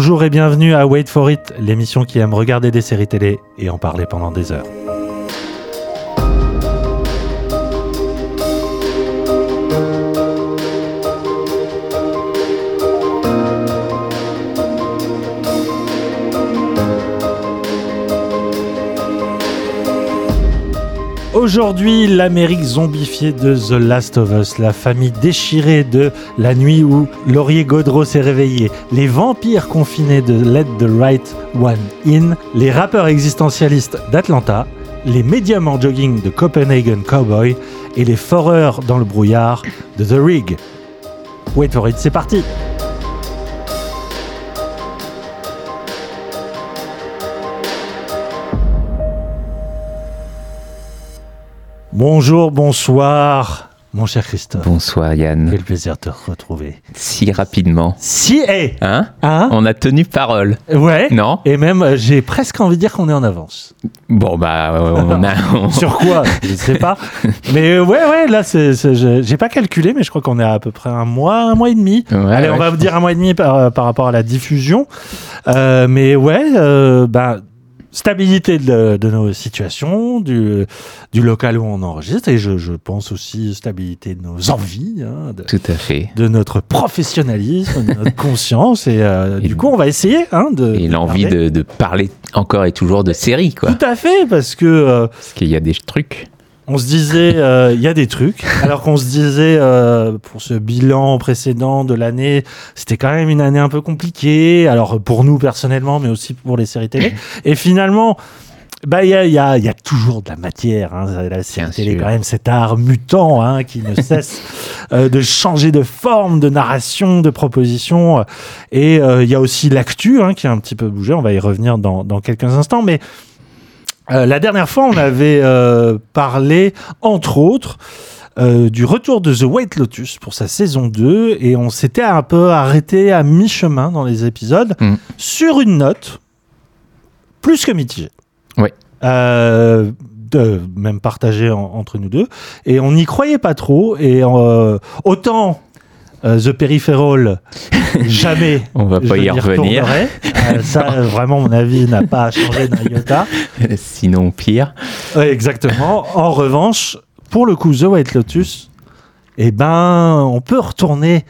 Bonjour et bienvenue à Wait for It, l'émission qui aime regarder des séries télé et en parler pendant des heures. Aujourd'hui, l'Amérique zombifiée de The Last of Us, la famille déchirée de La nuit où Laurier Gaudreau s'est réveillé, les vampires confinés de Let the Right One In, les rappeurs existentialistes d'Atlanta, les médiums en jogging de Copenhagen Cowboy et les foreurs dans le brouillard de The Rig. Wait for it, c'est parti! Bonjour, bonsoir, mon cher Christophe. Bonsoir Yann. Quel plaisir de te retrouver. Si rapidement. Si, eh Hein Hein On a tenu parole. Ouais. Non Et même, euh, j'ai presque envie de dire qu'on est en avance. Bon bah euh, on a. on- Sur quoi? Je ne sais pas. Mais euh, ouais, ouais, là, c'est, j'ai pas calculé, mais je crois qu'on est à peu près un mois, un mois et demi. Ouais, Allez, on va vous dire un mois et demi par, par rapport à la diffusion. Euh, mais ouais, euh, bah, stabilité de, de nos situations, du, du local où on enregistre, et je, je pense aussi stabilité de nos envies, hein, de, Tout à fait. de notre professionnalisme, de notre conscience. Et, euh, Et- du coup, on va essayer hein, de. Et l'envie de, de parler encore et toujours de séries quoi. Tout à fait, parce que euh, Parce qu'il y a des trucs. On se disait, euh, il y a des trucs, alors qu'on se disait euh, pour ce bilan précédent de l'année, c'était quand même une année un peu compliquée. Alors pour nous personnellement, mais aussi pour les séries télé. Et finalement. Bah, il y a, y, a, y a toujours de la matière. Hein. La série télé, quand même, cet art mutant hein, qui ne cesse euh, de changer de forme, de narration, de proposition. Et euh, il y a aussi l'actu hein, qui a un petit peu bougé. On va y revenir dans, dans quelques instants. Mais euh, la dernière fois, on avait euh, parlé, entre autres, euh, du retour de The White Lotus pour sa saison 2 et on s'était un peu arrêté à mi-chemin dans les épisodes Mm. sur une note plus que mitigée. Euh, de, même partagée en- entre nous deux et on n'y croyait pas trop et euh, autant euh, The Peripheral jamais On va je pas y revenir. Euh, ça vraiment mon avis n'a pas changé d'un iota Sinon pire. Ouais, exactement. En revanche, pour le coup, The White Lotus, eh ben, on peut retourner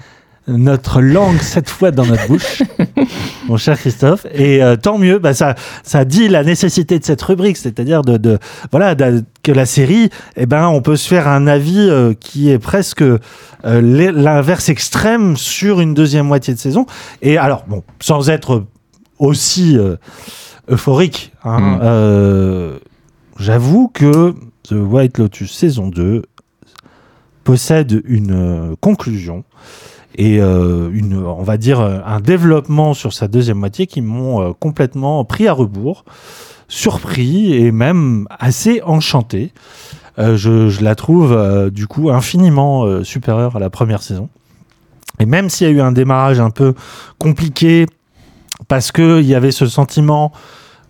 notre langue cette fois dans notre bouche, mon cher Christophe. Et euh, tant mieux, bah, ça, ça dit la nécessité de cette rubrique, c'est-à-dire de, de- voilà, de- que la série, eh ben, on peut se faire un avis euh, qui est presque euh, l'inverse extrême sur une deuxième moitié de saison. Et alors, bon, sans être aussi euphorique, hein, Mm. j'avoue que The White Lotus saison 2 possède une conclusion et euh, on va dire euh, un développement sur sa deuxième moitié qui m'ont euh, complètement pris à rebours, surpris et même assez enchanté. Je, la trouve du coup infiniment supérieure à la première saison. Et même s'il y a eu un démarrage un peu compliqué parce qu'il y avait ce sentiment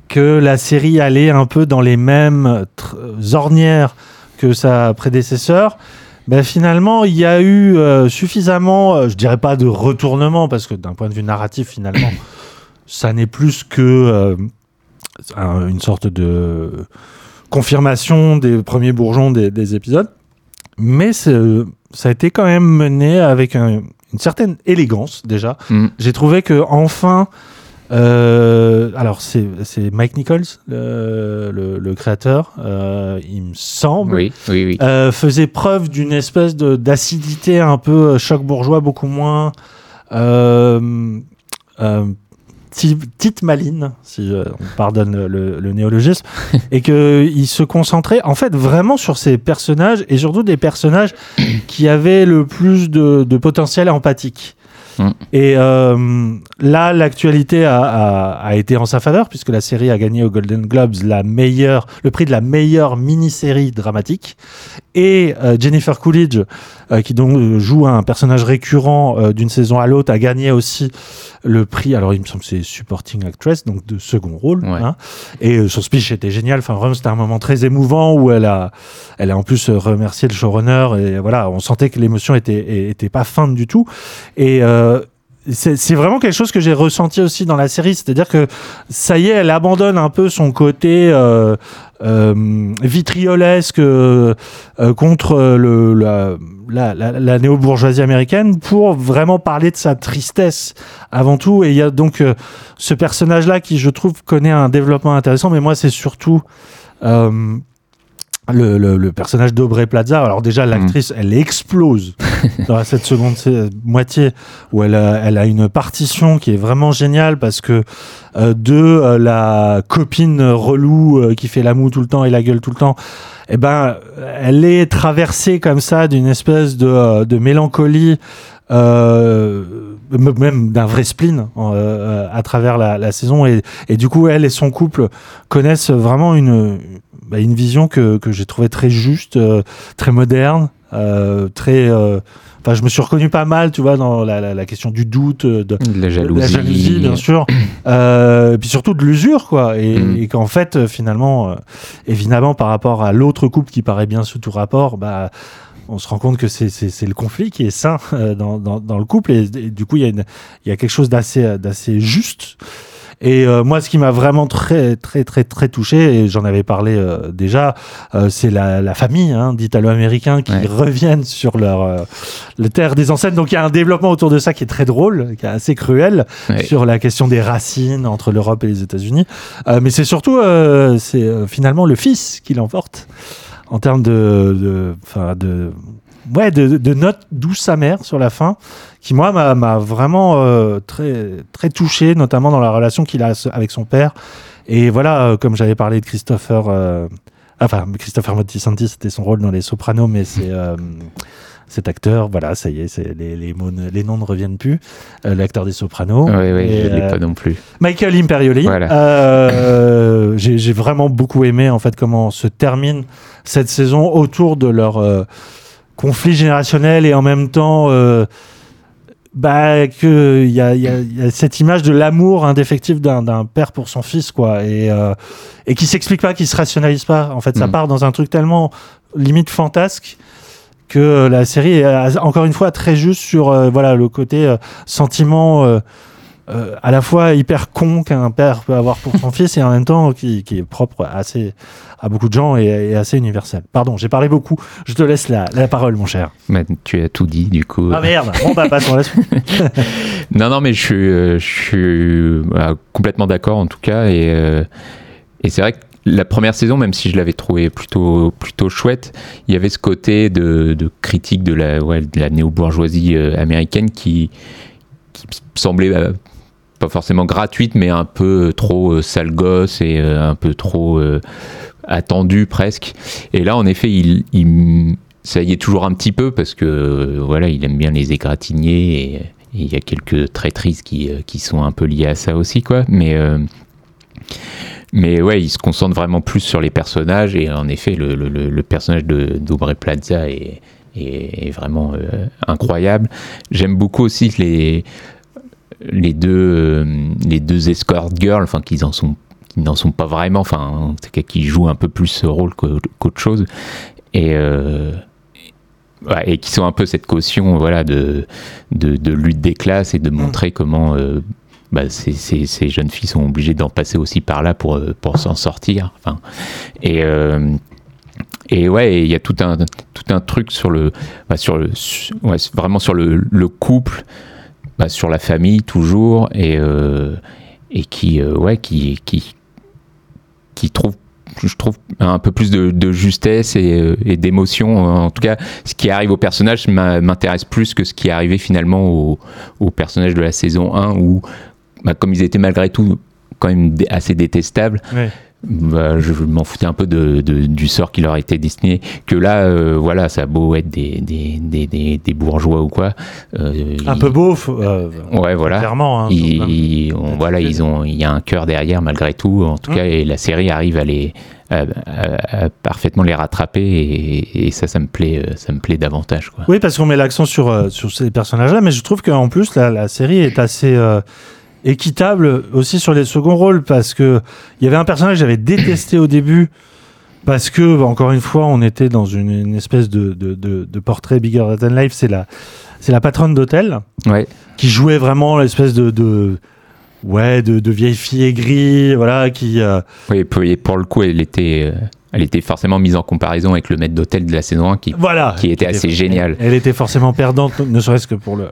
que la série allait un peu dans les mêmes ornières que sa prédécesseur, ben finalement, il y a eu euh, suffisamment, euh, je dirais pas de retournement, parce que d'un point de vue narratif, finalement, ça n'est plus que euh, un- une sorte de confirmation des premiers bourgeons des, des épisodes. Mais ça a été quand même mené avec un- une certaine élégance, déjà. Mm. J'ai trouvé que enfin, euh, alors c'est Mike Nichols, le, le- le créateur, euh, il me semble, Oui, oui, oui. euh, faisait preuve d'une espèce de d'acidité un peu euh, choc bourgeois, beaucoup moins euh, euh, ti- petite maline, si euh, on pardonne le, le néologisme, et qu'il se concentrait en fait vraiment sur ces personnages et surtout des personnages qui avaient le plus de, de potentiel empathique. Mm. Et euh, là, l'actualité a, a- a été en sa faveur puisque la série a gagné aux Golden Globes la meilleure, le prix de la meilleure mini-série dramatique. Et euh, Jennifer Coolidge, euh, qui donc joue un personnage récurrent d'une saison à l'autre, a gagné aussi le prix. Alors, il me semble que c'est supporting actress, donc de second rôle. Ouais. hein. Et son speech était génial. Enfin, vraiment, c'était un moment très émouvant où elle a, elle a en plus remercié le showrunner. Et voilà, on sentait que l'émotion était, était pas feinte du tout. Et euh, c'est c'est vraiment quelque chose que j'ai ressenti aussi dans la série, c'est-à-dire que ça y est, elle abandonne un peu son côté euh, euh, vitriolesque euh, euh, contre la, la, la, néo-bourgeoisie américaine pour vraiment parler de sa tristesse avant tout. Et il y a donc euh, ce personnage-là qui, je trouve, connaît un développement intéressant, mais moi, c'est surtout euh, le, le, le personnage d'Aubrey Plaza. Alors déjà, l'actrice, elle explose dans cette seconde moitié où elle a, elle a une partition qui est vraiment géniale parce que euh, de euh, la copine relou euh, qui fait la moue tout le temps et la gueule tout le temps, eh ben, elle est traversée comme ça d'une espèce de, euh, de mélancolie. Euh, même d'un vrai spleen euh, à travers la, la saison et, et du coup elle et son couple connaissent vraiment une, bah, une vision que, que j'ai trouvé très juste, euh, très moderne, euh, très. euh, Enfin, je me suis reconnu pas mal, tu vois, dans la, la, la question du doute, de, De la jalousie. la jalousie, bien sûr, euh, et puis surtout de l'usure, quoi, et, Mm. et qu'en fait, finalement, euh, évidemment, par rapport à l'autre couple qui paraît bien sous tout rapport, bah, on se rend compte que c'est le conflit qui est sain euh, dans, dans, dans le couple, et, et du coup, il y y a quelque chose d'assez d'assez juste. Et euh, moi, ce qui m'a vraiment très, très, très, très touché, et j'en avais parlé euh, déjà, euh, c'est la, la famille hein, d'Italo-Américains qui Ouais. reviennent sur leur euh, le terre des ancêtres. Donc il y a un développement autour de ça qui est très drôle, qui est assez cruel Ouais. sur la question des racines entre l'Europe et les États-Unis. Euh, mais c'est surtout, euh, c'est euh, finalement le fils qui l'emporte en termes de, de, enfin de, ouais, de, de notes douces amères sur la fin, qui moi m'a vraiment euh, très, très touché, notamment dans la relation qu'il a avec son père. Et voilà, euh, comme j'avais parlé de Christopher, euh, enfin Christopher Moltisanti, c'était son rôle dans Les Sopranos, mais c'est euh, cet acteur, voilà, ça y est, les, les, mots ne- les noms ne reviennent plus. L'acteur des Sopranos. Oui, oui, Et, je l'ai pas non plus. Michael Imperioli. Voilà. J'ai vraiment beaucoup aimé en fait comment se termine cette saison autour de leur conflit générationnel et en même temps euh, bah que il y a, y y cette image de l'amour indéfectible d'un père pour son fils quoi et euh, et qui s'explique pas, qui se rationalise pas. En fait, ça Mm. part dans un truc tellement limite fantasque que euh, la série est encore une fois très juste sur euh, voilà le côté euh, sentiment euh, à la fois hyper con qu'un père peut avoir pour son fils et en même temps qui, qui est propre à assez à beaucoup de gens et, et assez universel. Pardon, j'ai parlé beaucoup. Je te laisse la, la parole, mon cher. Bah, tu as tout dit, du coup. Ah merde. Bon bah passons la suite. Non, non, mais je suis, euh, je suis euh, complètement d'accord en tout cas. Et, et c'est vrai que la première saison, même si je l'avais trouvé plutôt, plutôt chouette, il y avait ce côté de, de critique de la, ouais, de la néo-bourgeoisie américaine qui, semblait pas forcément gratuite, mais un peu trop euh, sale gosse et euh, un peu trop euh, attendu presque. Et là, en effet, il, ça y est toujours un petit peu parce que euh, voilà, il aime bien les égratigner et il y a quelques traîtrises qui, euh, qui sont un peu liées à ça aussi, quoi. Mais, euh, mais ouais, il se concentre vraiment plus sur les personnages et en effet, le, personnage de d'Aubrey Plaza est, est, vraiment euh, incroyable. J'aime beaucoup aussi les, les, deux, euh, les deux escort girls, enfin, qu'ils en sont qui n'en sont pas vraiment, enfin, qui jouent un peu plus ce rôle qu'au- qu'autre chose. Et, euh, ouais, et qui sont un peu cette caution voilà, de, de, de lutte des classes et de montrer comment euh, bah, ces, ces- ces jeunes filles sont obligées d'en passer aussi par là pour, pour s'en sortir. Enfin, et, euh, et ouais, il y a tout un, tout un truc sur le, bah, sur le ouais, vraiment sur le, le couple, bah, sur la famille toujours, et, euh, qui, euh, ouais, qui, qui, qui trouve un peu plus de, justesse et, euh, et d'émotion. En tout cas, ce qui arrive au personnage m'intéresse plus que ce qui est arrivé finalement au, personnage de la saison 1 où, bah, comme ils étaient malgré tout quand même assez détestables. Bah, je m'en foutais un peu de, de- du sort qui leur était destiné. Que là, euh, voilà, ça a beau être des, des, des, des- des bourgeois ou quoi. euh, Un ils- peu beauf. euh, Ouais, voilà. Clairement. hein, ils, sur- ils- on- voilà, ils ont, il y a un cœur derrière malgré tout. En tout Mm. cas, et la série arrive à les à, à- à parfaitement les rattraper et, et ça, ça me plaît, ça me plaît davantage. Quoi. Oui, parce qu'on met l'accent sur, sur ces personnages-là, mais je trouve qu'en plus, la, la série est assez équitable aussi sur les seconds rôles, parce que il y avait un personnage que j'avais détesté au début, parce que encore une fois, on était dans une, une espèce de, de, de, de portrait bigger than life. C'est la, c'est la patronne d'hôtel Ouais. qui jouait vraiment l'espèce de, ouais, de, vieille fille aigrie, voilà, qui euh, Oui, et pour le coup, elle était, euh, elle était forcément mise en comparaison avec le maître d'hôtel de la saison 1 qui, voilà, qui était assez génial. Elle, était forcément perdante, ne serait-ce que pour le,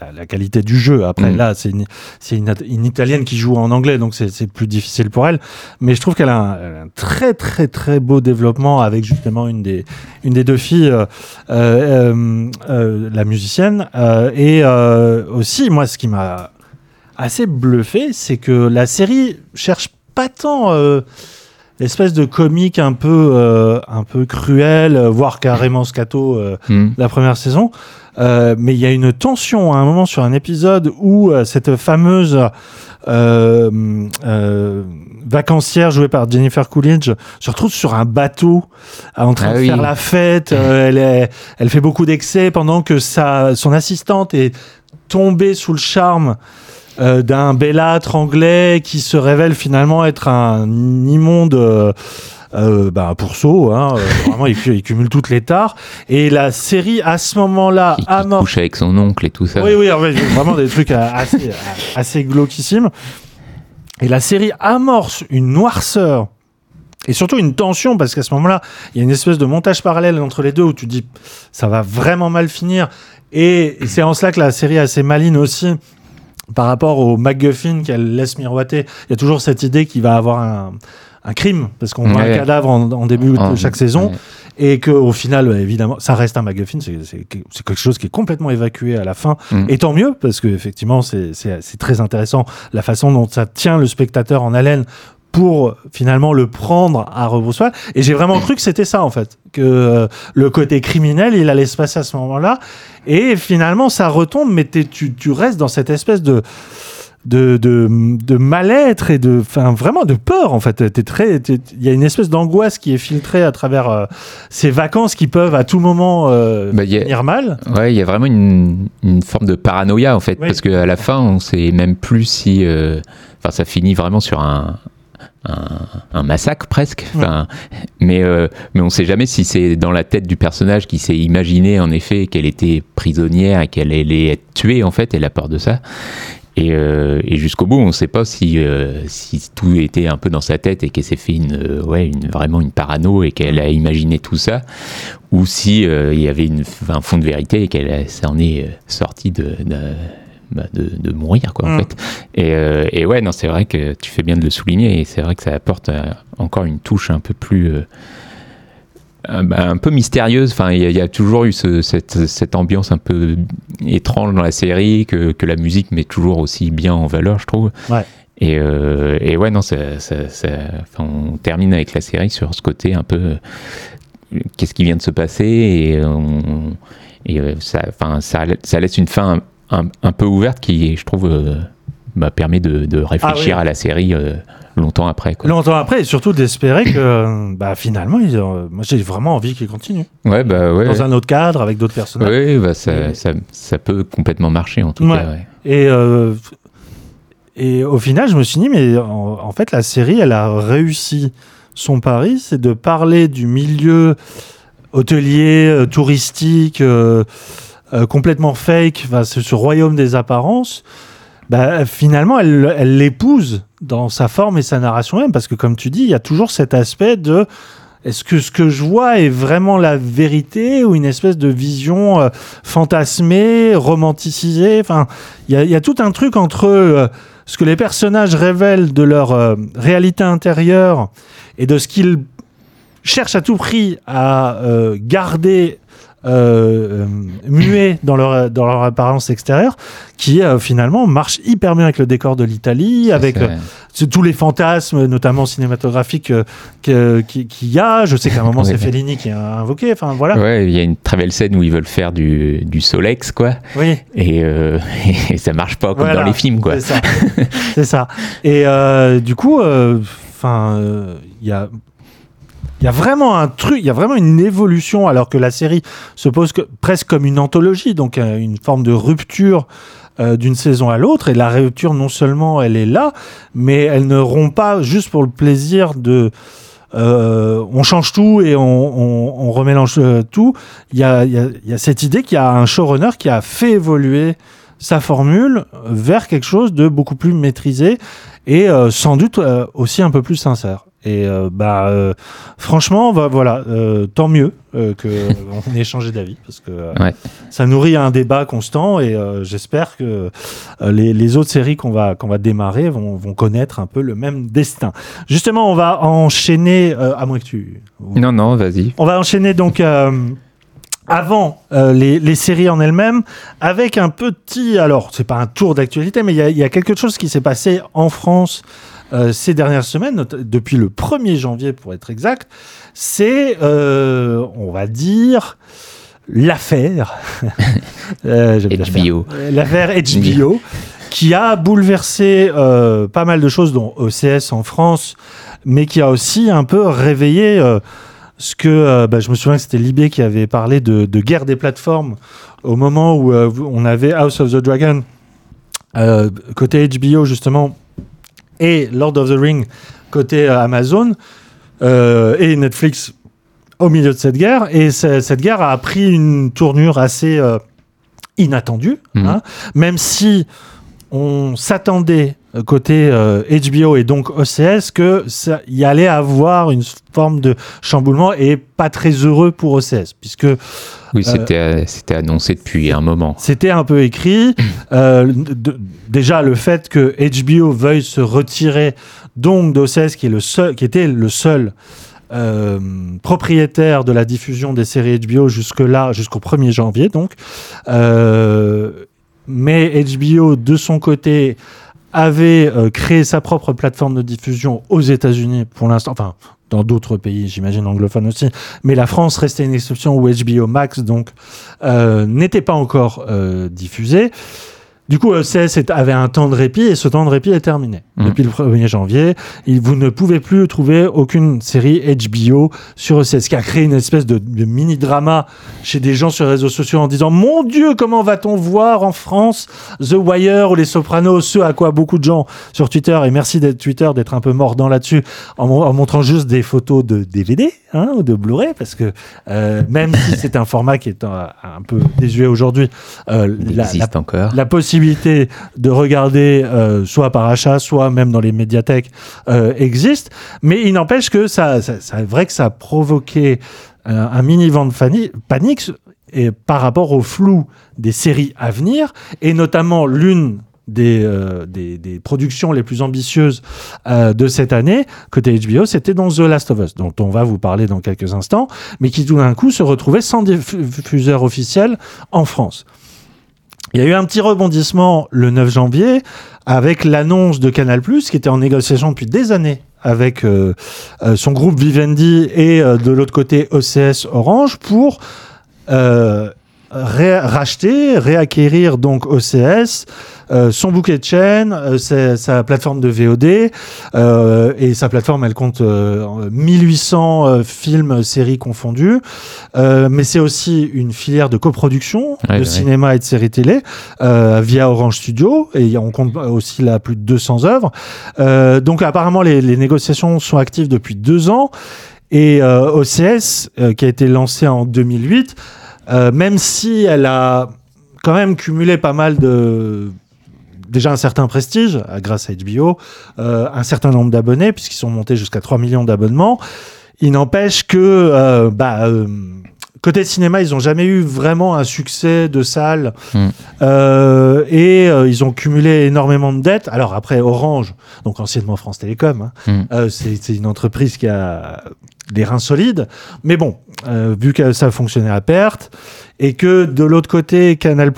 la, la qualité du jeu. Après, Mm. là, c'est une, c'est une, une italienne qui joue en anglais, donc c'est plus difficile pour elle. Mais je trouve qu'elle a, un, elle a un très, très, très beau développement avec justement une des, une des deux filles, euh, euh, euh, la musicienne. Et aussi, moi, ce qui m'a assez bluffé, c'est que la série cherche pas tant. L'espèce de comique un peu, euh, un peu cruel, euh, voire carrément scato euh, Hmm. la première saison. Euh, mais il y a une tension à un moment sur un épisode où euh, cette fameuse euh, euh, vacancière jouée par Jennifer Coolidge se retrouve sur un bateau en train Ah de oui. faire la fête. Elle, est, elle fait beaucoup d'excès pendant que sa, son assistante est tombée sous le charme euh, d'un bellâtre anglais qui se révèle finalement être un immonde euh, euh, bah, pourceau. Hein, Euh, vraiment, il, cu- il cumule toutes les tares. Et la série, à ce moment-là, amorce. couche avec son oncle et tout ça. Oui, oui, en fait, vraiment des trucs euh, assez, assez glauquissimes. Et la série amorce une noirceur et surtout une tension parce qu'à ce moment-là, il y a une espèce de montage parallèle entre les deux où tu te dis ça va vraiment mal finir. Et c'est en cela que la série est assez maline aussi par rapport au MacGuffin qu'elle laisse miroiter. Il y a toujours cette idée qu'il va avoir un, un crime parce qu'on voit un Ouais. cadavre en, en début de chaque saison ouais. et que au final euh, évidemment ça reste un MacGuffin c'est quelque chose qui est complètement évacué à la fin Mm. et tant mieux parce que effectivement c'est c'est c'est très intéressant la façon dont ça tient le spectateur en haleine pour finalement le prendre à rebrousse-poil et j'ai vraiment cru que c'était ça en fait que euh, le côté criminel il allait se passer à ce moment-là et finalement ça retombe mais tu, tu restes dans cette espèce de de, de, de mal-être et de enfin vraiment de peur en fait T'es très il y a une espèce d'angoisse qui est filtrée à travers euh, ces vacances qui peuvent à tout moment euh, Bah, a- finir mal Ouais, il y a vraiment une, une forme de paranoïa en fait, Oui. parce qu'à la fin, on sait même plus si. euh, Enfin, ça finit vraiment sur un. Un, massacre presque, mais, euh, mais on sait jamais si c'est dans la tête du personnage qui s'est imaginé en effet qu'elle était prisonnière et qu'elle allait être tuée en fait, elle a peur de ça. Et, euh, jusqu'au bout, on ne sait pas si, euh, si tout était un peu dans sa tête et qu'elle s'est fait une, ouais, une, vraiment une parano et qu'elle a imaginé tout ça, ou si il y avait un fond de vérité et qu'elle s'en est sortie de, bah, de, de mourir, quoi, en Mm. fait. Et, euh, et ouais, non, c'est vrai que tu fais bien de le souligner et c'est vrai que ça apporte euh, encore une touche un peu plus. euh, bah, un peu mystérieuse. Enfin, il y, a- il y a toujours eu ce- cette, cette ambiance un peu étrange dans la série que, que la musique met toujours aussi bien en valeur, je trouve. Ouais. Et, euh, et ouais, non, ça, ça- on termine avec la série sur ce côté un peu. euh, Qu'est-ce qui vient de se passer et, on- et euh, ça, ça laisse une fin un, un peu ouverte qui, je trouve, euh, bah, permet de, de réfléchir oui. à la série euh, longtemps après. Quoi. longtemps après et surtout d'espérer que bah finalement ils ont- moi j'ai vraiment envie qu'ils continuent Ouais, bah ouais. dans un autre cadre avec d'autres personnages Oui, bah ça, Et- ça, ça peut complètement marcher en tout Ouais. cas. ouais. Et, euh, et au final, je me suis dit, mais en, en fait, la série, elle a réussi son pari, c'est de parler du milieu hôtelier, euh, touristique, euh, complètement fake, enfin, ce, ce royaume des apparences. Bah, finalement, elle l'épouse dans sa forme et sa narration même, parce que comme tu dis, il y a toujours cet aspect de est-ce que ce que je vois est vraiment la vérité ou une espèce de vision euh, fantasmée, romanticisée? Enfin, il y, a- tout un truc entre euh, ce que les personnages révèlent de leur réalité intérieure et de ce qu'ils cherchent à tout prix à garder euh, euh, muet dans leur, dans leur apparence extérieure, qui euh, finalement marche hyper bien avec le décor de l'Italie, avec euh, tous les fantasmes, notamment cinématographiques, que- qui- qu'il y a. Je sais qu'à un moment, Ouais. c'est Fellini qui a invoqué. Enfin, voilà. Ouais, il y a une très belle scène où ils veulent faire du, du Solex, quoi, Oui, et, et ça marche pas comme Voilà. dans les films, quoi. c'est ça. ça. Et du coup, enfin, il y a. Il y a vraiment un truc, il y a vraiment une évolution, alors que la série se pose que- presque comme une anthologie, donc euh, une forme de rupture euh, d'une saison à l'autre. Et la rupture, non seulement elle est là, mais elle ne rompt pas juste pour le plaisir de euh, on change tout et on, remélange euh, tout. Il y a, y, a, y a cette idée qu'il y a un showrunner qui a fait évoluer sa formule vers quelque chose de beaucoup plus maîtrisé et sans doute aussi un peu plus sincère. Et euh, bah, euh, franchement, bah, voilà, euh, tant mieux qu'on ait changé d'avis parce que Ouais. ça nourrit un débat constant et j'espère que les, les autres séries qu'on va, qu'on va démarrer vont, vont connaître un peu le même destin. Justement, on va enchaîner, à moins que tu. Non, non, vas-y. On va enchaîner donc avant euh, les, les séries en elles-mêmes avec un petit. Alors, c'est pas un tour d'actualité, mais il y a- il y, a quelque chose qui s'est passé en France euh, ces dernières semaines, depuis le 1er janvier pour être exact. C'est, euh, on va dire, l'affaire. Euh. HBO. Euh, L'affaire HBO. qui a bouleversé euh, pas mal de choses, dont OCS en France, mais qui a aussi un peu réveillé euh, ce que bah, je me souviens que c'était Libé qui avait parlé de, de guerre des plateformes au moment où on avait House of the Dragon côté HBO justement et Lord of the Ring côté euh, Amazon euh, et Netflix au milieu de cette guerre et ce- cette guerre a pris une tournure assez euh, inattendue Mhm. hein, même si on s'attendait côté euh, HBO et donc OCS que ça y allait avoir une forme de chamboulement et pas très heureux pour OCS puisque Oui, c'était euh, c'était annoncé depuis un moment. c'était un peu écrit. Euh, de- déjà, le fait que HBO veuille se retirer donc d'OCS, qui, est le seul, qui était le seul euh, propriétaire de la diffusion des séries HBO jusque-là, jusqu'au 1er janvier, donc. Euh, mais HBO, de son côté, avait euh, créé sa propre plateforme de diffusion aux États-Unis pour l'instant, enfin dans d'autres pays, j'imagine anglophones aussi, mais la France restait une exception où HBO Max donc euh, n'était pas encore euh, diffusé. Du coup, est- avait un temps de répit et ce temps de répit est terminé. Mhm. Depuis le 1er janvier, vous ne pouvez plus trouver aucune série HBO sur ce qui a créé une espèce de, de mini-drama chez des gens sur les réseaux sociaux en disant Mon Dieu, comment va-t-on voir en France The Wire ou Les Sopranos Ce à quoi beaucoup de gens sur Twitter, et merci d'être Twitter d'être un peu mordant là-dessus, en, mon- en montrant juste des photos de DVD hein, ou de Blu-ray, parce que euh, même si c'est un format qui est un, un peu désuet aujourd'hui, euh, Il la, existe la- encore. la possibilité de regarder euh, soit par achat, soit même dans les médiathèques euh, existe. Mais il n'empêche que ça, ça, c'est vrai que ça a provoqué un, un mini vent de panique par rapport au flou des séries à venir, et notamment l'une des, euh, productions les plus ambitieuses euh, de cette année, côté HBO, c'était dans The Last of Us, dont on va vous parler dans quelques instants, mais qui tout d'un coup se retrouvait sans diffuseur officiel en France. Il y a eu un petit rebondissement le 9 janvier avec l'annonce de Canal+, qui était en négociation depuis des années avec euh, euh, son groupe Vivendi et euh, de l'autre côté OCS Orange pour ré- racheter, réacquérir donc OCS, euh, son bouquet de chaînes, euh, sa, sa plateforme de VOD euh, et sa plateforme elle compte euh, 1800 euh, films, séries confondues, Euh, mais c'est aussi une filière de coproduction Ouais, de ouais. cinéma et de séries télé euh, via Orange Studio et on compte aussi là plus de 200 œuvres. Euh, donc apparemment les, les négociations sont actives depuis deux ans et euh, OCS euh, qui a été lancée en 2008, euh, même si elle a quand même cumulé pas mal de déjà un certain prestige euh, grâce à HBO, euh, un certain nombre d'abonnés puisqu'ils sont montés jusqu'à 3 millions d'abonnements. Il n'empêche que bah, côté cinéma, ils n'ont jamais eu vraiment un succès de salle Mm. Euh, et euh, ils ont cumulé énormément de dettes. Alors après Orange, donc anciennement France Télécom, hein, Mm. euh, c'est une entreprise qui a des reins solides. Mais bon, vu que ça fonctionnait à perte et que de l'autre côté Canal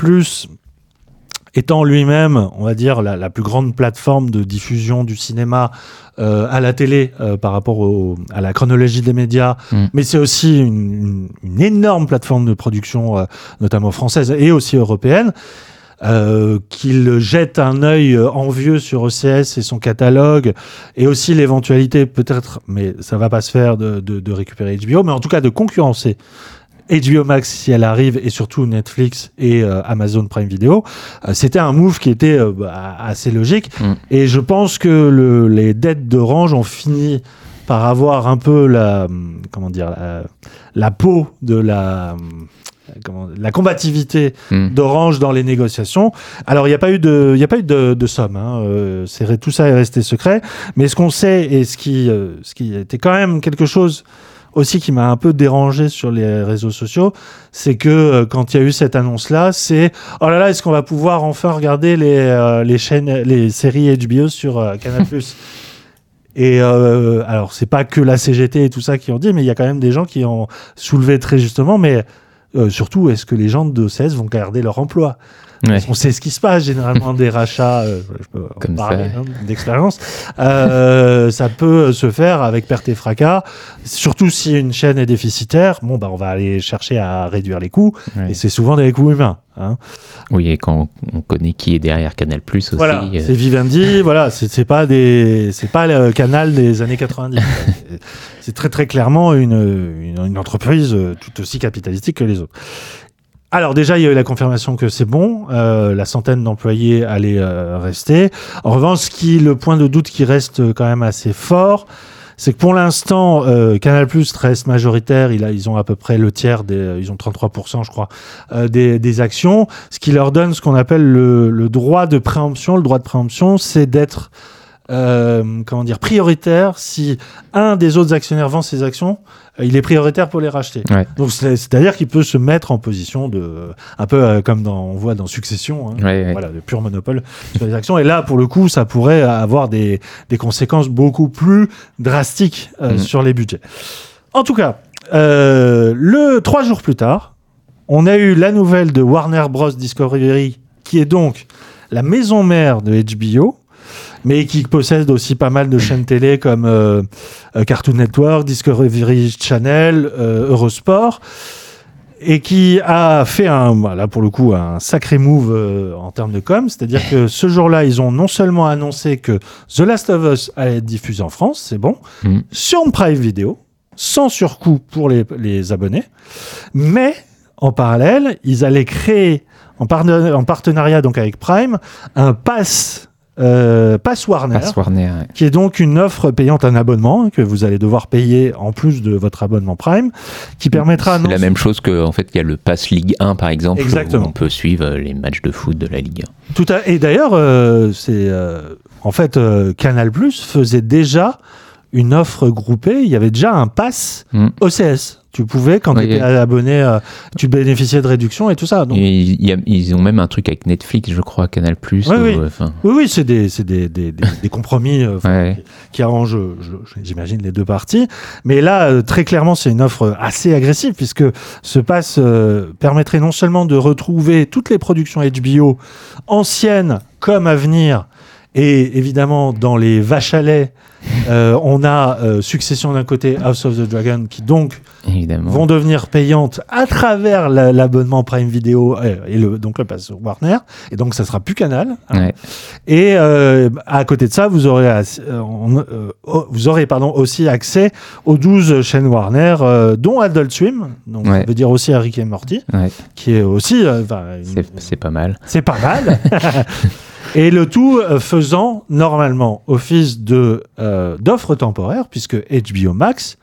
étant lui-même, on va dire, la, la plus grande plateforme de diffusion du cinéma euh, à la télé euh, par rapport au- à la chronologie des médias, Mm. mais c'est aussi une, une- énorme plateforme de production, euh, notamment française et aussi européenne. Euh, qu'il jette un œil euh, envieux sur OCS et son catalogue, et aussi l'éventualité peut-être, mais ça va pas se faire, de, de- de récupérer HBO, mais en tout cas de concurrencer HBO Max si elle arrive, et surtout Netflix et euh, Amazon Prime Video. Euh, C'était un move qui était euh, bah, assez logique, Mm. et je pense que le- les dettes d'Orange ont fini par avoir un peu la, comment dire, la, la peau de la, comment- la combativité Hmm. d'Orange dans les négociations. Alors, il n'y a pas eu de, il a pas eu de, de somme. Hein. Euh, c'est- tout ça est resté secret. Mais ce qu'on sait et ce qui, euh, ce qui était quand même quelque chose aussi qui m'a un peu dérangé sur les réseaux sociaux, c'est que euh, quand il y a eu cette annonce-là, c'est oh là là, est-ce qu'on va pouvoir enfin regarder les, euh, les chaînes, les séries HBO sur euh, Canal+? Et alors, c'est pas que la CGT et tout ça qui ont dit, mais il y a quand même des gens qui ont soulevé très justement, mais surtout, est-ce que les gens de CS vont garder leur emploi? Ouais. Qu'on sait ce qui se passe généralement des rachats, euh, je peux Comme parler hein, d'expérience. Euh, ça peut se faire avec perte et fracas, surtout si une chaîne est déficitaire. Bon, bah, on va aller chercher à réduire les coûts, Ouais. et c'est souvent des coûts humains. Hein. Oui, et quand on connaît qui est derrière Canal Plus aussi. Voilà, euh, c'est Vivendi, voilà, c'est pas des, c'est pas le canal des années 90. C'est- c'est très très clairement une, une, une entreprise euh, tout aussi capitalistique que les autres. Alors déjà, il y a eu la confirmation que c'est bon, euh, la centaine d'employés allait euh, rester. En revanche, ce qui, le point de doute qui reste quand même assez fort, c'est que pour l'instant, euh, Canal Plus reste majoritaire. Il a, ils ont à peu près le tiers, des, ils ont 33%, je crois, euh, des, des actions, ce qui leur donne ce qu'on appelle le, le droit de préemption. Le droit de préemption, c'est d'être euh, comment dire prioritaire si un des autres actionnaires vend ses actions, euh, il est prioritaire pour les racheter. Ouais. Donc c'est- c'est-à-dire qu'il peut se mettre en position de un peu euh, comme dans, on voit dans Succession. hein, Ouais, ouais. voilà, de pur monopole sur les actions. Et là, pour le coup, ça pourrait avoir des, des conséquences beaucoup plus drastiques euh, Mhm. sur les budgets. En tout cas, euh, le trois jours plus tard, on a eu la nouvelle de Warner Bros Discovery, qui est donc la maison mère de HBO, mais qui possède aussi pas mal de chaînes télé comme euh, euh, Cartoon Network, Discovery Channel, euh, Eurosport, et qui a fait un, voilà, pour le coup, un sacré move euh, en termes de com. C'est-à-dire que ce jour-là, ils ont non seulement annoncé que The Last of Us allait être diffusé en France, c'est bon, Mhm. sur Prime Video, sans surcoût pour les, les abonnés, mais en parallèle, ils allaient créer en partenariat donc avec Prime un pass, euh, pass Warner, Passe Warner. ouais. qui est donc une offre payante un abonnement hein, que vous allez devoir payer en plus de votre abonnement Prime, qui permettra C'est la même chose que en fait il y a le Pass Ligue 1 par exemple Exactement. où on peut suivre euh, les matchs de foot de la Ligue Tout à... Et d'ailleurs, euh, c'est euh, en fait Canal Plus faisait déjà une offre groupée. Il y avait déjà un pass Mm. OCS. Tu pouvais, quand tu étais abonné, euh, tu bénéficiais de réductions et tout ça. 1. Donc, Et il y a- ils ont même un truc avec Netflix, je crois, Canal Plus. Oui, oui. Enfin, oui, oui, c'est des, c'est des, des, des- des compromis euh, qui arrangent, euh, j'imagine, les deux parties. Mais là, euh, très clairement, c'est une offre assez agressive puisque ce pass euh, permettrait non seulement de retrouver toutes les productions HBO anciennes comme à venir, et évidemment, dans les vaches à lait, euh, on a euh, Succession d'un côté, House of the Dragon, qui donc évidemment. vont devenir payantes à travers la- l'abonnement Prime Video euh, et le, donc le pass Warner. Et donc, ça sera plus Canal. hein. Ouais. Et à côté de ça, vous aurez, on- vous aurez pardon, aussi accès aux 12 chaînes Warner, dont Adult Swim, donc ça veut dire aussi Rick et Morty, Ouais. qui est aussi... C'est pas mal. c'est pas mal. Et le tout euh, faisant normalement office de euh, d'offre temporaire, puisque HBO Max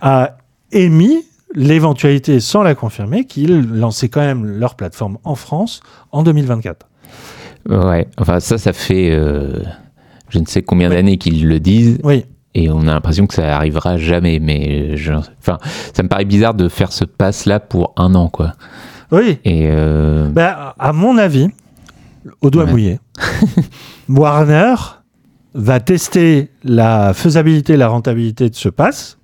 a émis l'éventualité, sans la confirmer, qu'ils lançaient quand même leur plateforme en France en 2024. Ouais. Enfin ça, ça fait euh, je ne sais combien d'années qu'ils le disent Oui, et on a l'impression que ça arrivera jamais. Mais je- enfin, ça me paraît bizarre de faire ce pass là pour un an quoi. oui. Et euh, Ben, à mon avis, au doigt Ouais. mouillé, Warner va tester la faisabilité, la rentabilité de ce pass.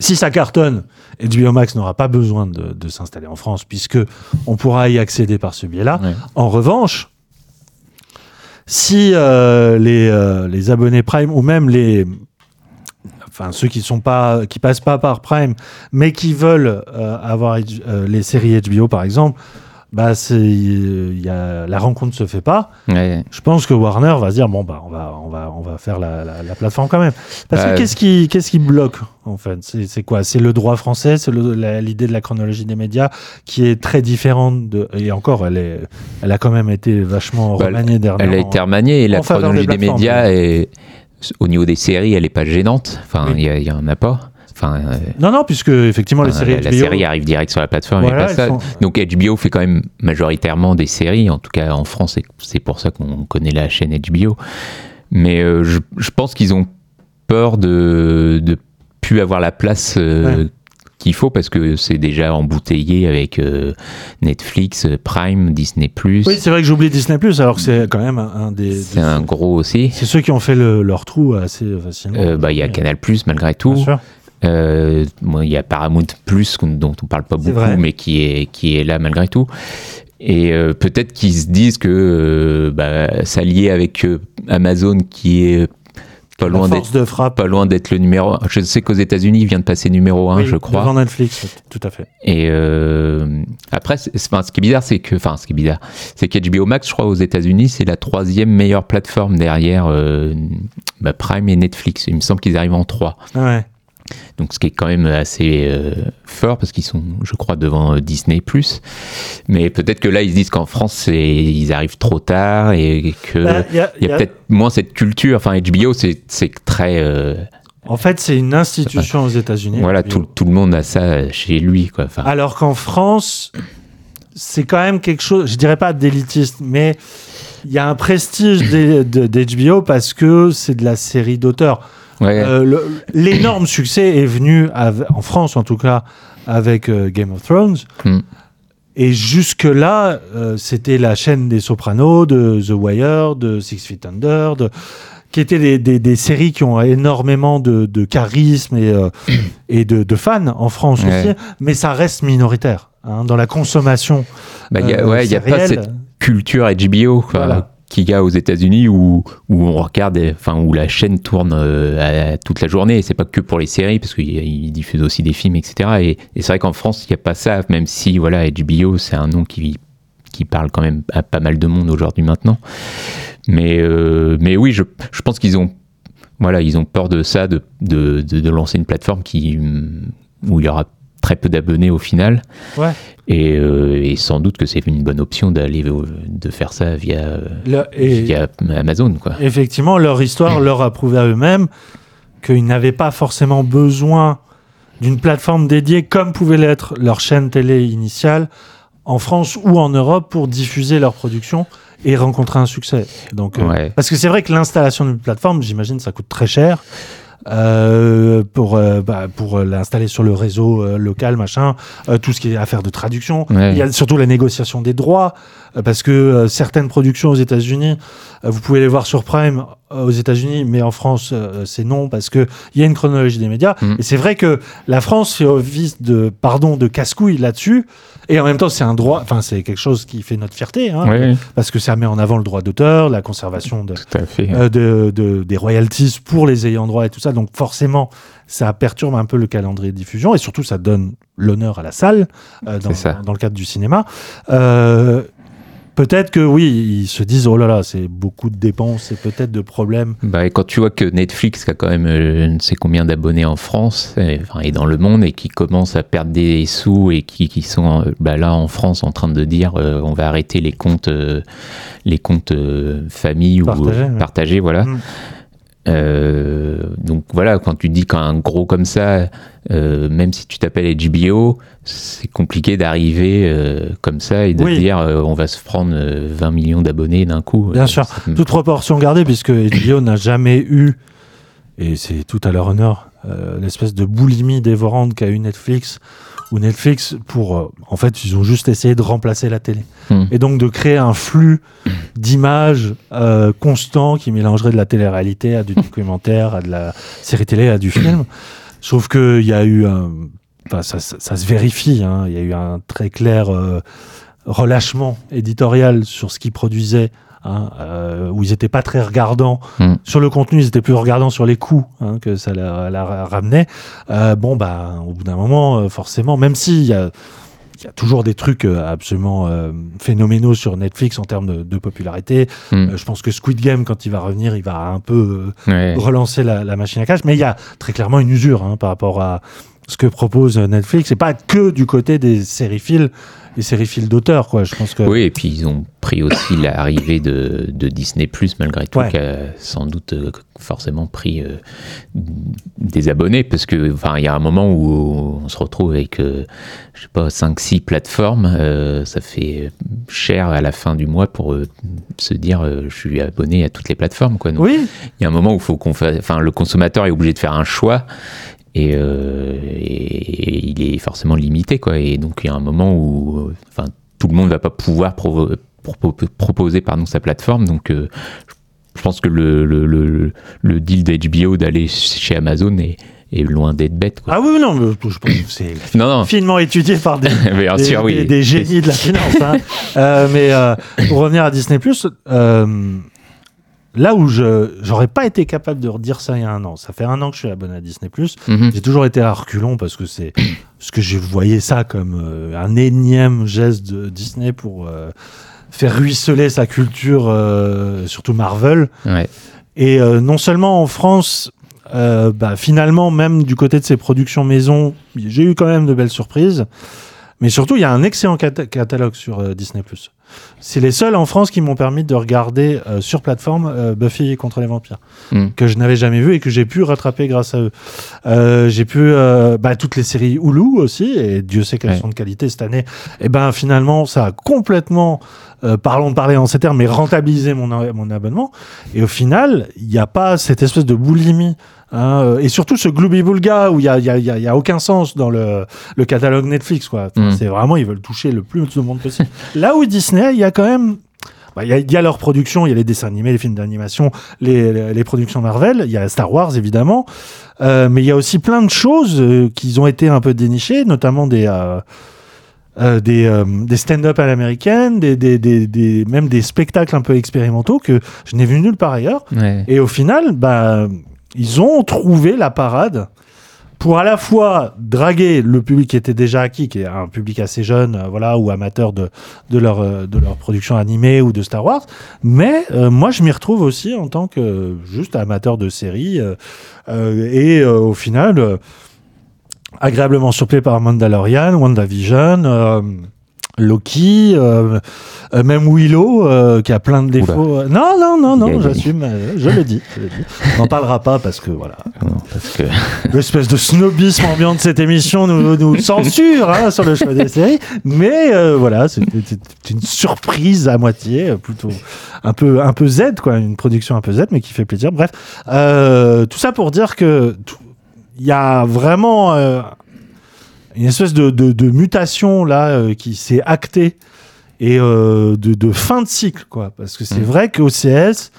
Si ça cartonne, HBO Max n'aura pas besoin de, de s'installer en France puisque on pourra y accéder par ce biais-là. ouais. En revanche, si euh, les, euh, les abonnés Prime ou même les enfin ceux qui sont pas qui passent pas par Prime mais qui veulent euh, avoir les séries HBO par exemple, bah c'est il y a la rencontre se fait pas. Ouais. Je pense que Warner va se dire bon bah on va on va on va faire la, la, la plateforme quand même. Parce Bah, que qu'est-ce qui qu'est-ce qui bloque en fait? C'est c'est quoi? C'est le droit français, c'est l'idée de la chronologie des médias qui est très différente de et encore elle est elle a quand même été vachement Bah, remaniée Elle dernièrement. a été remaniée et la chronologie des médias est au niveau des séries, elle est pas gênante. Enfin, il Oui. y, en a pas. Enfin, euh, Non, non, puisque effectivement, les séries la, série arrive direct sur la plateforme et Voilà, pas ça. sont- Donc HBO fait quand même majoritairement des séries. En tout cas, en France, c'est- pour ça qu'on connaît la chaîne HBO. Mais euh, je, je pense qu'ils ont peur de de plus avoir la place euh, Ouais. qu'il faut parce que c'est déjà embouteillé avec euh, Netflix, Prime, Disney+. Oui, c'est vrai que j'oublie Disney Plus, alors que c'est quand même un, des. c'est un gros aussi. C'est ceux qui ont fait le- leur trou assez facilement. Bah, il y a Canal+, malgré Bien tout. sûr. Euh, bon, il y a Paramount Plus dont on parle pas beaucoup, mais qui est qui est là malgré tout. Et euh, peut-être qu'ils se disent que euh, bah, s'allier avec euh, Amazon, qui est pas loin d'être de frappe. pas loin d'être le numéro. un. Je sais qu'aux États-Unis, il vient de passer numéro 1, oui, je crois. Devant Netflix, tout à fait. Et euh, après, enfin, ce qui est bizarre, c'est que, enfin, ce qui est bizarre, c'est qu'HBO Max, je crois, aux États-Unis, c'est la troisième meilleure plateforme derrière euh, bah, Prime et Netflix. Il me semble qu'ils arrivent en 3. Ouais. Donc, ce qui est quand même assez euh, fort parce qu'ils sont, je crois, devant euh, Disney+. Mais peut-être que là, ils se disent qu'en France, ils arrivent trop tard et que Bah, y a- y peut-être moins cette culture. Enfin, HBO, c'est très, euh, En fait, c'est une institution aux États-Unis. voilà, tout, tout le monde a ça chez lui, quoi. Enfin, Alors qu'en France, c'est quand même quelque chose, je dirais pas d'élitiste, mais il y a un prestige d'HBO parce que c'est de la série d'auteurs. Ouais. Euh, L'énorme succès est venu, en France en tout cas, avec euh, Game of Thrones. Hmm. Et jusque-là, euh, c'était la chaîne des Sopranos, de The Wire, de Six Feet Under, de- qui étaient des, des- des séries qui ont énormément de, de charisme et, et de, de fans en France Ouais. aussi, mais ça reste minoritaire hein, dans la consommation. Bah, il y a, euh, ouais, il y a pas cette culture HBO quoi, Voilà. Qu'il y a aux États-Unis où, où on regarde, enfin où la chaîne tourne euh, toute la journée. C'est pas que pour les séries parce qu'ils diffusent aussi des films, etc. Et, c'est vrai qu'en France, il n'y a pas ça, même si voilà, HBO c'est un nom qui qui parle quand même à pas mal de monde aujourd'hui maintenant. Mais euh, mais oui, je, je pense qu'ils ont voilà, ont peur de ça, de, de, de, de lancer une plateforme qui où il y aura très peu d'abonnés au final. Ouais. Et, euh, et sans doute que c'est une bonne option d'aller de faire ça via, Le- et- via Amazon quoi. Effectivement, leur histoire leur a prouvé à eux-mêmes qu'ils n'avaient pas forcément besoin d'une plateforme dédiée comme pouvait l'être leur chaîne télé initiale en France ou en Europe pour diffuser leur production et rencontrer un succès. Donc, euh. Parce que c'est vrai que l'installation d'une plateforme, j'imagine, ça coûte très cher. Euh, pour euh, bah, pour l'installer sur le réseau euh, local machin tout ce qui est affaire de traduction Ouais. il y a surtout la négociation des droits parce que certaines productions aux États-Unis vous pouvez les voir sur Prime aux États-Unis mais en France c'est non parce que il y a une chronologie des médias Mm. et c'est vrai que la France fait office de pardon de casse-couille là-dessus et en même temps c'est un droit enfin c'est quelque chose qui fait notre fierté hein, parce que ça met en avant le droit d'auteur la conservation de fait. euh, de, de- des royalties pour les ayants droit et tout ça. Donc forcément, ça perturbe un peu le calendrier de diffusion et surtout, ça donne l'honneur à la salle euh, dans le cadre du cinéma. Euh, peut-être que oui, ils se disent oh là là, c'est beaucoup de dépenses et peut-être de problèmes. Bah, et quand tu vois que Netflix a quand même euh, je ne sais combien d'abonnés en France et, enfin, et dans le monde et qui commence à perdre des sous et qui, qui sont euh, bah, là en France en train de dire euh, on va arrêter les comptes euh, les comptes euh, famille ou Partagés, ouais. partagés voilà Mm. Euh, donc voilà quand tu dis qu'un gros comme ça euh, même si tu t'appelles HBO c'est compliqué d'arriver euh, comme ça et de Oui. dire on va se prendre euh, 20 millions d'abonnés d'un coup Bien sûr. Toute proportion gardée, puisque HBO n'a jamais eu, et c'est tout à leur honneur, l'espèce de boulimie dévorante qu'a eu Netflix, où Netflix, pour, euh, en fait, ils ont juste essayé de remplacer la télé. Hmm. Et donc de créer un flux d'images euh, constant qui mélangerait de la télé-réalité à du documentaire, à de la série télé, à du film. Sauf qu'il y a eu un. Enfin, ça, ça- ça se vérifie, hein, il y a eu un très clair euh, relâchement éditorial sur ce qu'ils produisaient. Hein, euh, où ils n'étaient pas très regardants Mm. sur le contenu, ils étaient plus regardants sur les coûts hein, que ça la, la ramenait. Euh, bon, bah, au bout d'un moment, euh, forcément, même s'il y a, il y a toujours des trucs absolument euh, phénoménaux sur Netflix en termes de, de popularité. Mm. Euh, je pense que Squid Game, quand il va revenir, il va un peu euh, Ouais. relancer la, la machine à cash. Mais il y a très clairement une usure hein, par rapport à ce que propose Netflix. Et pas que du côté des sériphiles. Les séries fil d'auteur, quoi. Je pense que. Oui, et puis ils ont pris aussi l'arrivée de, de Disney malgré tout, Ouais. qui a sans doute euh, forcément pris euh, des abonnés, parce que enfin il y a un moment où on se retrouve avec euh, je sais pas 5-6 plateformes, euh, ça fait cher à la fin du mois pour se dire je suis abonné à toutes les plateformes, quoi. Donc, Oui, il y a un moment où faut qu'on fasse, enfin, le consommateur est obligé de faire un choix et, euh, et il est forcément limité, quoi. Et donc, il y a un moment où, euh, enfin, tout le monde va pas pouvoir proposer, pardon, sa plateforme. Donc, euh, je pense que le, le, le, le deal d'HBO d'aller chez Amazon est, est loin d'être bête, quoi. ah oui, non, mais je pense que c'est finement étudié par des, bien des, sûr, oui. des- des génies de la finance. hein. Mais pour revenir à Disney là où je j'aurais pas été capable de redire ça il y a un an. Ça fait un an que je suis abonné à Disney Mhm. J'ai toujours été à reculons parce que c'est ce que je voyais ça comme euh, un énième geste de Disney pour euh, faire ruisseler sa culture, euh, surtout Marvel. Ouais. Et non seulement en France, bah, finalement, même du côté de ses productions maison, j'ai eu quand même de belles surprises. Mais surtout, il y a un excellent cata- catalogue sur Disney+. C'est les seuls en France qui m'ont permis de regarder euh, sur plateforme euh, Buffy contre les vampires, Mm. que je n'avais jamais vu et que j'ai pu rattraper grâce à eux. Euh, j'ai pu euh, bah, toutes les séries Hulu aussi, et Dieu sait qu'elles Ouais. sont de qualité cette année. Et ben finalement, ça a complètement, euh, parlons de parler en ces termes, mais rentabilisé mon, mon abonnement. Et au final, il n'y a pas cette espèce de boulimie. hein, euh, et surtout ce gloubi-boulga où il n'y a, y a- y a- il y a aucun sens dans le, le catalogue Netflix. quoi. Mm. C'est vraiment, ils veulent toucher le plus de monde possible. Là où Disney, il y a quand même. bah, Il y, a, il y a leur production, il y a les dessins animés, les films d'animation, les, les, les productions Marvel, il y a Star Wars évidemment, Euh, mais il y a aussi plein de choses euh, qui ont été un peu dénichées, notamment des, euh, euh, des, euh, des stand-up à l'américaine, des, des, des, des- même des spectacles un peu expérimentaux que je n'ai vu nulle part ailleurs. Ouais. Et au final, bah, ils ont trouvé la parade pour à la fois draguer le public qui était déjà acquis, qui est un public assez jeune, euh, voilà, ou amateur de, de, leur, euh, de leur production animée ou de Star Wars. Mais euh, moi, je m'y retrouve aussi en tant que juste amateur de séries. euh, et au final, agréablement surpris par Mandalorian, WandaVision, euh, Loki, euh, euh, même Willow, euh, qui a plein de défauts. Non, non, non, non, j'assume, je le dis. je le dis. On n'en parlera pas parce que voilà, Non, parce que l'espèce de snobisme ambiant de cette émission nous, nous censure hein, sur le choix des séries. Mais voilà, c'était une surprise à moitié, plutôt un peu, un peu Z, quoi, une production un peu Z, mais qui fait plaisir. Bref, tout ça pour dire que tout- il y a vraiment euh, une espèce de, de- de mutation là euh, qui s'est actée et euh, de, de fin de cycle, quoi. Parce que c'est Mhm. vrai qu'OCS,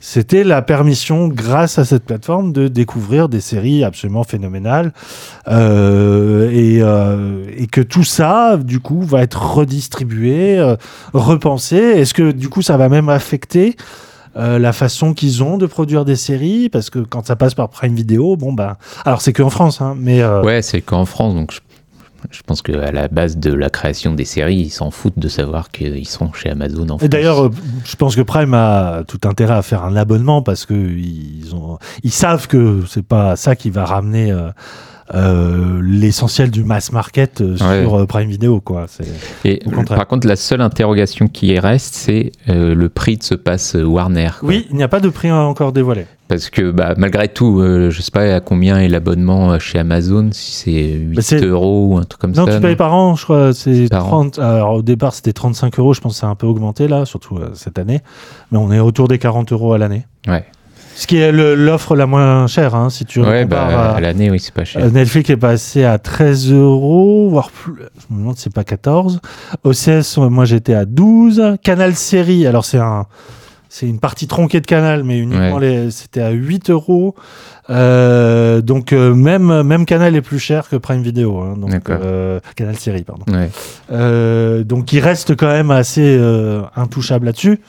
c'était la permission, grâce à cette plateforme, de découvrir des séries absolument phénoménales. Et, et que tout ça, du coup, va être redistribué, repensé. Est-ce que, du coup, ça va même affecter euh, la façon qu'ils ont de produire des séries Parce que quand ça passe par Prime Video, bon, bah. Alors, c'est qu'en France, hein, mais. euh, Ouais, c'est qu'en France, donc je, je pense qu'à la base de la création des séries, ils s'en foutent de savoir qu'ils sont chez Amazon en France. Et d'ailleurs, euh, je pense que Prime a tout intérêt à faire un abonnement parce que ils ont, ils savent que c'est pas ça qui va ramener euh, euh, l'essentiel du mass market euh, Ouais. sur euh, Prime Video, quoi. Et par contre, la seule interrogation qui reste, c'est le prix de ce pass Warner. quoi. Oui, il n'y a pas de prix encore dévoilé. Parce que bah, malgré tout, je sais pas à combien est l'abonnement chez Amazon, si c'est 8 Bah, euros ou un truc comme Non, ça. tu payes par an, je crois. C'est Par an. 30. Alors au départ, c'était 35 euros. Je pense que ça a un peu augmenté là, surtout cette année. Mais on est autour des 40 euros à l'année. Ouais, Ce qui est l'offre la moins chère, hein, si tu ouais bah, à- à l'année, oui, c'est pas cher. Euh, Netflix est passé à 13 euros, voire plus. Je me demande si c'est pas 14. OCS, euh, moi j'étais à 12. Canal Série, alors c'est un. C'est une partie tronquée de Canal, mais uniquement les, c'était à 8 euros. Euh, donc euh, même même Canal est plus cher que Prime Video. hein, donc euh, Canal Série, pardon. Ouais. Euh, donc il reste quand même assez euh, intouchable là-dessus.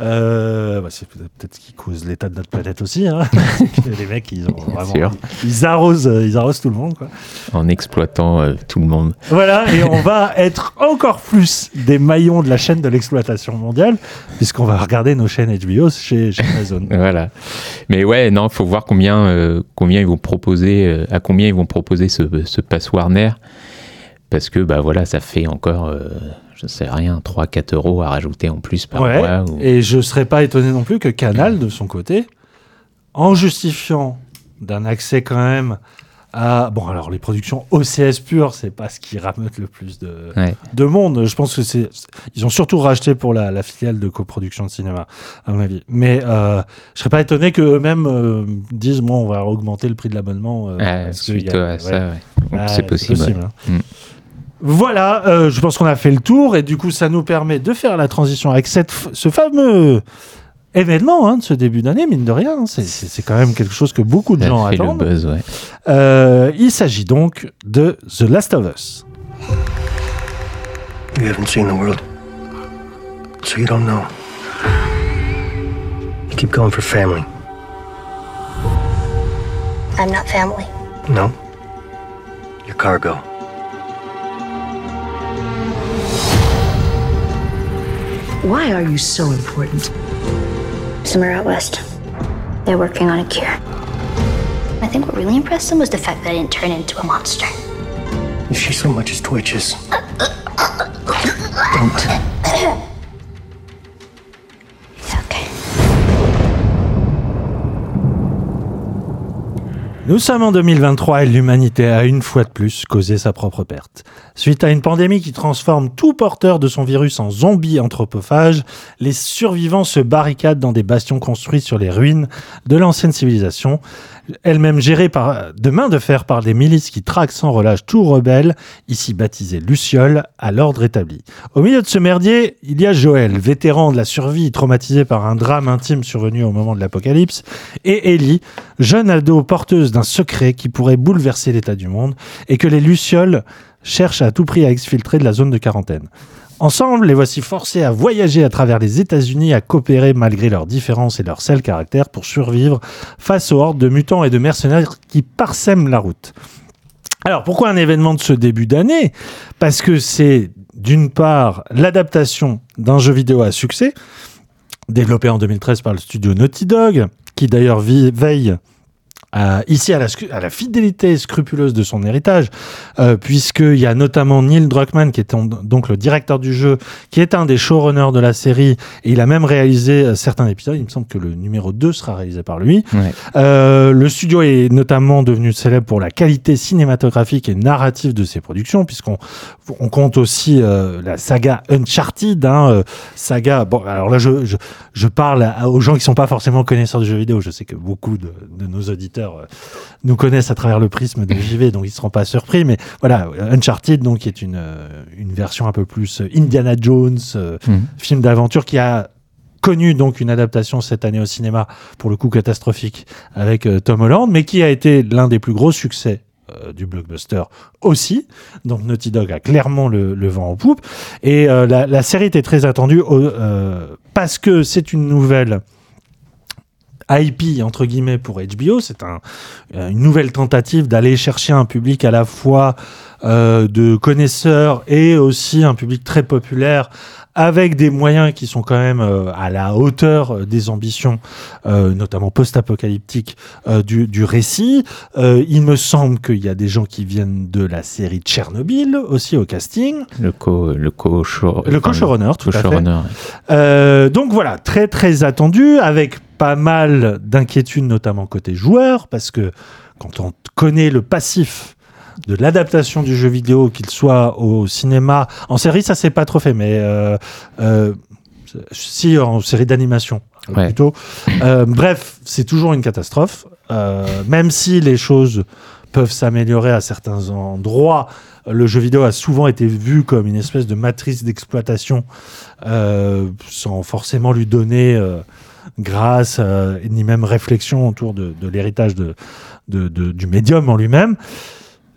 Euh, bah, c'est peut-être ce qui cause l'état de notre planète aussi. Hein. les mecs, ils ont vraiment, sûr. ils arrosent, euh, ils arrosent tout le monde. Quoi. En exploitant euh, tout le monde. Voilà, et on va être encore plus des maillons de la chaîne de l'exploitation mondiale, puisqu'on va regarder nos chaînes HBO chez, chez Amazon. Voilà. Mais ouais, non, faut voir combien, euh, combien ils vont proposer, à combien ils vont proposer ce, ce pass Warner. parce que bah voilà, ça fait encore, je sais rien, 3-4 euros à rajouter en plus par Ouais, mois. ou- Et je serais pas étonné non plus que Canal, de son côté, en justifiant d'un accès quand même à. Bon, alors les productions OCS pures, c'est pas ce qui rameute le plus de, Ouais. de monde. Je pense que c'est. Ils ont surtout racheté pour la, la filiale de coproduction de cinéma, à mon avis. Mais euh, je serais pas étonné qu'eux-mêmes euh, disent bon, on va augmenter le prix de l'abonnement. euh, Ah, suite a- à ouais. ça, ouais. C'est possible. ouais. hein. Mm. Voilà, euh, je pense qu'on a fait le tour et du coup, ça nous permet de faire la transition avec cette, f- ce fameux événement hein, de ce début d'année, mine de rien. hein. C'est- quand même quelque chose que beaucoup de Ça gens fait le attendent. buzz, ouais. Euh, il s'agit donc de The Last of Us. You haven't seen the world, so you don't know. You keep going for family. I'm not family. No? Your cargo. Why are you so important? Somewhere out west. They're working on a cure. I think what really impressed them was the fact that I didn't turn into a monster. If she so much as twitches, don't. Nous sommes en 2023 et l'humanité a une fois de plus causé sa propre perte. Suite à une pandémie qui transforme tout porteur de son virus en zombie anthropophage, les survivants se barricadent dans des bastions construits sur les ruines de l'ancienne civilisation, elle-même gérée par, de main de fer par des milices qui traquent sans relâche tout rebelle, ici baptisé Luciole, à l'ordre établi. Au milieu de ce merdier, il y a Joël, vétéran de la survie traumatisé par un drame intime survenu au moment de l'apocalypse, et Ellie, jeune ado porteuse d'un secret qui pourrait bouleverser l'état du monde et que les Lucioles cherchent à tout prix à exfiltrer de la zone de quarantaine. Ensemble, les voici forcés à voyager à travers les États-Unis, à coopérer malgré leurs différences et leur sel caractère pour survivre face aux hordes de mutants et de mercenaires qui parsèment la route. Alors, pourquoi un événement de ce début d'année? Parce que c'est d'une part l'adaptation d'un jeu vidéo à succès, développé en 2013 par le studio Naughty Dog, qui d'ailleurs veille à- ici à la, scru- à la fidélité scrupuleuse de son héritage, euh, puisqu'il y a notamment Neil Druckmann, qui est ton- donc le directeur du jeu, qui est un des showrunners de la série, et il a même réalisé euh, certains épisodes. Il me semble que le numéro 2 sera réalisé par lui. Ouais. Euh, le studio est notamment devenu célèbre pour la qualité cinématographique et narrative de ses productions, puisqu'on on compte aussi euh, la saga Uncharted, hein, euh, saga. Bon, alors là, je, je, je parle à- aux gens qui sont pas forcément connaisseurs de jeux vidéo. Je sais que beaucoup de, de nos auditeurs euh, nous connaissent à travers le prisme de JV, donc ils seront pas surpris. Mais voilà, Uncharted, donc, qui est une, euh, une version un peu plus euh, Indiana Jones, Mhm. film d'aventure qui a connu donc une adaptation cette année au cinéma, pour le coup catastrophique, avec euh, Tom Holland, mais qui a été l'un des plus gros succès euh, du blockbuster aussi. Donc Naughty Dog a clairement le, le vent en poupe. Et euh, la, la série était très attendue parce que c'est une nouvelle IP entre guillemets pour HBO. C'est un, euh, une nouvelle tentative d'aller chercher un public à la fois euh, de connaisseurs et aussi un public très populaire avec des moyens qui sont quand même euh, à la hauteur des ambitions, euh, notamment post-apocalyptiques, euh, du, du récit. Il me semble qu'il y a des gens qui viennent de la série Tchernobyl aussi au casting. Le co, le co Le co-showrunner, tout à fait. ouais. Donc voilà, très très attendu, avec pas mal d'inquiétudes, notamment côté joueur, parce que quand on connaît le passif de l'adaptation du jeu vidéo, qu'il soit au cinéma, en série ça s'est pas trop fait, mais euh, euh, si en série d'animation Ouais. plutôt. Euh, bref, c'est toujours une catastrophe, même si les choses peuvent s'améliorer à certains endroits. Le jeu vidéo a souvent été vu comme une espèce de matrice d'exploitation sans forcément lui donner grâce euh, ni même réflexion autour de, l'héritage de, du médium en lui-même.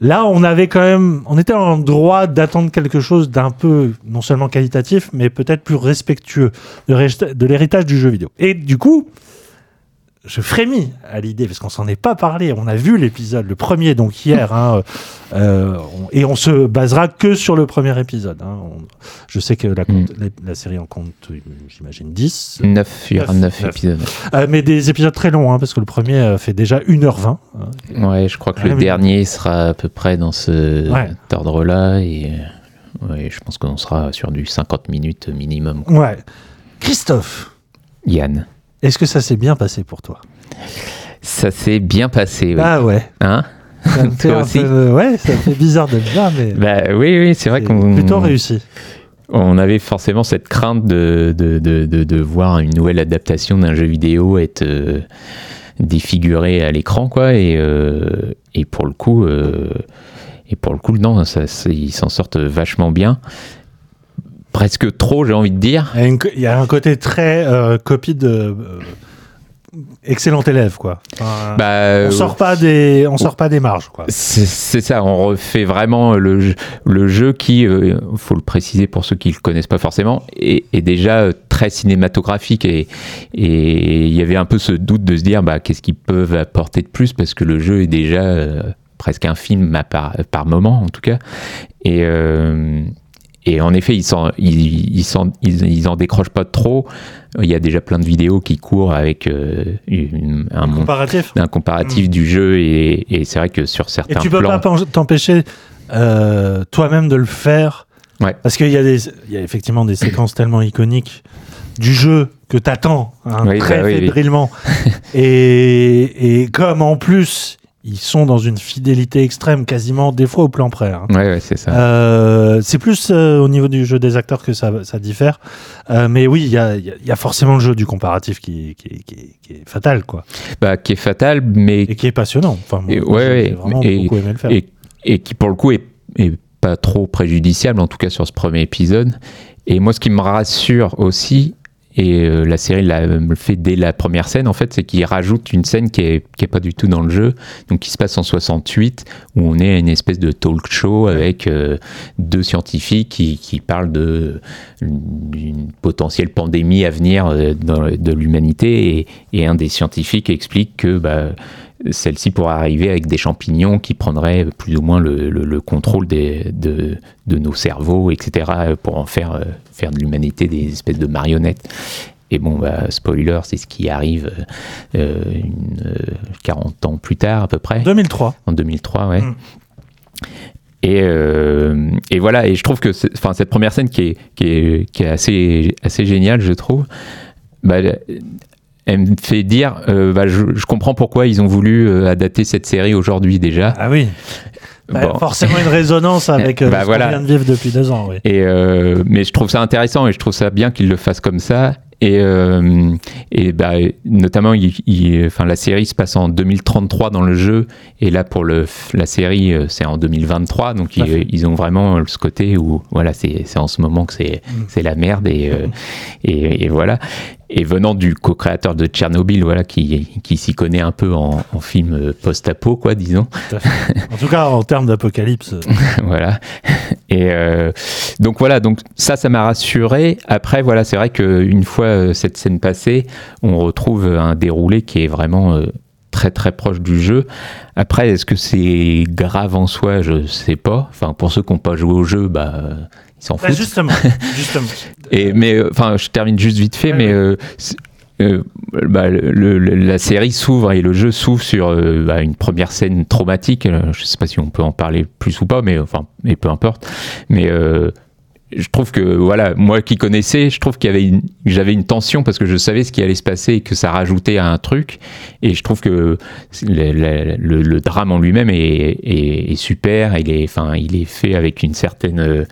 Là, on avait quand même, on était en droit d'attendre quelque chose d'un peu, non seulement qualitatif, mais peut-être plus respectueux de l'héritage du jeu vidéo. Et du coup, je frémis à l'idée, parce qu'on s'en est pas parlé, on a vu l'épisode, le premier, donc hier, hein, euh, on- et on se basera que sur le premier épisode. hein. On- je sais que la, compte- la, la série en compte, euh, j'imagine, 10, 9, il y aura Neuf, 9 neuf. épisodes. Euh, mais des épisodes très longs, hein, parce que le premier euh, fait déjà 1h20. hein. Ouais, je crois que Ah, le dernier sera à peu près dans ce Ouais. cet ordre-là. Et euh, ouais, je pense qu'on sera sur du 50 minutes minimum. quoi. Ouais. Christophe, Yann, est-ce que ça s'est bien passé pour toi? Ça s'est bien passé. Oui. Ah ouais. Hein? Ça me fait Toi aussi? peu- ouais, ça fait bizarre d'être là, mais bah, oui, oui, c'est vrai qu'on plutôt réussi. on avait forcément cette crainte de, de, de, de, de voir une nouvelle adaptation d'un jeu vidéo être euh, défigurée à l'écran, quoi. Et, euh, et pour le coup, euh, et pour le coup, non, ça, ça- ils s'en sortent vachement bien. Presque trop, j'ai envie de dire. Il y a, un côté très euh, copie de euh, excellent élève, quoi. Enfin, Bah, on sort pas des, on sort pas des marges, quoi. C'est ça, on refait vraiment le, jeu- le jeu qui, il faut le préciser pour ceux qui ne le connaissent pas forcément, est, est déjà euh, très cinématographique et et il y avait un peu ce doute de se dire bah, qu'est-ce qu'ils peuvent apporter de plus parce que le jeu est déjà euh, presque un film à par, par moment en tout cas. Et, euh, et en effet, ils, s'en- ils, ils, ils, ils en décrochent pas trop. Il y a déjà plein de vidéos qui courent avec euh, une- un, Comparatif. un comparatif du jeu et, et c'est vrai que sur Et certains tu peux plans, pas t'empêcher euh, toi-même de le faire. Ouais. Parce qu'il y, a des- il y a effectivement des séquences tellement iconiques du jeu que t'attends hein, Oui, très bah oui, oui. fébrilement. et, et comme en plus, ils sont dans une fidélité extrême, quasiment des fois au plan près. hein. Ouais, ouais, c'est ça. Euh, c'est plus euh, au niveau du jeu des acteurs que ça, ça diffère. Euh, mais oui, il y a, y forcément le jeu du comparatif qui, qui, qui- qui est fatal, quoi. Bah, qui est fatal, mais Et qui est passionnant. Enfin, moi, Et- moi, ouais, j'ai ouais, j'ai vraiment et- beaucoup aimé le faire. et, et qui pour le coup est, est pas trop préjudiciable, en tout cas sur ce premier épisode. Et moi, ce qui me rassure aussi, et euh, la série l'a le fait dès la première scène, en fait, c'est qu'il rajoute une scène qui est, qui est pas du tout dans le jeu, donc qui se passe en 68, où on est à une espèce de talk show avec euh, deux scientifiques qui, parlent d'une potentielle pandémie à venir euh, de l'humanité, et, et un des scientifiques explique que bah, celle-ci pourrait arriver avec des champignons qui prendraient plus ou moins le, le- le contrôle des, de, de nos cerveaux, etc., pour en faire, euh, faire de l'humanité des espèces de marionnettes. Et bon, bah, spoiler, c'est ce qui arrive euh, une, euh, 40 ans plus tard à peu près, 2003. en 2003, ouais. Mm. Et, euh, et voilà, et je trouve que enfin, cette première scène qui est, qui est, qui est assez, assez géniale, je trouve, bah, elle me fait dire, euh, bah, je, je comprends pourquoi ils ont voulu euh, adapter cette série aujourd'hui déjà. Ah oui. Bah. Forcément une résonance avec euh, Bah, ce voilà. qu'on vient de vivre depuis deux ans. Oui. Et mais je trouve ça intéressant et je trouve ça bien qu'ils le fassent comme ça. Et, et bah, notamment, il, il- enfin, la série se passe en 2033 dans le jeu, et là pour le, la série, c'est en 2023. Donc ils, ils ont vraiment ce côté où voilà, c'est en ce moment que c'est Mm. la merde et, et, et voilà. Et venant du co-créateur de Tchernobyl, voilà, qui, qui s'y connaît un peu en, en film euh, post-apo, quoi, disons. En tout cas, en termes d'apocalypse. euh, voilà. Et euh, donc voilà, donc ça, ça m'a rassuré. Après, voilà, c'est vrai qu'une fois cette scène passée, on retrouve un déroulé qui est vraiment euh, très très proche du jeu. Après, est-ce que c'est grave en soi? Je sais pas. Enfin, pour ceux qui n'ont pas joué au jeu, bah, ils s'en bah, foutent. justement, justement. Et, mais euh, enfin, je termine juste vite fait, Ouais, mais ouais. euh, euh, bah, le- le- la série s'ouvre et le jeu s'ouvre sur euh, bah, une première scène traumatique. Je sais pas si on peut en parler plus ou pas, mais enfin, mais peu importe. Mais euh, je trouve que voilà, moi qui connaissais, je trouve qu'il y avait une, j'avais une tension parce que je savais ce qui allait se passer et que ça rajoutait à un truc. Et je trouve que le, drame en lui-même est, est- est super. Il est, enfin, il est fait avec une certaine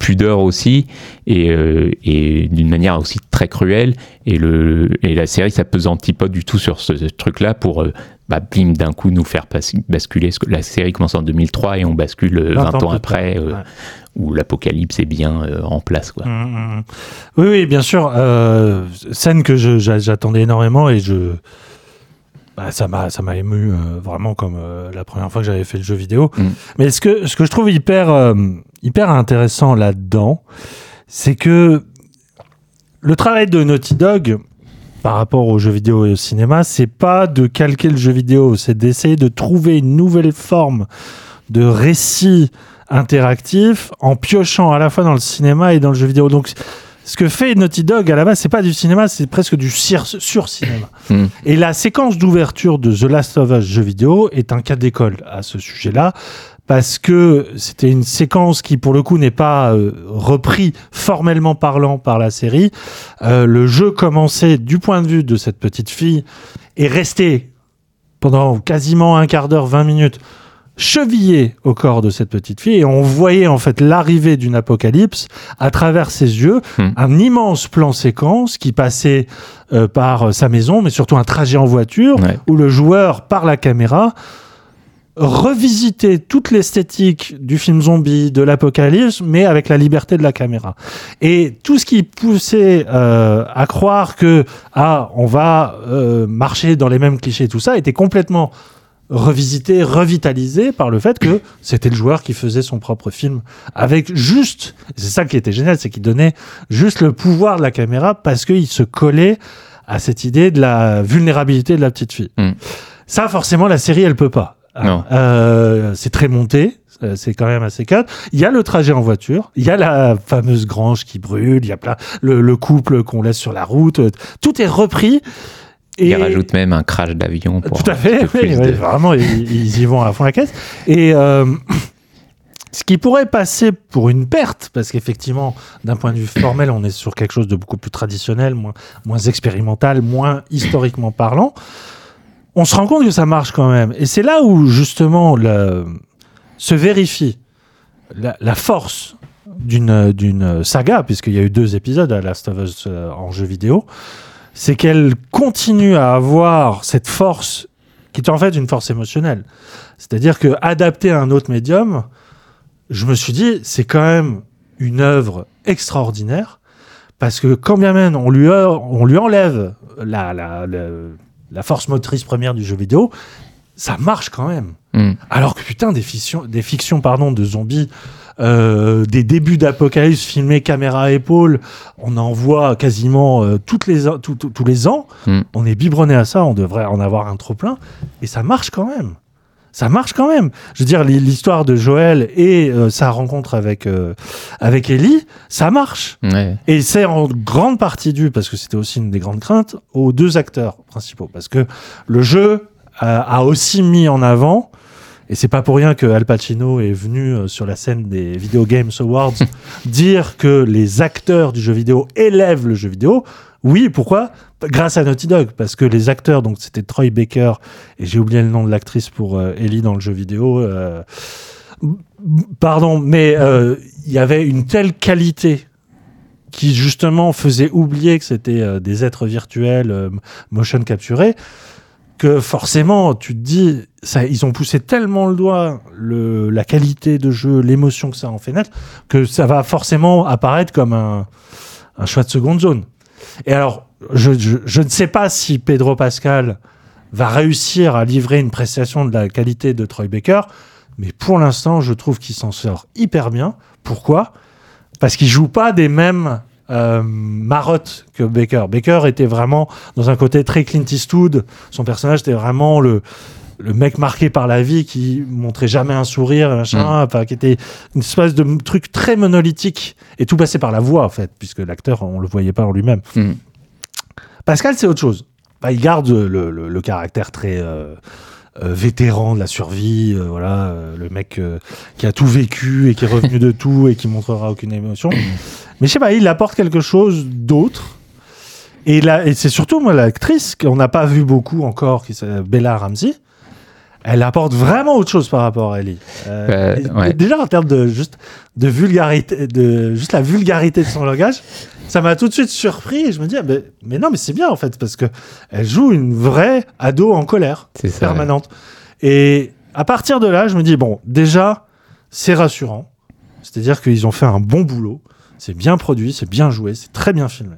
pudeur aussi et, euh, et d'une manière aussi très cruelle et, le, et la série s'apesantit pas du tout sur ce, truc là pour euh, bah, bim d'un coup nous faire basculer la série commence en 2003 et on bascule euh, 20, ans, plus après euh, Ouais. où l'apocalypse est bien euh, en place quoi. Mm, mm, mm. Oui, oui, bien sûr. euh, scène que j'attendais énormément et je. bah, ça m'a ça m'a ému euh, vraiment comme euh, la première fois que j'avais fait le jeu vidéo. Mais ce que, ce que je trouve hyper, euh, hyper intéressant là-dedans, c'est que le travail de Naughty Dog, par rapport aux jeux vidéo et au cinéma, c'est pas de calquer le jeu vidéo, c'est d'essayer de trouver une nouvelle forme de récit interactif en piochant à la fois dans le cinéma et dans le jeu vidéo. Donc, ce que fait Naughty Dog à la base, c'est pas du cinéma, c'est presque du sur-cinéma. Mm. Et la séquence d'ouverture de The Last of Us jeu vidéo est un cas d'école à ce sujet-là. Parce que c'était une séquence qui, pour le coup, n'est pas euh, repris formellement parlant par la série. Euh, le jeu commençait du point de vue de cette petite fille et restait pendant quasiment un quart d'heure, 20 minutes, chevillé au corps de cette petite fille et on voyait en fait l'arrivée d'une apocalypse à travers ses yeux, Hmm. un immense plan séquence qui passait euh, par sa maison, mais surtout un trajet en voiture Ouais. où le joueur, par la caméra, revisitait toute l'esthétique du film zombie, de l'apocalypse, mais avec la liberté de la caméra. Et tout ce qui poussait euh, à croire que ah on va euh, marcher dans les mêmes clichés, tout ça était complètement revisité, revitalisé par le fait que c'était le joueur qui faisait son propre film avec juste, c'est ça qui était génial, c'est qu'il donnait juste le pouvoir de la caméra parce qu'il se collait à cette idée de la vulnérabilité de la petite fille. Mm. Ça, forcément, la série, elle peut pas. Non. Euh, c'est très monté. euh, C'est quand même assez calme. Il y a le trajet en voiture, il y a la fameuse grange qui brûle, il y a plein le, le couple qu'on laisse sur la route. euh, Tout est repris. Il rajoute même un crash d'avion pour Tout à fait, oui, de- vraiment, ils, ils y vont à fond la caisse. Et euh, ce qui pourrait passer pour une perte, parce qu'effectivement, d'un point de vue formel, on est sur quelque chose de beaucoup plus traditionnel, moins, moins expérimental, moins historiquement parlant, on se rend compte que ça marche quand même. Et c'est là où, justement, se vérifie la, force d'une saga, puisqu'il y a eu deux épisodes à Last of Us euh, en jeu vidéo, c'est qu'elle continue à avoir cette force qui est en fait une force émotionnelle. C'est-à-dire que adapté à un autre médium, je me suis dit, c'est quand même une œuvre extraordinaire, parce que quand bien même on lui, enlève la, la force motrice première du jeu vidéo, ça marche quand même. Mm. Alors que putain, des fictions, des fictions pardon, de zombies, euh, des débuts d'apocalypse filmés caméra à épaule, on en voit quasiment euh, toutes les, an- tout- tout- tous les ans. Mm. On est biberonné à ça, on devrait en avoir un trop plein. Et ça marche quand même. Ça marche quand même. Je veux dire, l'hi- l'histoire de Joël et euh, sa rencontre avec, euh, avec Ellie, ça marche. Ouais. Et c'est en grande partie dû, parce que c'était aussi une des grandes craintes, aux deux acteurs principaux. Parce que le jeu euh, a aussi mis en avant, et c'est pas pour rien que Al Pacino est venu euh, sur la scène des Video Games Awards dire que les acteurs du jeu vidéo élèvent le jeu vidéo. Oui, pourquoi? Grâce à Naughty Dog, parce que les acteurs, donc c'était Troy Baker, et j'ai oublié le nom de l'actrice pour euh, Ellie dans le jeu vidéo. euh, pardon, mais euh, il y avait une telle qualité qui justement faisait oublier que c'était des êtres virtuels motion capturés que forcément tu te dis ça, ils ont poussé tellement le doigt la qualité de jeu l'émotion que ça en fait naître que ça va forcément apparaître comme un, un choix de seconde zone et alors je, ne sais pas si Pedro Pascal va réussir à livrer une prestation de la qualité de Troy Baker mais pour l'instant je trouve qu'il s'en sort hyper bien pourquoi? Parce qu'il joue pas des mêmes euh, marottes que Baker. Baker était vraiment dans un côté très Clint Eastwood. Son personnage était vraiment le le mec marqué par la vie qui montrait jamais un sourire, machin, enfin qui était une espèce de truc très monolithique et tout passait par la voix en fait, puisque l'acteur on le voyait pas en lui-même. Mm. Pascal c'est autre chose. Bah, il garde le, le- le caractère très euh, euh, vétéran de la survie, euh, voilà, le mec qui a tout vécu et qui est revenu de tout et qui montrera aucune émotion. Mais je sais pas, il apporte quelque chose d'autre. Et, là, et c'est surtout moi l'actrice qu'on n'a pas vu beaucoup encore, qui s'appelle Bella Ramsey. Elle apporte vraiment autre chose par rapport à Ellie. Euh, Euh, ouais. et Déjà en termes de juste de vulgarité, de juste la vulgarité de son langage, ça m'a tout de suite surpris. Et je me dis, ah, mais, mais non, mais c'est bien en fait parce que elle joue une vraie ado en colère ça. permanente. Et à partir de là, je me dis, bon, déjà, c'est rassurant. C'est-à-dire qu'ils ont fait un bon boulot. C'est bien produit, c'est bien joué, c'est très bien filmé.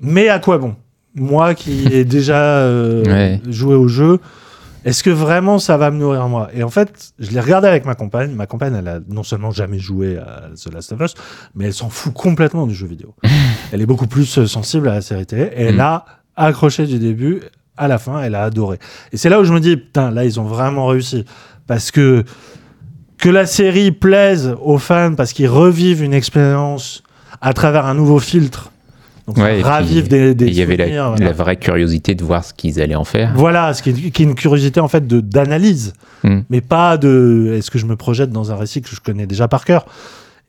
Mais à quoi bon? Moi qui ai déjà euh, Ouais. joué au jeu, Est-ce que vraiment ça va me nourrir moi? Et en fait, je l'ai regardé avec ma compagne. Ma compagne, elle a non seulement jamais joué à The Last of Us, mais elle s'en fout complètement du jeu vidéo. elle est beaucoup plus euh, sensible à la série télé. Et elle Mm. a accroché du début à la fin. Elle a adoré. Et c'est là où je me dis, putain, là, ils ont vraiment réussi. Parce que que la série plaise aux fans, parce qu'ils revivent une expérience à travers un nouveau filtre. Donc, Ouais, et ça ravive puis- des, il y avait la, souvenirs, voilà. la vraie curiosité de voir ce qu'ils allaient en faire. Voilà, ce qui est, qui est une curiosité en fait de d'analyse, Mm. mais pas de est-ce que je me projette dans un récit que je connais déjà par cœur?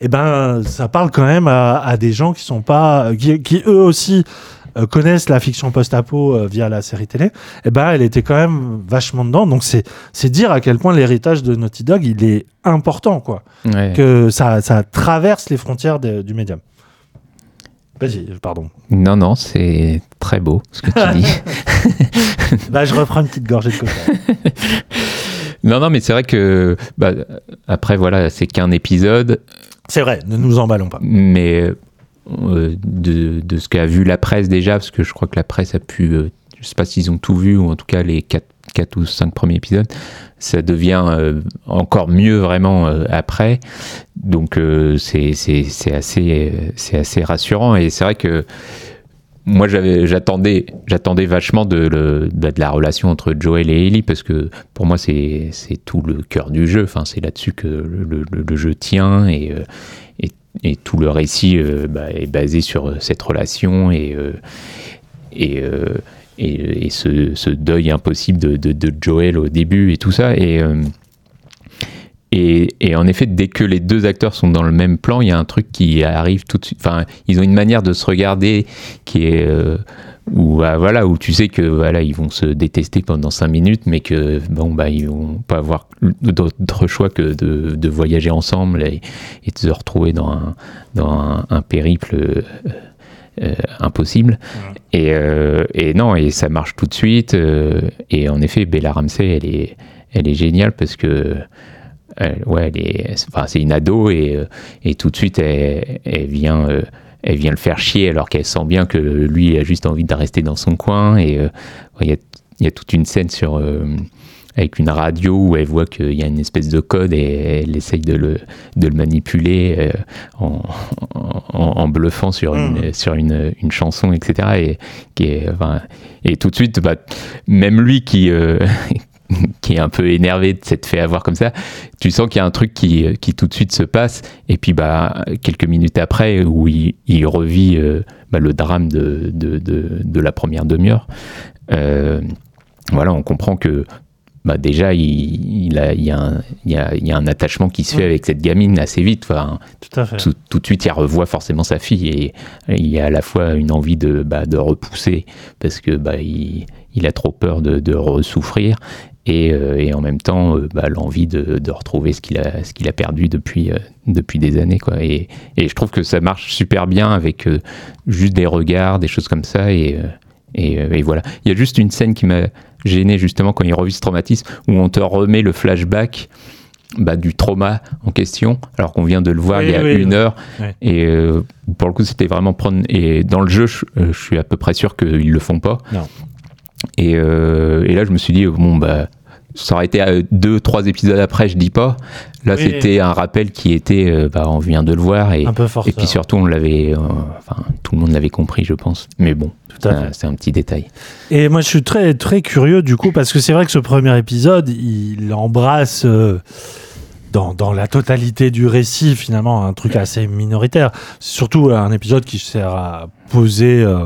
Eh ben, ça parle quand même à, à des gens qui sont pas, qui, qui eux aussi euh, connaissent la fiction post-apo euh, via la série télé. Eh ben, elle était quand même vachement dedans. Donc c'est c'est dire à quel point l'héritage de Naughty Dog il est important quoi, Ouais. que ça ça traverse les frontières de- du médium. Vas-y, pardon. Non, non, c'est très beau ce que tu dis. Bah, je reprends une petite gorgée de coca. non, non, mais c'est vrai que bah, après, voilà, c'est qu'un épisode, C'est vrai, ne nous emballons pas. mais euh, de, de ce qu'a vu la presse déjà, parce que je crois que la presse a pu, euh, je sais pas s'ils ont tout vu, ou en tout cas les 4, ou 5 premiers épisodes, ça devient euh, encore mieux vraiment euh, après. Donc euh, c'est assez, rassurant, et c'est vrai que moi j'attendais vachement de, la relation entre Joel et Ellie parce que pour moi c'est tout le cœur du jeu. Enfin c'est là-dessus que le, jeu tient et, tout le récit bah, est basé sur cette relation et et, ce, deuil impossible de, de, Joel au début et tout ça et euh, et, et en effet, dès que les deux acteurs sont dans le même plan, il y a un truc qui arrive tout de suite. Enfin, ils ont une manière de se regarder qui est euh, où ah, voilà où tu sais que voilà ils vont se détester pendant cinq minutes, mais que bon bah ils vont pas avoir d'autre choix que de, de voyager ensemble et, de se retrouver dans un dans un périple. euh, euh, impossible. Et, euh, et non et ça marche tout de suite euh, et en effet Bella Ramsey elle est elle est géniale parce que elle- ouais, enfin, c'est une ado et, et tout de suite elle, elle vient, euh, elle vient le faire chier alors qu'elle sent bien que lui a juste envie de rester dans son coin. Et euh, il y, y a toute une scène sur euh, avec une radio où elle voit qu'il y a une espèce de code et elle essaye de le, de le manipuler euh, en, en, en bluffant sur, une, sur une, une chanson, etc. Et, qui est, enfin, et tout de suite, bah, même lui qui, euh, qui est un peu énervé de s'être fait avoir comme ça, tu sens qu'il y a un truc qui, qui tout de suite se passe. Et puis, bah, quelques minutes après, où il, il revit euh, bah, le drame de, de, de, de la première demi-heure, euh, voilà, on comprend que bah déjà, il, il, a, il, y a un, il, y a, il y a un attachement qui se fait avec cette gamine assez vite. Enfin, Tout à fait. tout, tout de suite, il revoit forcément sa fille et, et il y a à la fois une envie de, bah, de repousser parce que bah, il, il a trop peur de, de ressouffrir et, euh, et en même temps euh, bah, l'envie de, de retrouver ce qu'il a, ce qu'il a perdu depuis, euh, depuis des années. Quoi. Et, et je trouve que ça marche super bien avec juste des regards, des choses comme ça et, et, et voilà. Il y a juste une scène qui m'a gêné justement quand il revit ce traumatisme où on te remet le flashback bah, du trauma en question, alors qu'on vient de le voir Oui, il y a oui, une oui. heure. Et euh, pour le coup, c'était vraiment prendre. Et dans le jeu, je, euh, je suis à peu près sûr qu'ils le font pas. Non. Et, euh, et là, je me suis dit, bon, bah. Ça aurait été euh, deux, trois épisodes après, je dis pas. Là, Oui. c'était un rappel qui était, euh, bah, on vient de le voir et, Un peu fort. et puis surtout, on l'avait, euh, enfin, tout le monde l'avait compris, je pense. Mais bon, c'est un- c'est un petit détail. Et moi, je suis très, très curieux du coup, parce que c'est vrai que ce premier épisode, il embrasse euh, dans, dans la totalité du récit, finalement, un truc assez minoritaire. C'est surtout un épisode qui sert à poser euh,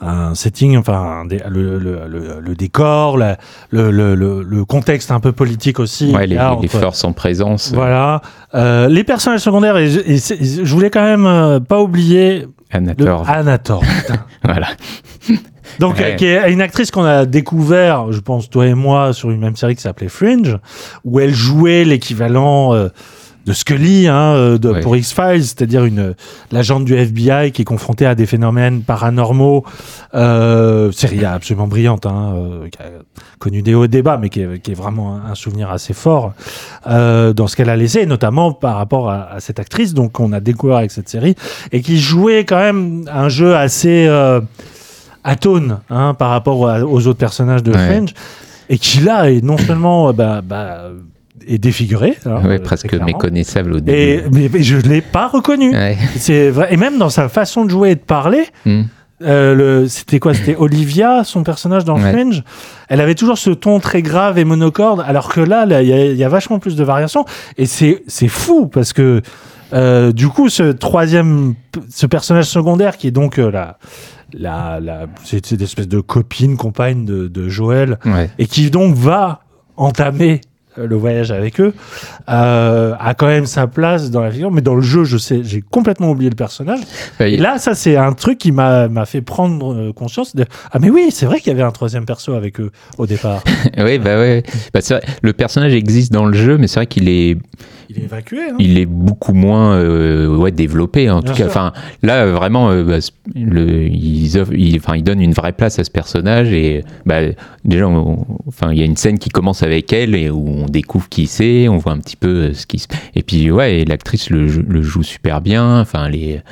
un setting, enfin, un dé- le, le, le, le décor, la- le, le, le, le contexte un peu politique aussi. Ouais, les, les entre- forces en présence. Voilà. Euh, les personnages secondaires, et, je- et je voulais quand même euh, pas oublier Anator. Anator. Voilà. Donc, Ouais. euh, qui est une actrice qu'on a découvert, je pense, toi et moi, sur une même série qui s'appelait Fringe, où elle jouait l'équivalent euh, de Scully hein, euh, de, Ouais. pour X-Files, c'est-à-dire une l'agente du FBI qui est confrontée à des phénomènes paranormaux. Euh, série absolument brillante, hein, euh, qui a connu des hauts bas, mais qui est, qui est vraiment un, souvenir assez fort euh, dans ce qu'elle a laissé, notamment par rapport à, à cette actrice, donc qu'on a découvert avec cette série, et qui jouait quand même un jeu assez euh, atone hein, par rapport aux autres personnages de Ouais. Fringe. et qui là est non seulement euh, bah, bah, est défiguré, hein, Ouais, euh, presque méconnaissable au début. Et mais, mais je l'ai pas reconnu. Ouais. C'est vrai. Et même dans sa façon de jouer et de parler, euh, le- c'était quoi? C'était Olivia, son personnage dans Ouais. Fringe? Elle avait toujours ce ton très grave et monocorde, alors que là, il y, a- il y a vachement plus de variations. Et c'est fou parce que euh, du coup, ce troisième, ce personnage secondaire qui est donc euh, la, la, la, c'est une espèce de copine, compagne de, de Joël, Ouais. et qui donc va entamer le voyage avec eux, euh, a quand même sa place dans la figure. Mais dans le jeu, je sais, j'ai complètement oublié le personnage. Et là, ça, c'est un truc qui m'a m'a fait prendre euh, conscience de ah mais oui, c'est vrai qu'il y avait un troisième perso avec eux au départ. oui, bah ouais. Bah, vrai, le personnage existe dans le jeu, mais c'est vrai qu'il est, Il est évacué. Hein il est beaucoup moins euh, ouais, développé en Bien tout cas. Enfin, là euh, vraiment, euh, bah, le, ils, offrent- ils- enfin, ils donnent une vraie place à ce personnage et bah, déjà, on- enfin, il y a une scène qui commence avec elle et où on découvre qui c'est, on voit un petit peu euh, ce qui se. Et puis ouais, et l'actrice le, jou- le joue super bien. Enfin, elle est,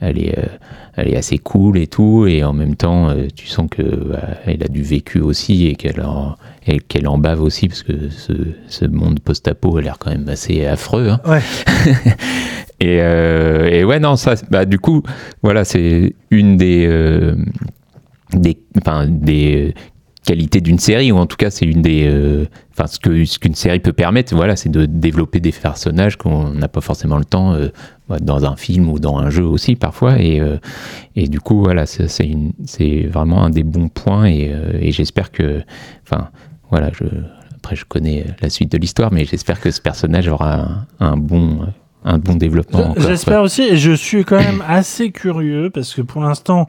elle est, euh, elle est assez cool et tout, et en même temps, euh, tu sens que bah, elle a du vécu aussi et qu'elle en, et qu'elle en bave aussi parce que ce, ce monde post-apo a l'air quand même assez affreux. hein. Ouais. Et, euh, et ouais, non, ça, bah, du coup, voilà, c'est une des, euh, des, enfin, des qualités d'une série, ou en tout cas, c'est une des, euh, enfin, ce que ce qu'une série peut permettre, voilà, c'est de développer des personnages qu'on n'a pas forcément le temps euh, dans un film ou dans un jeu aussi parfois, et euh, et du coup, voilà, c'est vraiment un des bons points, et, et j'espère que, enfin, voilà, je après, je connais la suite de l'histoire, mais j'espère que ce personnage aura un, un bon, un bon développement. J'espère aussi, et je suis quand même assez curieux parce que pour l'instant,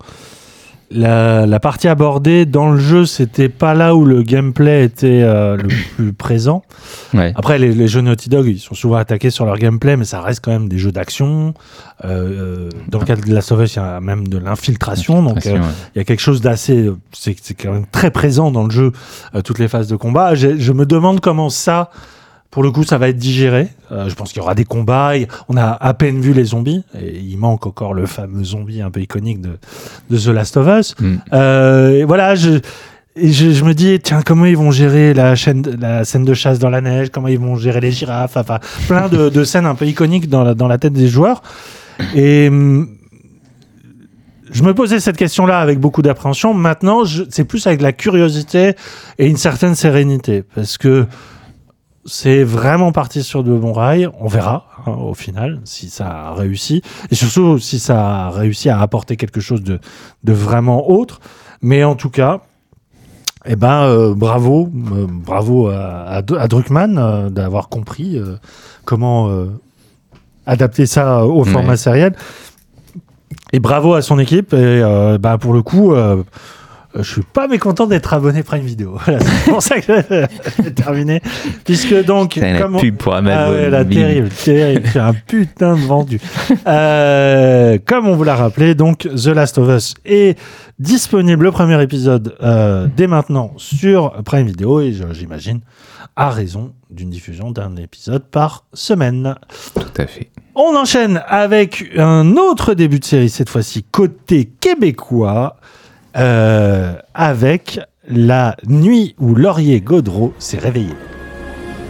la, la partie abordée dans le jeu, c'était pas là où le gameplay était euh, le plus présent. Ouais. Après, les, les jeux Naughty Dog, ils sont souvent attaqués sur leur gameplay, mais ça reste quand même des jeux d'action. Euh, euh, dans le cas de of Us, il y a même de l'infiltration, donc euh, Ouais. il y a quelque chose d'assez, c'est c'est quand même très présent dans le jeu, euh, toutes les phases de combat. Je me demande comment ça, pour le coup, ça va être digéré. Euh, je pense qu'il y aura des combats. On a à peine vu les zombies, et il manque encore le fameux zombie un peu iconique de, de The Last of Us. Mm. Euh, et voilà, je, et je, je me dis, tiens, comment ils vont gérer la, chaîne, la scène de chasse dans la neige, comment ils vont gérer les girafes, enfin, plein de, de scènes un peu iconiques dans la, dans la tête des joueurs. Et hum, je me posais cette question-là avec beaucoup d'appréhension. Maintenant, c'est plus avec la curiosité et une certaine sérénité, parce que c'est vraiment parti sur de bons rails. On verra hein, au final si ça a réussi, et surtout si ça a réussi à apporter quelque chose de, de vraiment autre. Mais en tout cas, eh ben, euh, bravo, euh, bravo à, à, à Druckmann euh, d'avoir compris comment adapter ça au Ouais. format sériel. Et bravo à son équipe. Et bah, pour le coup, je suis pas mécontent d'être abonné Prime Video. Voilà, c'est pour ça que j'ai terminé. Puisque donc, C'est la comme on- pub pour ah ouais, Bim. terrible, terrible. Un putain de vendu. Euh, comme on vous l'a rappelé, donc The Last of Us est disponible, le premier épisode, euh, dès maintenant sur Prime Video et j'imagine à raison d'une diffusion d'un épisode par semaine. Tout à fait. On enchaîne avec un autre début de série, cette fois-ci côté québécois, euh, avec la nuit où Laurier Gaudreau s'est réveillé.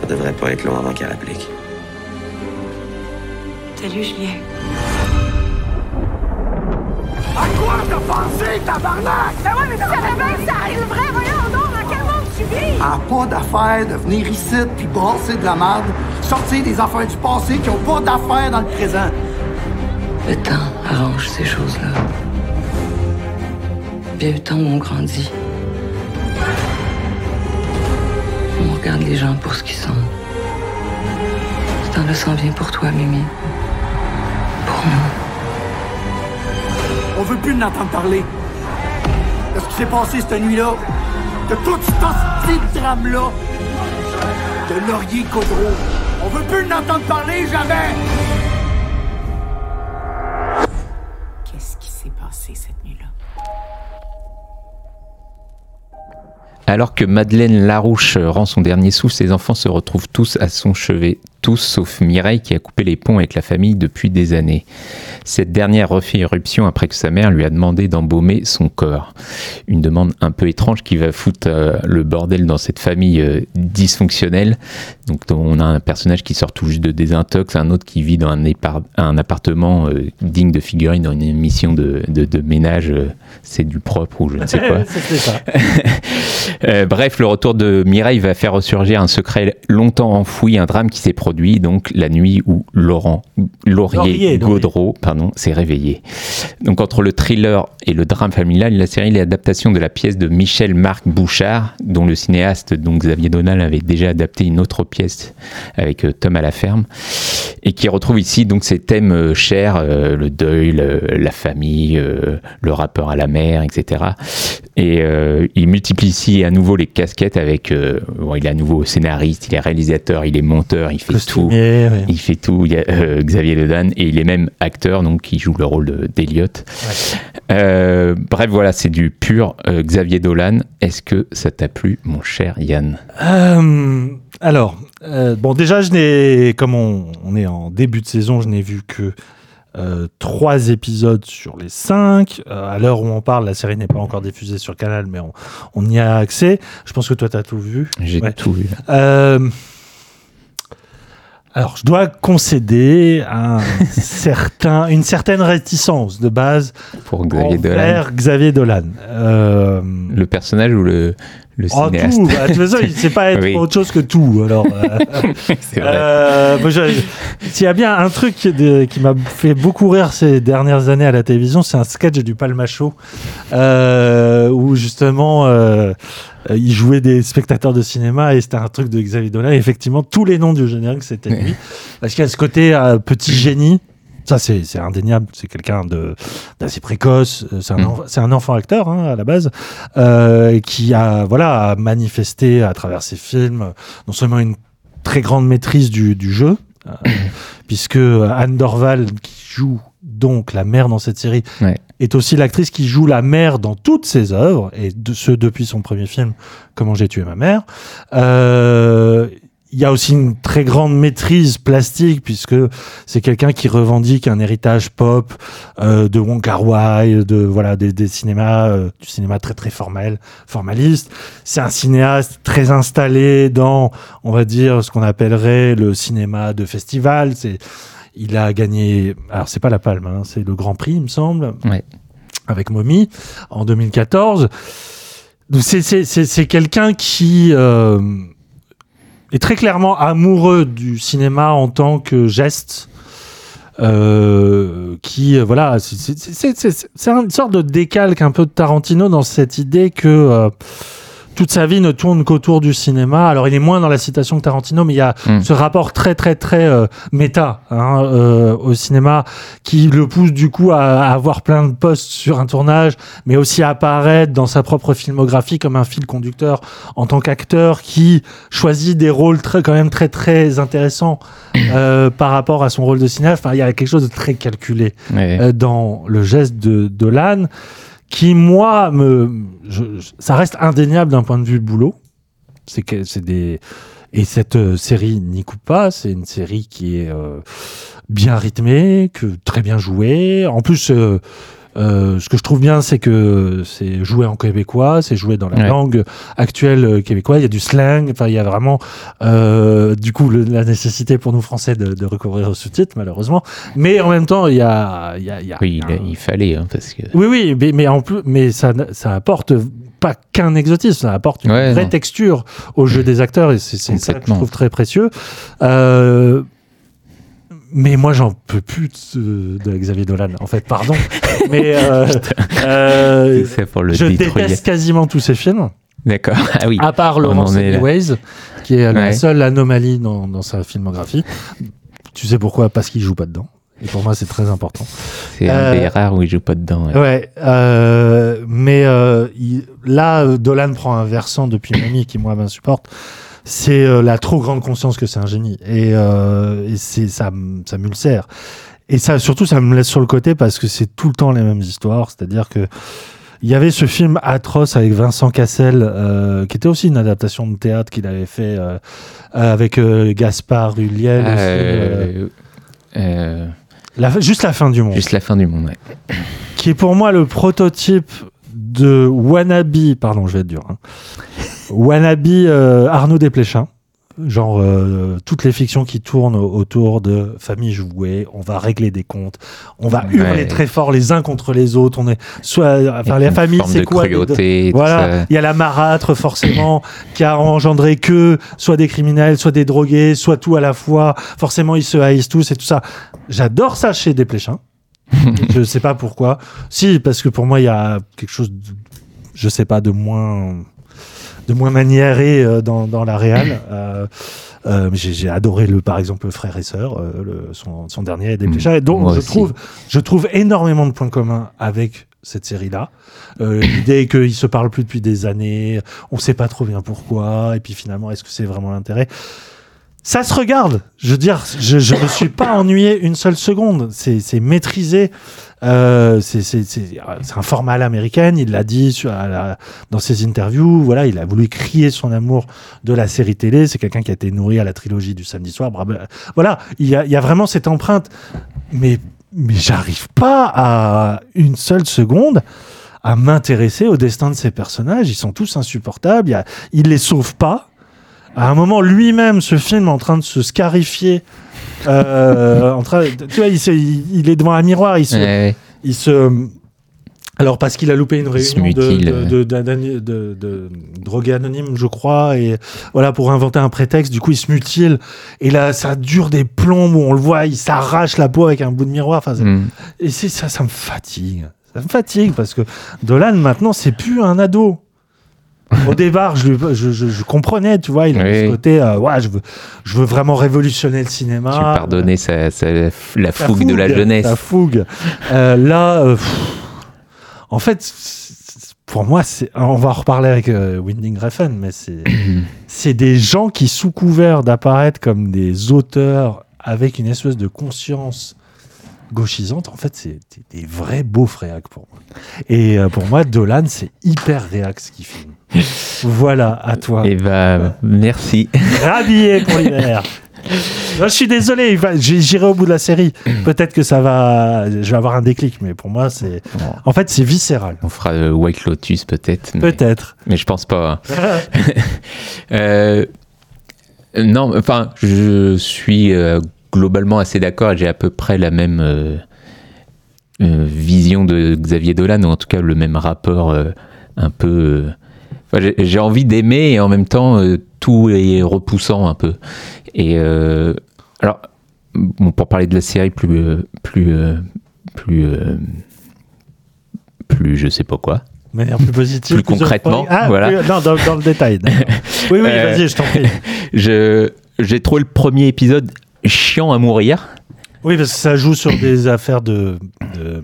Ça devrait pas être long avant qu'elle applique. Salut, Julien. a pas d'affaire de venir ici puis brasser de la merde, sortir des affaires du passé qui ont pas d'affaires dans le présent. Le temps arrange ces choses-là. Bien le temps où on grandit. On regarde les gens pour ce qu'ils sont. Ce temps-là s'en vient pour toi, Mimi. Pour nous. On veut plus l'entendre parler. De ce qui s'est passé cette nuit-là. De tout ce petit drame-là. De Laurier Caudreau. On veut plus l'entendre parler, jamais! Qu'est-ce qui s'est passé cette Alors que Madeleine Larouche rend son dernier souffle, ses enfants se retrouvent tous à son chevet, tous sauf Mireille qui a coupé les ponts avec la famille depuis des années. Cette dernière refait irruption après que sa mère lui a demandé d'embaumer son corps. Une demande un peu étrange qui va foutre euh, le bordel dans cette famille euh, dysfonctionnelle. Donc on a un personnage qui sort tout juste de désintox, un autre qui vit dans un, appartement euh, digne de figurine dans une émission de, de- de ménage, c'est du propre ou je ne sais quoi. Bref, le retour de Mireille va faire ressurgir un secret longtemps enfoui, un drame qui s'est produit donc la nuit où Laurent Laurier, Laurier, Gaudreau pardon, s'est réveillé. Donc entre le thriller et le drame familial, la série est l'adaptation de la pièce de Michel Marc Bouchard, dont le cinéaste donc Xavier Donal avait déjà adapté une autre pièce avec euh, Tom à la ferme, et qui retrouve ici donc ces thèmes euh, chers, euh, le deuil, le- la famille, le rappeur à la mer, etc. Et euh, il multiplie ici à nouveau les casquettes avec. euh, bon, il est à nouveau scénariste, il est réalisateur, il est monteur, il fait tout. Oui. Il fait tout, il y a euh, Xavier Ledan, et il est même acteur, donc qui joue le rôle de- d'Eliot. Euh, bref, voilà, c'est du pur Xavier Dolan. Est-ce que ça t'a plu, mon cher Yann? Alors, bon, déjà, je n'ai, comme on, on est en début de saison, je n'ai vu que euh, trois épisodes sur les cinq. Euh, à l'heure où on parle, la série n'est pas encore diffusée sur Canal, mais on, on y a accès. Je pense que toi, tu as tout vu. J'ai Ouais. tout vu. Euh, alors, je dois concéder un certain, une certaine réticence de base Pour Xavier Dolan. Xavier Dolan. Le personnage ou le, le Oh, cinéaste tout. Bah, de toute façon, il sait pas être Oui. autre chose que tout. Alors, euh, euh, s'il y a bien un truc qui, m'a fait beaucoup rire ces dernières années à la télévision, c'est un sketch du Palmacho euh, où justement il jouait des spectateurs de cinéma et c'était un truc de Xavier Dolan. Et effectivement, tous les noms du générique c'était lui parce qu'il y a ce côté petit génie. Ça, c'est indéniable. C'est quelqu'un d'assez précoce. Euh, C'est un, Mm. un enfant acteur hein, à la base euh, qui a voilà a manifesté à travers ses films non seulement une très grande maîtrise du, du jeu, euh, puisque Anne Dorval qui joue donc la mère dans cette série Ouais. est aussi l'actrice qui joue la mère dans toutes ses œuvres et de ce depuis son premier film Comment j'ai tué ma mère. Euh, il y a aussi une très grande maîtrise plastique puisque c'est quelqu'un qui revendique un héritage pop euh, de Wong Kar Wai, de voilà des, des cinémas euh, du cinéma très très formel, formaliste. C'est un cinéaste très installé dans, on va dire, ce qu'on appellerait le cinéma de festival. C'est il a gagné, alors c'est pas la Palme, hein, c'est le Grand Prix, il me semble, Ouais. avec Mommy en 2014. Donc c'est c'est c'est c'est quelqu'un qui euh, est très clairement amoureux du cinéma en tant que geste. Euh, qui euh, voilà c'est- une sorte de décalque un peu de Tarantino dans cette idée que euh, toute sa vie ne tourne qu'autour du cinéma. Alors il est moins dans la citation que Tarantino, mais il y a Mm. ce rapport très très très euh, méta hein, euh, au cinéma qui le pousse du coup à, à avoir plein de postes sur un tournage, mais aussi à apparaître dans sa propre filmographie comme un fil conducteur en tant qu'acteur qui choisit des rôles très quand même très très intéressants euh, par rapport à son rôle de cinéaste. Enfin, il y a quelque chose de très calculé euh, dans le geste de, de l'âne qui moi me ça reste indéniable d'un point de vue boulot. C'est c'est des et cette euh, série n'y coupe pas c'est une série qui est euh, bien rythmée que très bien jouée. En plus euh, euh, ce que je trouve bien, c'est que c'est joué en québécois, c'est joué dans la Ouais. langue actuelle euh, québécoise. Il y a du slang, enfin il y a vraiment, euh, du coup, le- la nécessité pour nous Français de, de recourir aux sous-titres, malheureusement. Mais en même temps, il y a, il y a, il y a Oui, il, un- il fallait, hein, parce que. oui, oui, mais, mais en plus, mais ça, ça apporte pas qu'un exotisme, ça apporte une Ouais, vraie non. texture au jeu des acteurs et c'est ça que je trouve très précieux. Euh, mais moi, j'en peux plus de, de Xavier Dolan. En fait, pardon, mais euh, euh, pour le je détruire. déteste quasiment tous ses films, D'accord. Ah oui. à part Laurence. Anyways, qui est la seule anomalie dans, dans sa filmographie. Tu sais pourquoi? Parce qu'il joue pas dedans. Et pour moi, c'est très important. C'est un Euh, des rares où il joue pas dedans. ouais. Ouais, euh, mais euh, il- là, Dolan prend un versant depuis Mamie qui, moi, m'insupporte. C'est euh, la trop grande conscience que c'est un génie. Et, euh, et c'est ça, ça m'ulcère. Et ça, surtout, ça me laisse sur le côté parce que c'est tout le temps les mêmes histoires. C'est-à-dire que Il y avait ce film atroce avec Vincent Cassel, euh, qui était aussi une adaptation de théâtre qu'il avait fait euh, avec euh, Gaspard Ulliel. aussi, euh, Euh, euh, la- juste la fin du monde. juste la fin du monde, ouais. qui est pour moi le prototype de Wannabe, pardon, je vais être dur, hein. Wannabe euh, Arnaud Desplechin. Genre euh, toutes les fictions qui tournent au- autour de famille jouée, on va régler des comptes, on va Ouais. hurler très fort les uns contre les autres, on est soit enfin Avec la famille c'est quoi cruauté, Voilà, il y a la marâtre forcément qui a engendré que soit des criminels, soit des drogués, soit tout à la fois. Forcément ils se haïssent tous et tout ça. J'adore ça chez Desplechin. je sais pas pourquoi. Si, parce que pour moi, il y a quelque chose, de, je sais pas, de moins, de moins maniéré euh, dans, dans la réal. Euh, euh, j'ai adoré le, par exemple, le frère et sœur, euh, le- son, son dernier Desplechin. Et donc, je aussi. trouve, je trouve énormément de points communs avec cette série-là. Euh, L'idée qu'ils se parlent plus depuis des années, on sait pas trop bien pourquoi, et puis finalement, est-ce que c'est vraiment l'intérêt? Ça se regarde. Je veux dire, je, je me suis pas ennuyé une seule seconde. C'est c'est maîtrisé. Euh, c'est c'est- un format à l'américaine. Il l'a dit sur, à la- dans ses interviews. Voilà, il a voulu crier son amour de la série télé. C'est quelqu'un qui a été nourri à la trilogie du samedi soir. Voilà, il y a, il y a vraiment cette empreinte. Mais mais j'arrive pas à une seule seconde à m'intéresser au destin de ces personnages. Ils sont tous insupportables. Il, il les sauve pas. À un moment, lui-même se filme en train de se scarifier. Euh, en train, tu vois, il, se- il- il est devant un miroir. Il se, Ouais, il se. Alors parce qu'il a loupé une réunion de, de, de, drogués anonymes, je crois, et voilà pour inventer un prétexte. Du coup, il se mutile et là, ça dure des plombs où on le voit, il s'arrache la peau avec un bout de miroir. Enfin, Mm. et c'est ça, ça me fatigue. Ça me fatigue parce que Dolan maintenant, c'est plus un ado. Au départ, je, lui- je, je- je comprenais, tu vois, il avait Oui. ce côté, euh, ouais, je veux, je veux vraiment révolutionner le cinéma. Tu pardonnais sa, sa- la La fougue de la jeunesse. La fougue. Euh, là, euh, pff, en fait, pour moi, c'est, on va en reparler avec euh, Winding Refn, mais c'est, c'est des gens qui, sous couvert d'apparaître comme des auteurs avec une espèce de conscience gauchisante, en fait, c'est des, des vrais beaux réacs pour moi. Et euh, pour moi, Dolan, c'est hyper réac ce qu'il filme. voilà, à toi. Et bah, merci. Rhabillé pour l'hiver. Je suis désolé, j'irai au bout de la série. Peut-être que ça va, je vais avoir un déclic, mais pour moi, c'est, en fait, c'est viscéral. On fera euh, White Lotus peut-être. Peut-être. Mais je pense pas. hein. Euh, non, enfin, je suis euh, globalement assez d'accord et j'ai à peu près la même euh, vision de Xavier Dolan, ou en tout cas le même rapport un peu. J'ai- envie d'aimer et en même temps euh, tout est repoussant un peu. Et euh, alors, bon, pour parler de la série plus. euh, plus plus. plus je sais pas quoi. De manière plus positive. Plus concrètement, Ah, voilà. plus- non, dans, dans le détail. Oui, oui, vas-y, je t'en prie. Je, j'ai trouvé le premier épisode chiant à mourir. Oui, parce que ça joue sur des affaires de, de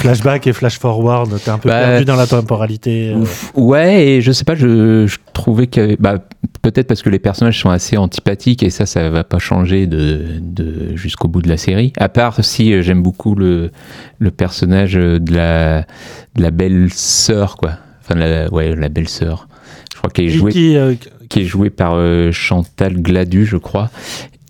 flashback et flash forward. T'es un peu Bah, perdu dans la temporalité. euh. Ouf. Ouais, et je sais pas, je, je trouvais que. Bah, peut-être parce que les personnages sont assez antipathiques et ça, ça va pas changer de, de, jusqu'au bout de la série. À part si euh, j'aime beaucoup le, le personnage de la, de la belle-sœur, quoi. Enfin, la, ouais, la belle-sœur. Je crois qu'elle est jouée, qui, euh, qui est jouée par euh, Chantal Gladu, je crois.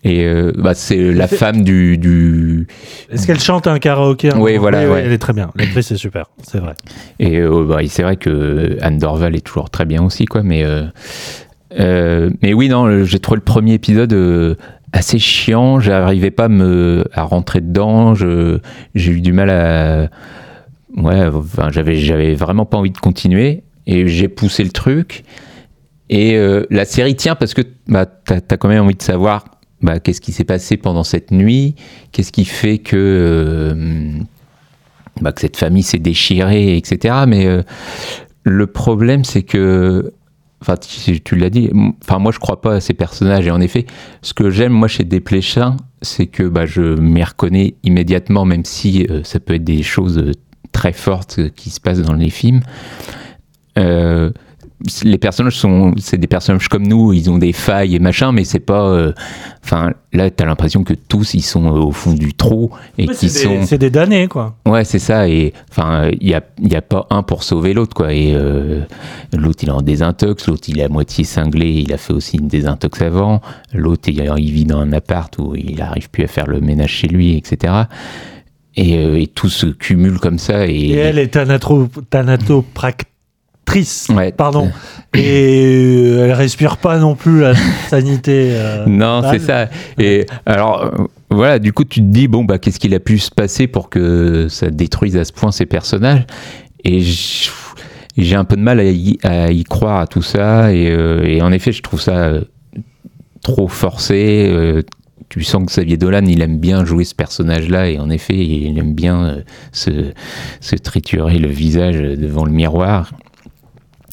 Et euh, bah, c'est la femme du, du, Est-ce qu'elle chante un karaoké Oui, voilà, ouais. Elle est très bien. L'actrice est super, c'est vrai. Et euh, bah, c'est vrai que Anne Dorval est toujours très bien aussi, quoi. Mais, euh, euh, mais oui, non, j'ai trouvé le premier épisode assez chiant. J'arrivais pas à, me, à rentrer dedans. J'ai eu du mal à. Ouais, enfin, j'avais, j'avais vraiment pas envie de continuer. Et j'ai poussé le truc. Et la série tient parce que bah, tu as, quand même envie de savoir bah, qu'est-ce qui s'est passé pendant cette nuit, qu'est-ce qui fait que, euh, bah, que cette famille s'est déchirée, etc. Mais euh, le problème, c'est que, enfin, tu, l'as dit, moi, je crois pas à ces personnages. Et en effet, ce que j'aime, moi, chez Desplechin, c'est que bah, je m'y reconnais immédiatement, même si euh, ça peut être des choses très fortes qui se passent dans les films. Euh, les personnages sont, c'est des personnages comme nous, ils ont des failles et machin, mais c'est pas. euh, Enfin, là, t'as l'impression que tous ils sont euh, au fond du trou et des- sont. C'est des damnés, quoi. Ouais, c'est ça. Et enfin, il y a, y a pas un pour sauver l'autre, quoi. Et euh, l'autre, il est en désintox. L'autre, il est à moitié cinglé. Il a fait aussi une désintox avant. L'autre, il, il vit dans un appart où il arrive plus à faire le ménage chez lui, etc. Et, euh, et tout se cumule comme ça. Et, Et elle est thanatro- Ouais. Pardon. Et euh, elle respire pas non plus la sanité. euh, Non, c'est ça. Et alors, euh, voilà, du coup, tu te dis, bon, bah, qu'est-ce qu'il a pu se passer pour que ça détruise à ce point ces personnages? Et j'ai un peu de mal à y, à y croire à tout ça. Et, euh, et en effet, je trouve ça euh, trop forcé. tu sens que Xavier Dolan, il aime bien jouer ce personnage-là, et en effet, il aime bien euh, se, se triturer le visage devant le miroir,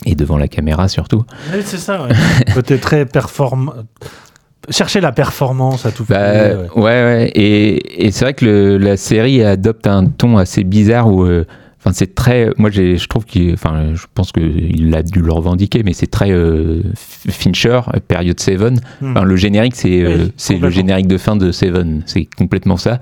et devant la caméra surtout. Oui, c'est ça, ouais. Côté très performant. Chercher la performance à tout Bah, prix, ouais, ouais. ouais. Et, et c'est vrai que le- la série adopte un ton assez bizarre où. euh, Enfin, c'est très. Moi, je trouve qu'il. Enfin, je pense qu'il a dû le revendiquer, mais c'est très euh, Fincher, période Seven. Hmm. Enfin, le générique, c'est euh, Oui, le générique de fin de Seven. C'est complètement ça.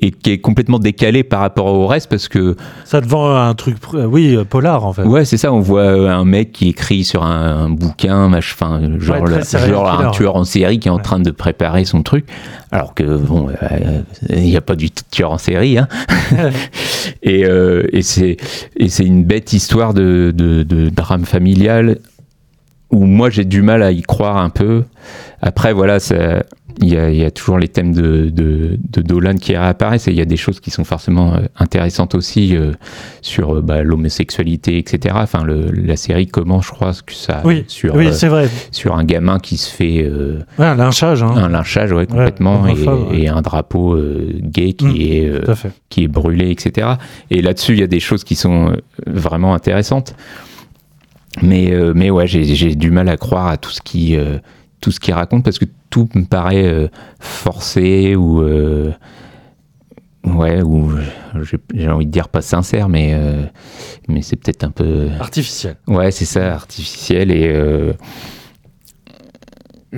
Et qui est complètement décalé par rapport au reste parce que Ça te vend un truc, euh, oui, euh, polar en fait. Ouais, c'est ça. On voit euh, un mec qui écrit sur un, un bouquin, mach- enfin, genre, Ouais, genre un tueur en série qui est en Ouais. train de préparer son truc, alors que bon, euh, il n'y a pas du tueur en série, hein. et euh, et c'est et c'est une bête histoire de, de, de drame familial où moi j'ai du mal à y croire un peu. Après, voilà, ça. Il y, a, il y a toujours les thèmes de, de, de Dolan qui réapparaissent et il y a des choses qui sont forcément euh, intéressantes aussi euh, sur euh, bah, l'homosexualité, etc. Enfin, le- la série commence, je crois, que ça, Oui, sur, oui euh, vrai. sur un gamin qui se fait euh, Ouais, un lynchage, hein. un lynchage, ouais, complètement, et, homophobe, ouais. et un drapeau gay qui, Mm, est, qui est brûlé, etc. Et là-dessus, il y a des choses qui sont vraiment intéressantes. Mais, mais ouais, j'ai du mal à croire à tout ce qui, tout ce qu'il raconte parce que tout me paraît euh, forcé ou. euh, ouais, ou j'ai envie de dire pas sincère, mais, euh, mais c'est peut-être un peu. Artificiel. Ouais, c'est ça, artificiel et.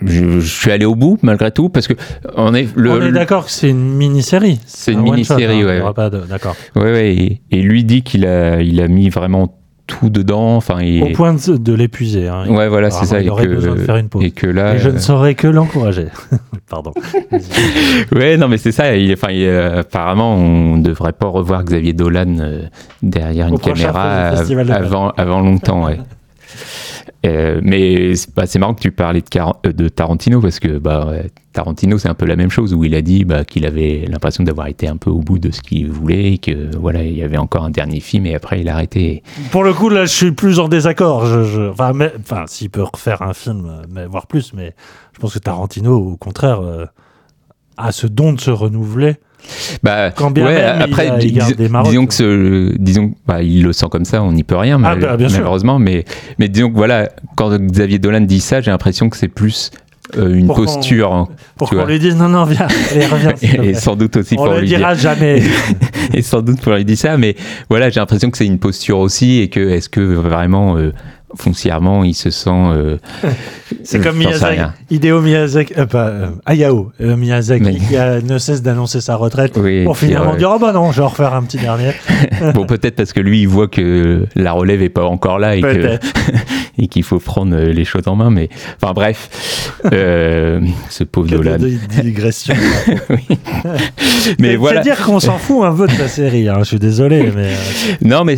je, je suis allé au bout malgré tout parce que on est le, On est d'accord que c'est une mini-série. C'est une un one-shot, mini-série, hein, ouais. D'accord. Ouais, ouais, et, et lui dit qu'il a, il a mis vraiment tout dedans. Enfin, et, Au point de, de l'épuiser. hein. ouais, voilà, c'est ça. Il et aurait que, besoin de faire une pause. et que là, Et je ne euh, saurais que l'encourager. Pardon. ouais, non, mais c'est ça. il- Enfin, il- euh, apparemment, on ne devrait pas revoir Xavier Dolan euh, derrière Au une caméra avant, avant longtemps, ouais. Euh, mais c'est marrant que tu parlais de, euh, Tarantino parce que bah, Tarantino c'est un peu la même chose où il a dit bah, qu'il avait l'impression d'avoir été un peu au bout de ce qu'il voulait et que voilà il y avait encore un dernier film et après il a arrêté. Pour le coup, là, je suis plus en désaccord. Enfin, s'il peut refaire un film, voire plus, mais je pense que Tarantino, au contraire, euh, a ce don de se renouveler. Bah, Quand bien ouais, même, après, il dis- garde des marottes, disons que ce- disons, bah, il le sent comme ça, on n'y peut rien, Ah, mal- bah, malheureusement. Mais, mais disons que voilà, quand Xavier Dolan dit ça, j'ai l'impression que c'est plus euh, une Pour qu'on- posture. hein, Pour qu'on vois. lui dise non, non, viens, allez, reviens. Et, et sans doute aussi On pour le lui dira dire. jamais. Et sans doute pour lui dire ça, mais voilà, j'ai l'impression que c'est une posture aussi et que est-ce que vraiment euh, foncièrement il se sent. euh, C'est comme sais Miyazaki. Hideo Miyazaki, euh, pas, euh, Hayao euh, Miyazaki, Mais- qui a- ne cesse d'annoncer sa retraite Oui, pour finalement euh, dire oh bah non, je vais en refaire un petit dernier. bon, peut-être parce que lui, il voit que la relève est pas encore là et que Peut-être. et qu'il faut prendre euh, les choses en main. Mais enfin bref, euh, ce pauvre Que Dolan. digression. Oui. Mais voilà. C'est dire qu'on s'en fout un peu de la série. hein, Je suis désolé, mais euh, Non, mais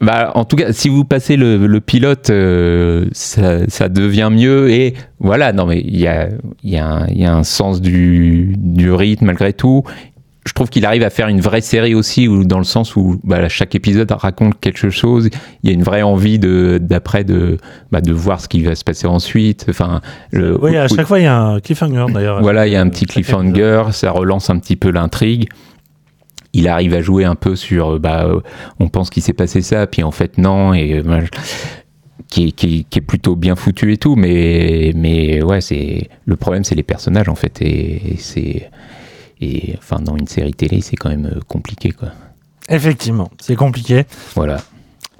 bah, en tout cas, si vous passez le, le pilote, euh, ça, ça devient mieux. Et voilà, non, mais il y a, il y, a un- il y a un sens du, du rythme malgré tout. Je trouve qu'il arrive à faire une vraie série aussi, où, dans le sens où bah, chaque épisode raconte quelque chose. Il y a une vraie envie d'après de bah, de voir ce qui va se passer ensuite. Enfin, le, oui, à où- chaque fois il y a un cliffhanger d'ailleurs. voilà, il y a un petit cliffhanger, ça relance un petit peu l'intrigue. Il arrive à jouer un peu sur, euh, bah, euh, on pense qu'il s'est passé ça, puis en fait non, et euh, bah, qui, est, qui est- qui est plutôt bien foutu et tout, mais, mais ouais, c'est le problème, c'est les personnages en fait, et, et c'est, et enfin dans une série télé, c'est quand même compliqué quoi. Effectivement, c'est compliqué. Voilà.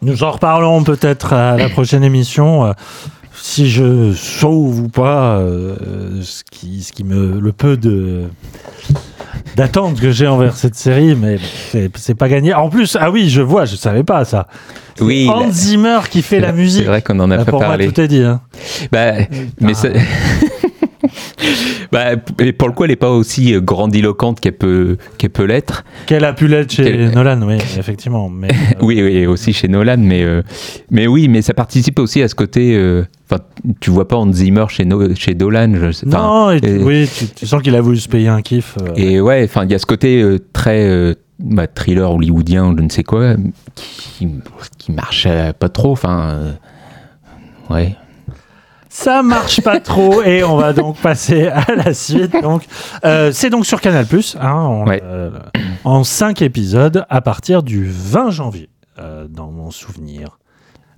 Nous en reparlerons peut-être à la prochaine émission. si je sauve ou pas euh, ce, qui, ce qui me. le peu de. D'attente que j'ai envers cette série, mais c'est c'est pas gagné. En plus, ah oui, je vois, je savais pas ça. C'est Oui, Hans la- Zimmer qui fait la C'est musique. vrai qu'on en a Bah, pas pour parlé. moi, tout est dit. hein. Bah, mais ça- bah, et pour le coup, elle est pas aussi euh, grandiloquente qu'elle peut, qu'elle peut l'être. Qu'elle a pu l'être chez Quelle- Nolan, oui, effectivement. Mais, Oui, oui, aussi chez Nolan, mais, euh, mais oui, mais ça participe aussi à ce côté. euh, Enfin, tu vois pas Hans Zimmer chez, no, chez Dolan. Je sais, non, et tu- et- oui, tu, tu sens qu'il a voulu se payer un kiff. euh, Et ouais, enfin, il y a ce côté très bah, thriller hollywoodien, je ne sais quoi, qui, qui marche pas trop. Enfin, ouais. Ça marche pas trop et on va donc passer à la suite. Donc, euh, c'est donc sur Canal hein, on- Ouais. euh, en 5 épisodes à partir du 20 janvier, euh, dans mon souvenir,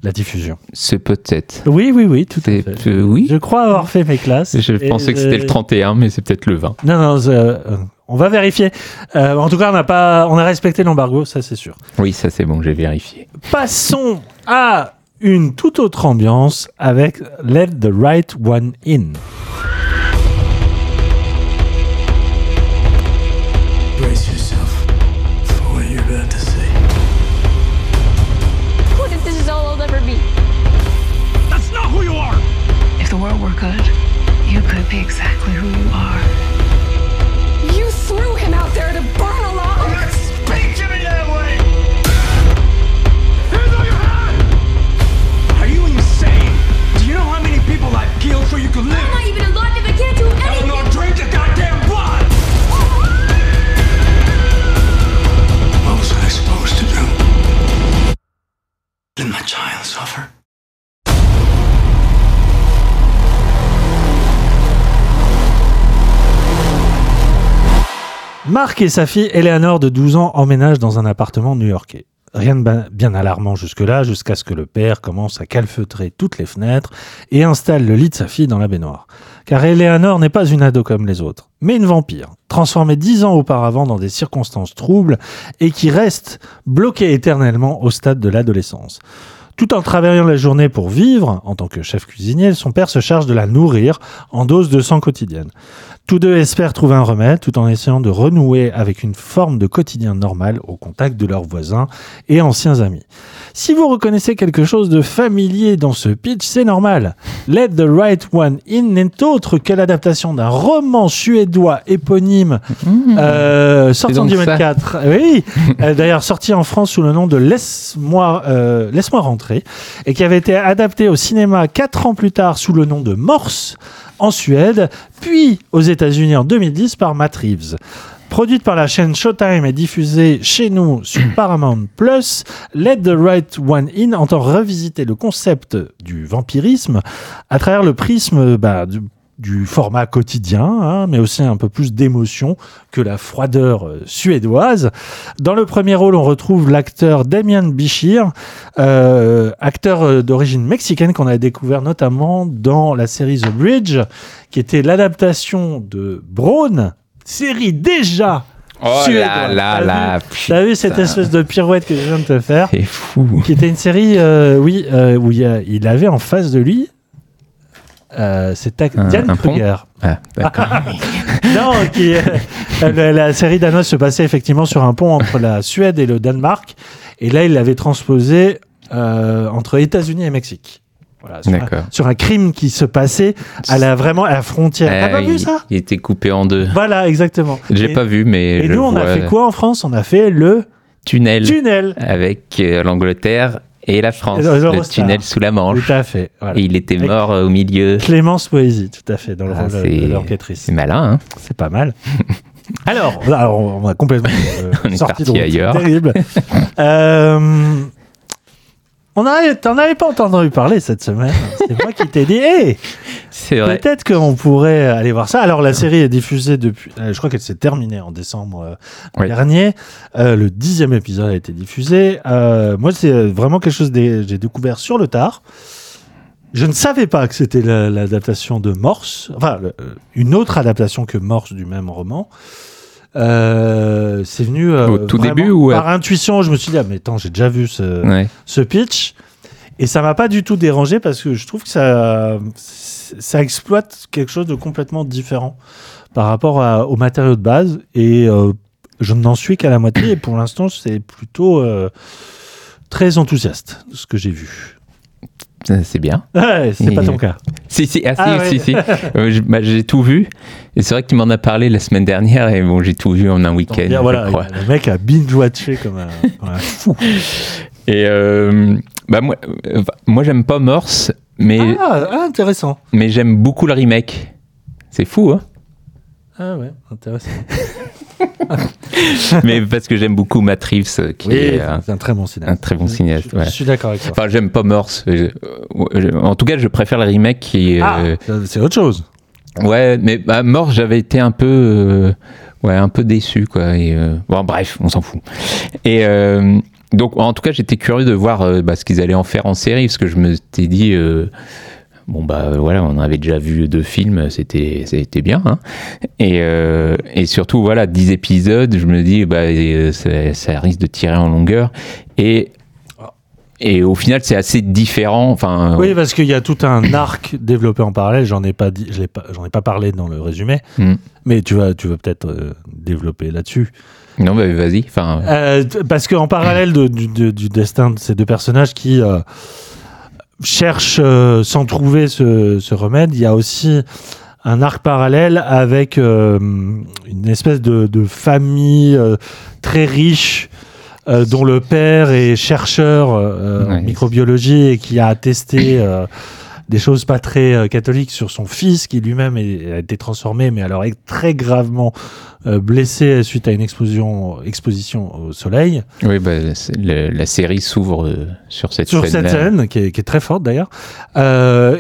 la diffusion. Ce peut-être. Oui, oui, oui, tout à C'est- fait. euh, oui. Je crois avoir fait mes classes. Je pensais que c'était le 31, mais c'est peut-être le 20. Non, non, on va vérifier. Euh, en tout cas, on a pas, on a respecté l'embargo, ça c'est sûr. Oui, ça c'est bon, j'ai vérifié. Passons à une toute autre ambiance avec Let the Right One In. Brace Marc et sa fille Eleanor de 12 ans emménagent dans un appartement new-yorkais. Rien de bien alarmant jusque-là, jusqu'à ce que le père commence à calfeutrer toutes les fenêtres et installe le lit de sa fille dans la baignoire. Car Eleanor n'est pas une ado comme les autres, mais une vampire, transformée dix ans auparavant dans des circonstances troubles et qui reste bloquée éternellement au stade de l'adolescence. Tout en travaillant la journée pour vivre, en tant que chef cuisinier, son père se charge de la nourrir en dose de sang quotidienne. Tous deux espèrent trouver un remède tout en essayant de renouer avec une forme de quotidien normal au contact de leurs voisins et anciens amis. Si vous reconnaissez quelque chose de familier dans ce pitch, c'est normal. Let the Right One In n'est autre que l'adaptation d'un roman suédois éponyme euh, sorti en donc ça. 2004. Oui, Euh, d'ailleurs sorti en France sous le nom de Laisse-moi euh, Laisse-moi rentrer et qui avait été adapté au cinéma quatre ans plus tard sous le nom de Morse en Suède, puis aux États-Unis en 2010 par Matt Reeves. Produite par la chaîne Showtime et diffusée chez nous sur Paramount Plus, Let the Right One In entend revisiter le concept du vampirisme à travers le prisme bah, du, du format quotidien, hein, mais aussi un peu plus d'émotion que la froideur euh, suédoise. Dans le premier rôle, on retrouve l'acteur Damien Bichir, euh, acteur euh, d'origine mexicaine qu'on a découvert notamment dans la série The Bridge, qui était l'adaptation de Braun, série déjà Oh là là là. T'as vu cette espèce de pirouette que je viens de te faire C'est fou. qui était une série, euh, oui, euh, où il, y a- il avait en face de lui, euh, c'était Un- Diane un Kruger. Ah, d'accord. non, qui, euh, la, la série danoise se passait effectivement sur un pont entre la Suède et le Danemark, et là il l'avait transposé euh, entre États-Unis et Mexique. Voilà, sur, un, sur un crime qui se passait à la vraiment à la frontière. T'as Ah, pas vu il, ça? il était coupé en deux. Voilà, exactement. J'ai pas vu, mais Et nous, on a fait quoi en France? On a fait le Tunnel tunnel. avec l'Angleterre et la France. Et Le tunnel sous la Manche. Tout à fait. voilà. Et il était mort euh, au milieu. Clémence Poésie, tout à fait, dans le Ah, rôle de l'enquêtrice. C'est malin, hein C'est pas mal. Alors, alors, on a complètement euh, On est sorti parti de route. ailleurs. Terrible. Euh, on t'en avais pas entendu parler cette semaine. C'est moi qui t'ai dit, vrai. peut-être qu'on pourrait aller voir ça. Alors, la série est diffusée depuis, euh, je crois qu'elle s'est terminée en décembre euh, Oui. dernier. Euh, le dixième épisode a été diffusé. Moi, c'est vraiment quelque chose que j'ai découvert sur le tard. Je ne savais pas que c'était la- l'adaptation de Morse, enfin une autre adaptation que Morse du même roman. Euh, c'est venu euh, Au tout début ou, par intuition. Je me suis dit, ah, mais attends, j'ai déjà vu ce, Ouais. ce pitch. Et ça m'a pas du tout dérangé parce que je trouve que ça, ça exploite quelque chose de complètement différent par rapport à- au matériau de base. Et euh, je n'en suis qu'à la moitié. Et pour l'instant, c'est plutôt euh, très enthousiaste ce que j'ai vu. C'est bien. Ouais, c'est Et- pas ton cas. Si, si, ah, si, Ah, si, ouais. si. Euh, bah, j'ai tout vu. Et c'est vrai que tu m'en as parlé la semaine dernière et bon, j'ai tout vu en un week-end. Voilà, le mec a binge-watché comme un, comme un fou. Et euh, bah, moi, euh, moi j'aime pas Morse, mais, Ah, ah, intéressant. mais j'aime beaucoup le remake. C'est fou, hein Ah ouais, intéressant. Mais parce que j'aime beaucoup Matt Reeves, euh, qui Oui, est un, c'est un très bon cinéaste. un très bon cinéaste. Je, suis d'accord avec toi. Enfin, j'aime pas Morse. euh, euh, En tout cas, je préfère le remake qui est. Ah, euh, c'est autre chose. Ouais, mais bah, Morse, j'avais été un peu. euh, ouais, un peu déçu, quoi. Et, euh, bon, bref, on s'en fout. Et. euh, donc, en tout cas, j'étais curieux de voir euh, bah, ce qu'ils allaient en faire en série, parce que je me suis dit, euh, bon, bah voilà, on avait déjà vu deux films, c'était c'était bien. hein. Et, euh, et surtout, voilà, 10 épisodes, je me dis, bah, euh, ça, ça risque de tirer en longueur. Et, et au final, c'est assez différent. Enfin, Oui, parce qu'il y a tout un arc développé en parallèle. J'en ai pas dit, je l'ai pas, j'en ai pas parlé dans le résumé, Hmm. mais tu vas, tu vas peut-être euh, développer là-dessus. non, bah, vas-y. Enfin, Euh, parce qu'en parallèle de- du, du destin de ces deux personnages qui euh, cherchent euh, sans trouver ce, ce remède, il y a aussi un arc parallèle avec euh, une espèce de, de famille euh, très riche. euh, dont le père est chercheur euh, en microbiologie et qui a testé euh, des choses pas très euh, catholiques sur son fils qui lui-même a été transformé mais alors est très gravement euh, blessé suite à une explosion, exposition au soleil. Oui, bah, le- la série s'ouvre euh, sur cette Sur scène. cette scène, qui est, qui est très forte d'ailleurs.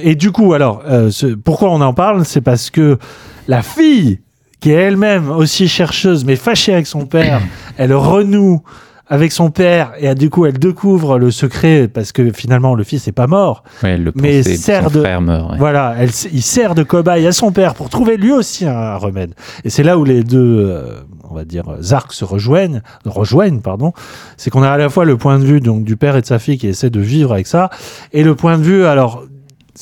Et du coup, alors, ce- pourquoi on en parle? C'est parce que la fille, qui est elle-même aussi chercheuse, mais fâchée avec son père, elle renoue avec son père et du coup elle découvre le secret parce que finalement le fils n'est pas mort. Ouais, le Mais sert de- frère meurt. ouais. Voilà, elle, il sert de cobaye à son père pour trouver lui aussi un remède. Et c'est là où les deux, euh, on va dire, arcs se rejoignent, rejoignent, pardon. C'est qu'on a à la fois le point de vue donc du père et de sa fille qui essaient de vivre avec ça, et le point de vue, alors.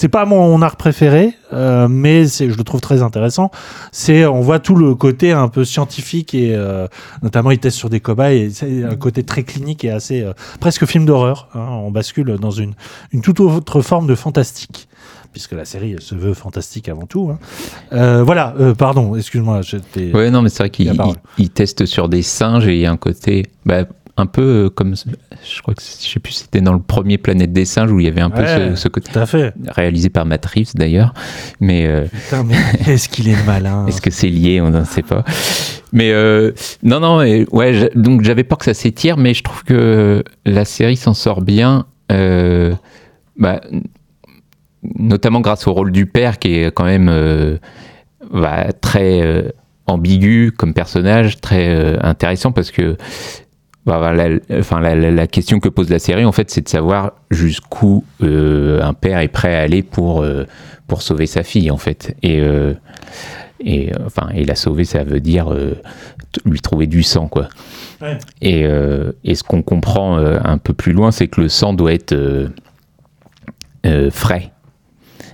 C'est pas mon arc préféré, euh, mais je le trouve très intéressant. C'est, on voit tout le côté un peu scientifique et euh, notamment il teste sur des cobayes. Et c'est un côté très clinique et assez euh, presque film d'horreur. hein. On bascule dans une, une toute autre forme de fantastique puisque la série se veut fantastique avant tout. hein. Euh, voilà, euh, pardon, excuse-moi. Ouais, non, mais c'est vrai La qu'il parole. il- il teste sur des singes et il y a un côté. bah, un peu euh, comme. Je crois que je sais plus si c'était dans le premier Planète des singes où il y avait un peu ce, ce côté. Tout à fait. Réalisé par Matt Reeves d'ailleurs. Mais. euh, mais est-ce qu'il est malin? Est-ce que c'est lié? On ne sait pas. Mais euh, non, non, et, ouais, donc j'avais peur que ça s'étire, mais je trouve que la série s'en sort bien, euh, bah, notamment grâce au rôle du père qui est quand même bah, très ambigu comme personnage, très intéressant parce que bah, la, enfin, la, la- la question que pose la série, en fait, c'est de savoir jusqu'où euh, un père est prêt à aller pour, euh, pour sauver sa fille, en fait. Et, euh, et, enfin, et la sauver, ça veut dire lui trouver du sang, quoi. Ouais. Et, et ce qu'on comprend un peu plus loin, c'est que le sang doit être frais.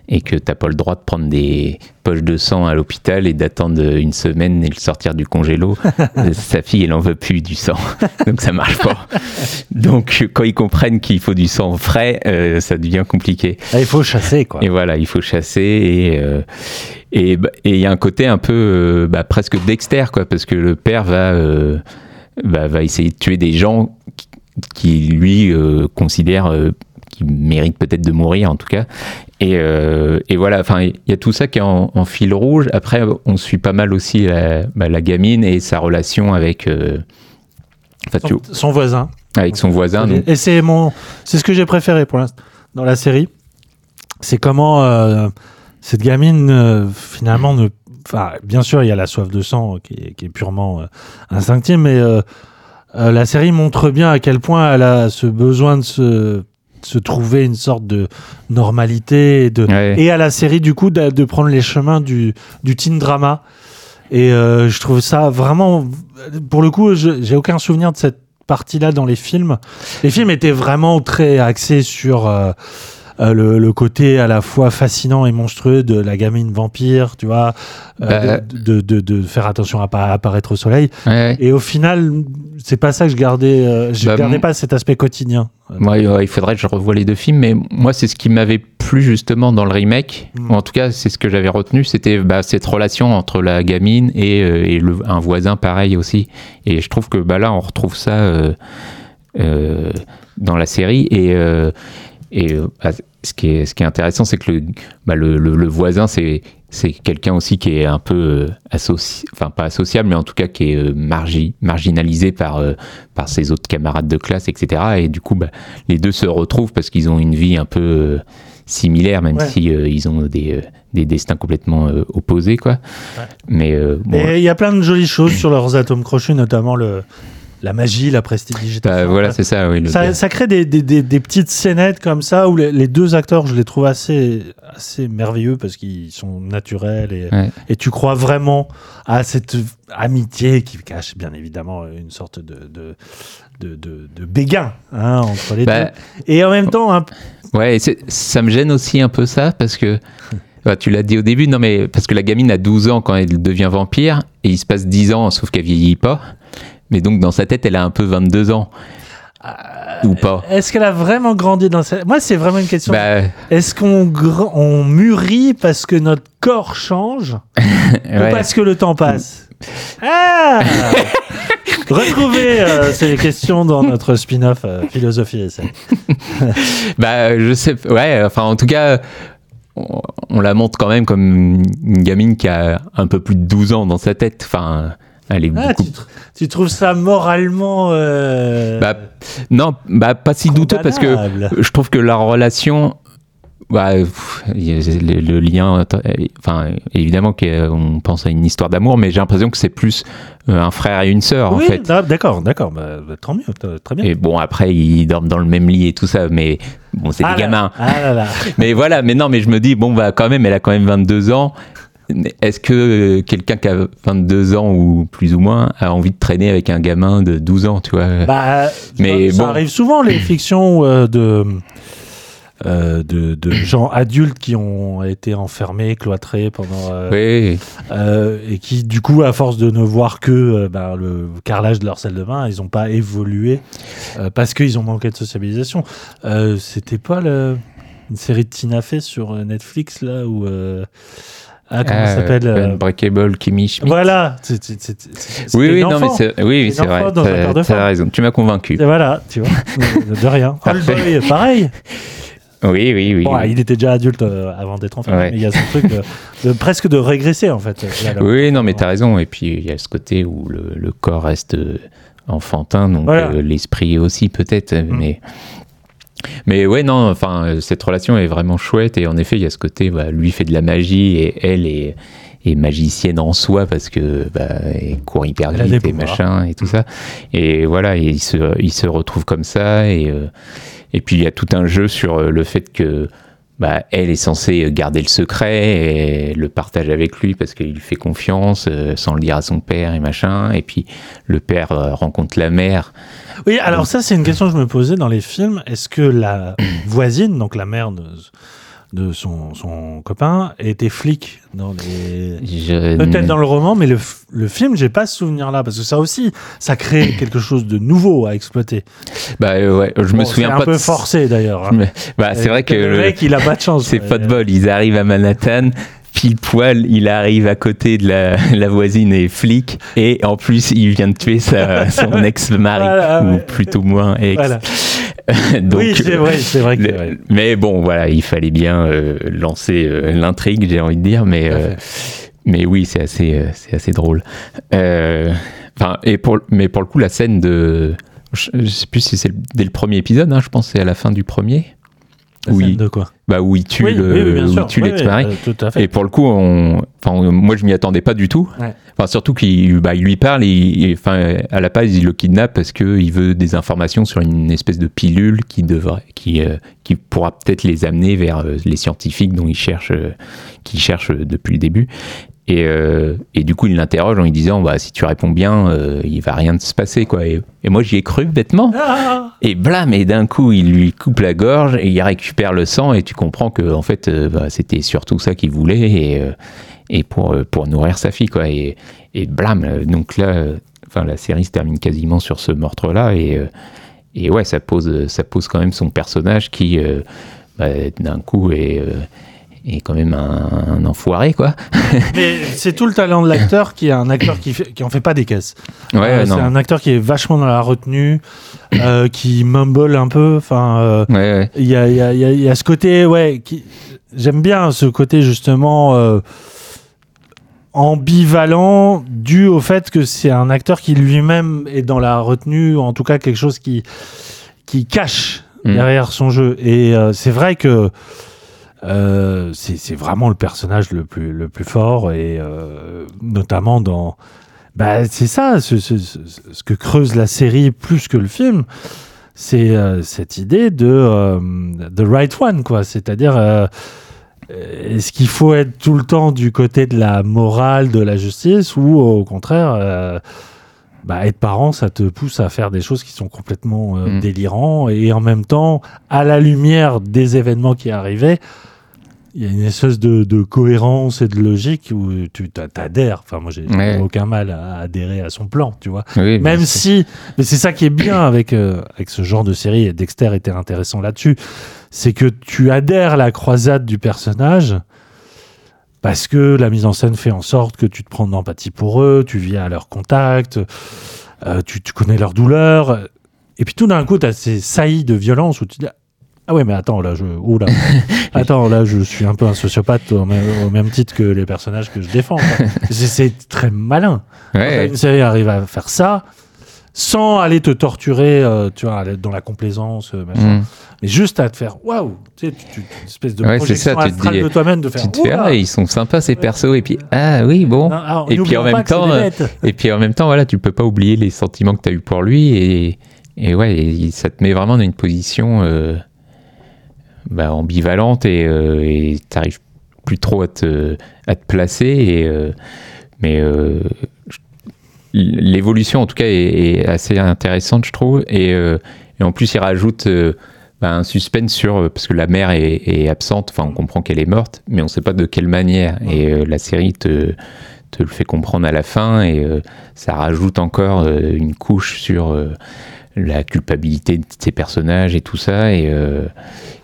Et que t'as pas le droit de prendre des poches de sang à l'hôpital et d'attendre une semaine et le sortir du congélo. Euh, Sa fille, elle en veut plus du sang. Donc ça marche pas. Donc quand ils comprennent qu'il faut du sang frais, euh, ça devient compliqué. Ah, Il faut chasser, quoi. Et voilà, il faut chasser et euh, et bah, et il y a un côté un peu euh, bah, presque Dexter quoi, parce que le père va euh, va, essayer de tuer des gens qui, qui, lui considère qui méritent peut-être de mourir en tout cas. Et, euh, et voilà, enfin il y a tout ça qui est en, en fil rouge. Après, on suit pas mal aussi la, bah, la gamine et sa relation avec euh, Son, son voisin. avec son voisin. donc- Et c'est mon, c'est ce que j'ai préféré pour l'instant dans la série. C'est comment euh, cette gamine euh, finalement ne, enfin bien sûr il y a la soif de sang qui est, qui est purement instinctive, mais la série montre bien à quel point elle a ce besoin de se, se trouver une sorte de normalité et de Ouais. et à la série du coup de, de prendre les chemins du, du teen drama Et euh, je trouve ça vraiment. Pour le coup, j'ai aucun souvenir de cette partie-là dans les films. Les films étaient vraiment très axés sur. euh, euh, le, le côté à la fois fascinant et monstrueux de la gamine vampire, tu vois, euh, Bah, de, de, de- de faire attention à pas apparaître au soleil. Ouais. Et au final, c'est pas ça que je gardais. je Bah, gardais mon- pas cet aspect quotidien. Moi, ouais, il faudrait que je revoie les deux films, mais moi, c'est ce qui m'avait plu justement dans le remake. Ou en tout cas, c'est ce que j'avais retenu, c'était bah, cette relation entre la gamine et, euh, et le- un voisin pareil aussi. Et je trouve que bah, là, on retrouve ça euh, euh, dans la série. Et, euh, et euh, bah, ce, qui est, ce qui est intéressant, c'est que le, bah, le, le- le voisin, c'est c'est quelqu'un aussi qui est un peu euh, associ... enfin pas associable, mais en tout cas qui est euh, margi- marginalisé par, euh, par ses autres camarades de classe, etc. Et du coup, bah, les deux se retrouvent parce qu'ils ont une vie un peu similaire, même Ouais. si euh, ils ont des, des destins complètement euh, opposés, quoi. Mais bon, il y a plein de jolies choses sur leurs atomes crochus, notamment le, la magie, la prestidigitation. bah, voilà, c'est ça, oui. Ça, ça crée des, des, des, des petites scénettes comme ça où les, les deux acteurs, je les trouve assez, assez merveilleux parce qu'ils sont naturels et, Ouais. et tu crois vraiment à cette amitié qui cache bien évidemment une sorte de, de, de, de, de béguin hein, entre les Bah, deux. Et en même temps, un- Ouais, ça me gêne aussi un peu ça parce que bah, tu l'as dit au début, non mais parce que la gamine a 12 ans quand elle devient vampire et il se passe 10 ans sauf qu'elle vieillit pas. Mais donc dans sa tête, elle a un peu 22 ans. Ou pas. est-ce qu'elle a vraiment grandi dans cette... Moi, c'est vraiment une question. Bah, Est-ce qu'on gr- on mûrit parce que notre corps change ou parce que le temps passe Ah Retrouvez euh, ces questions dans notre spin-off euh, Philosophie et essai. Bah, je sais, ouais, enfin, en tout cas, on, on la montre quand même comme une gamine qui a un peu plus de 12 ans dans sa tête. Enfin, elle est Ah, beaucoup. tu, tr- tu trouves ça moralement euh, Bah, non, bah, pas si douteux parce que je trouve que la relation. Bah, pff, le, le lien, euh, enfin, évidemment qu'on pense à une histoire d'amour, mais j'ai l'impression que c'est plus euh, un frère et une sœur, en fait. da- d'accord, d'accord, bah, tant mieux, très bien. Et bon, après, ils dorment dans le même lit et tout ça, mais bon, c'est Ah des là- gamins. Ah là là. Mais voilà, mais non, mais je me dis, bon, bah, quand même, elle a quand même 22 ans. Est-ce que euh, quelqu'un qui a 22 ans ou plus ou moins a envie de traîner avec un gamin de 12 ans, tu vois? Bah, Mais ça bon. arrive souvent les fictions euh, de, euh, de de gens adultes qui ont été enfermés, cloîtrés pendant euh, Oui, et qui du coup à force de ne voir que bah, le carrelage de leur salle de bain, ils n'ont pas évolué parce qu'ils ont manqué de sociabilisation. C'était pas le, une série de Tina Fey sur Netflix là où ah comment ça s'appelle euh, Unbreakable Kimmy Schmidt. Voilà. Oui, oui, non, mais c'est, oui, c'est vrai. T'as, raison. Tu m'as convaincu. Voilà, tu vois, de, rien. Hellboy, pareil. Oui, oui, oui. Bon, oui. il était déjà adulte euh, avant d'être enfant, Ouais. mais il y a ce truc de, de presque de régresser en fait. Là, là. Oui, non, mais t'as raison. Et puis, il y a ce côté où le, le corps reste euh, enfantin, donc Voilà. Mm. euh, l'esprit aussi, peut-être. Mais, mais ouais, non, enfin, euh, cette relation est vraiment chouette. Et en effet, il y a ce côté, bah, lui fait de la magie et elle est, est magicienne en soi parce que bah, elle court hyper Elle vite et machin et tout ça. Et voilà, et ils se, ils se retrouvent comme ça. Et, euh, et puis, il y a tout un jeu sur euh, le fait que. Bah, elle est censée garder le secret et le partage avec lui parce qu'il lui fait confiance euh, sans le dire à son père et machin. Et puis le père euh, rencontre la mère. Oui, alors ça c'est une question que je me posais dans les films. Est-ce que la voisine, donc la mère de, de son, son copain, était flic dans les... Je- Peut-être dans le roman, mais le, le film, j'ai pas ce souvenir-là parce que ça aussi, ça crée quelque chose de nouveau à exploiter. Bah euh, ouais, je me souviens pas. un peu de- forcé d'ailleurs. hein. Bah, c'est vrai que le le- mec, il a pas de chance. c'est ouais. pas de bol. Ils arrivent à Manhattan. Pile poil, il arrive à côté de la, la voisine et flic, et en plus il vient de tuer sa, son ex-mari, Voilà, ou ouais. plutôt moins ex. Voilà. Donc, oui, c'est vrai, c'est vrai ouais. Mais bon, voilà, il fallait bien euh, lancer euh, l'intrigue, j'ai envie de dire, mais, euh, mais oui, c'est assez, c'est assez drôle. Et pour, mais pour le coup, la scène de, je, je sais plus si c'est dès le premier épisode, hein, je pense que c'est à la fin du premier, oui. de quoi bah où il tue Oui, le, oui, où il tue Oui, l'ex-mari. euh, tout à fait. Et pour le coup, on, moi je m'y attendais pas du tout. Ouais. Enfin, surtout qu'il bah, il lui parle, et, enfin, à la base il le kidnappe parce qu'il veut des informations sur une espèce de pilule qui devrait, qui, euh, qui pourra peut-être les amener vers euh, les scientifiques dont il cherche, euh, qu'il cherche depuis le début. Et, euh, et du coup, il l'interroge en lui disant bah, si tu réponds bien, euh, il va rien se passer. Quoi. Et, et moi, j'y ai cru bêtement. Et blam, et d'un coup, il lui coupe la gorge et il récupère le sang. Et tu comprends que en fait, euh, bah, c'était surtout ça qu'il voulait et, euh, et pour, pour nourrir sa fille. Quoi. Et, et blam, euh, donc là, enfin, la série se termine quasiment sur ce meurtre-là. Et, et ouais, ça pose, ça pose quand même son personnage qui, bah, d'un coup, est. est quand même un, un enfoiré quoi. Mais c'est tout le talent de l'acteur qui est un acteur qui, fait, qui en fait pas des caisses. Ouais, Euh, c'est un acteur qui est vachement dans la retenue, euh, qui mumble un peu. Enfin, euh, Ouais, ouais. il y, a, y, a, y a- y a ce côté, ouais, qui... j'aime bien ce côté justement euh, ambivalent dû au fait que c'est un acteur qui lui-même est dans la retenue, en tout cas quelque chose qui, qui cache Mm. derrière son jeu. Et euh, c'est vrai que euh, c'est vraiment le personnage le plus, le plus fort, et euh, notamment dans. Bah, c'est ça, ce, ce- ce- ce que creuse la série plus que le film, c'est euh, cette idée de the right one, quoi. C'est-à-dire, est-ce qu'il faut être tout le temps du côté de la morale, de la justice, ou au contraire, bah, être parent, ça te pousse à faire des choses qui sont complètement euh, Mm. délirants, et en même temps, à la lumière des événements qui arrivaient, il y a une espèce de, de cohérence et de logique où tu t'a- t'adhères. Enfin, moi, j'ai Ouais. aucun mal à adhérer à son plan, tu vois. Oui, Même si, mais c'est ça qui est bien avec, euh, avec ce genre de série, et Dexter était intéressant là-dessus, c'est que tu adhères à la croisade du personnage parce que la mise en scène fait en sorte que tu te prends d'empathie pour eux, tu vis à leur contact, euh, tu, tu connais leur douleur, et puis tout d'un coup, tu as ces saillies de violence où tu dis ah ouais, mais attends, là, je. Là. Attends, là, je suis un peu un sociopathe au même, au même titre que les personnages que je défends. C'est très malin. Ouais, Une série arrive à faire ça sans aller te torturer, euh, tu vois, dans la complaisance, euh, machin. Mm. mais juste à te faire waouh, tu sais, tu- tu- une espèce de Ouais, c'est projection ça, tu te dis- de toi-même, de faire tu te fais, Oula ah, ils sont sympas ces persos, et puis, ah oui, bon. Non, alors, et puis en même temps, euh. Et puis en même temps, voilà, tu peux pas oublier les sentiments que tu as eu pour lui, et, et ouais, et ça te met vraiment dans une position euh, bah, ambivalente, et tu n'arrives plus trop à te, placer, euh, mais euh, l'évolution en tout cas est, assez intéressante, je trouve, et, euh, en plus il rajoute euh, bah, un suspense sur euh, parce que la mère est, absente, enfin on comprend qu'elle est morte, mais on sait pas de quelle manière, et euh, la série te le fait comprendre à la fin. Et euh, ça rajoute encore euh, une couche sur euh, la culpabilité de ces personnages et tout ça et, euh,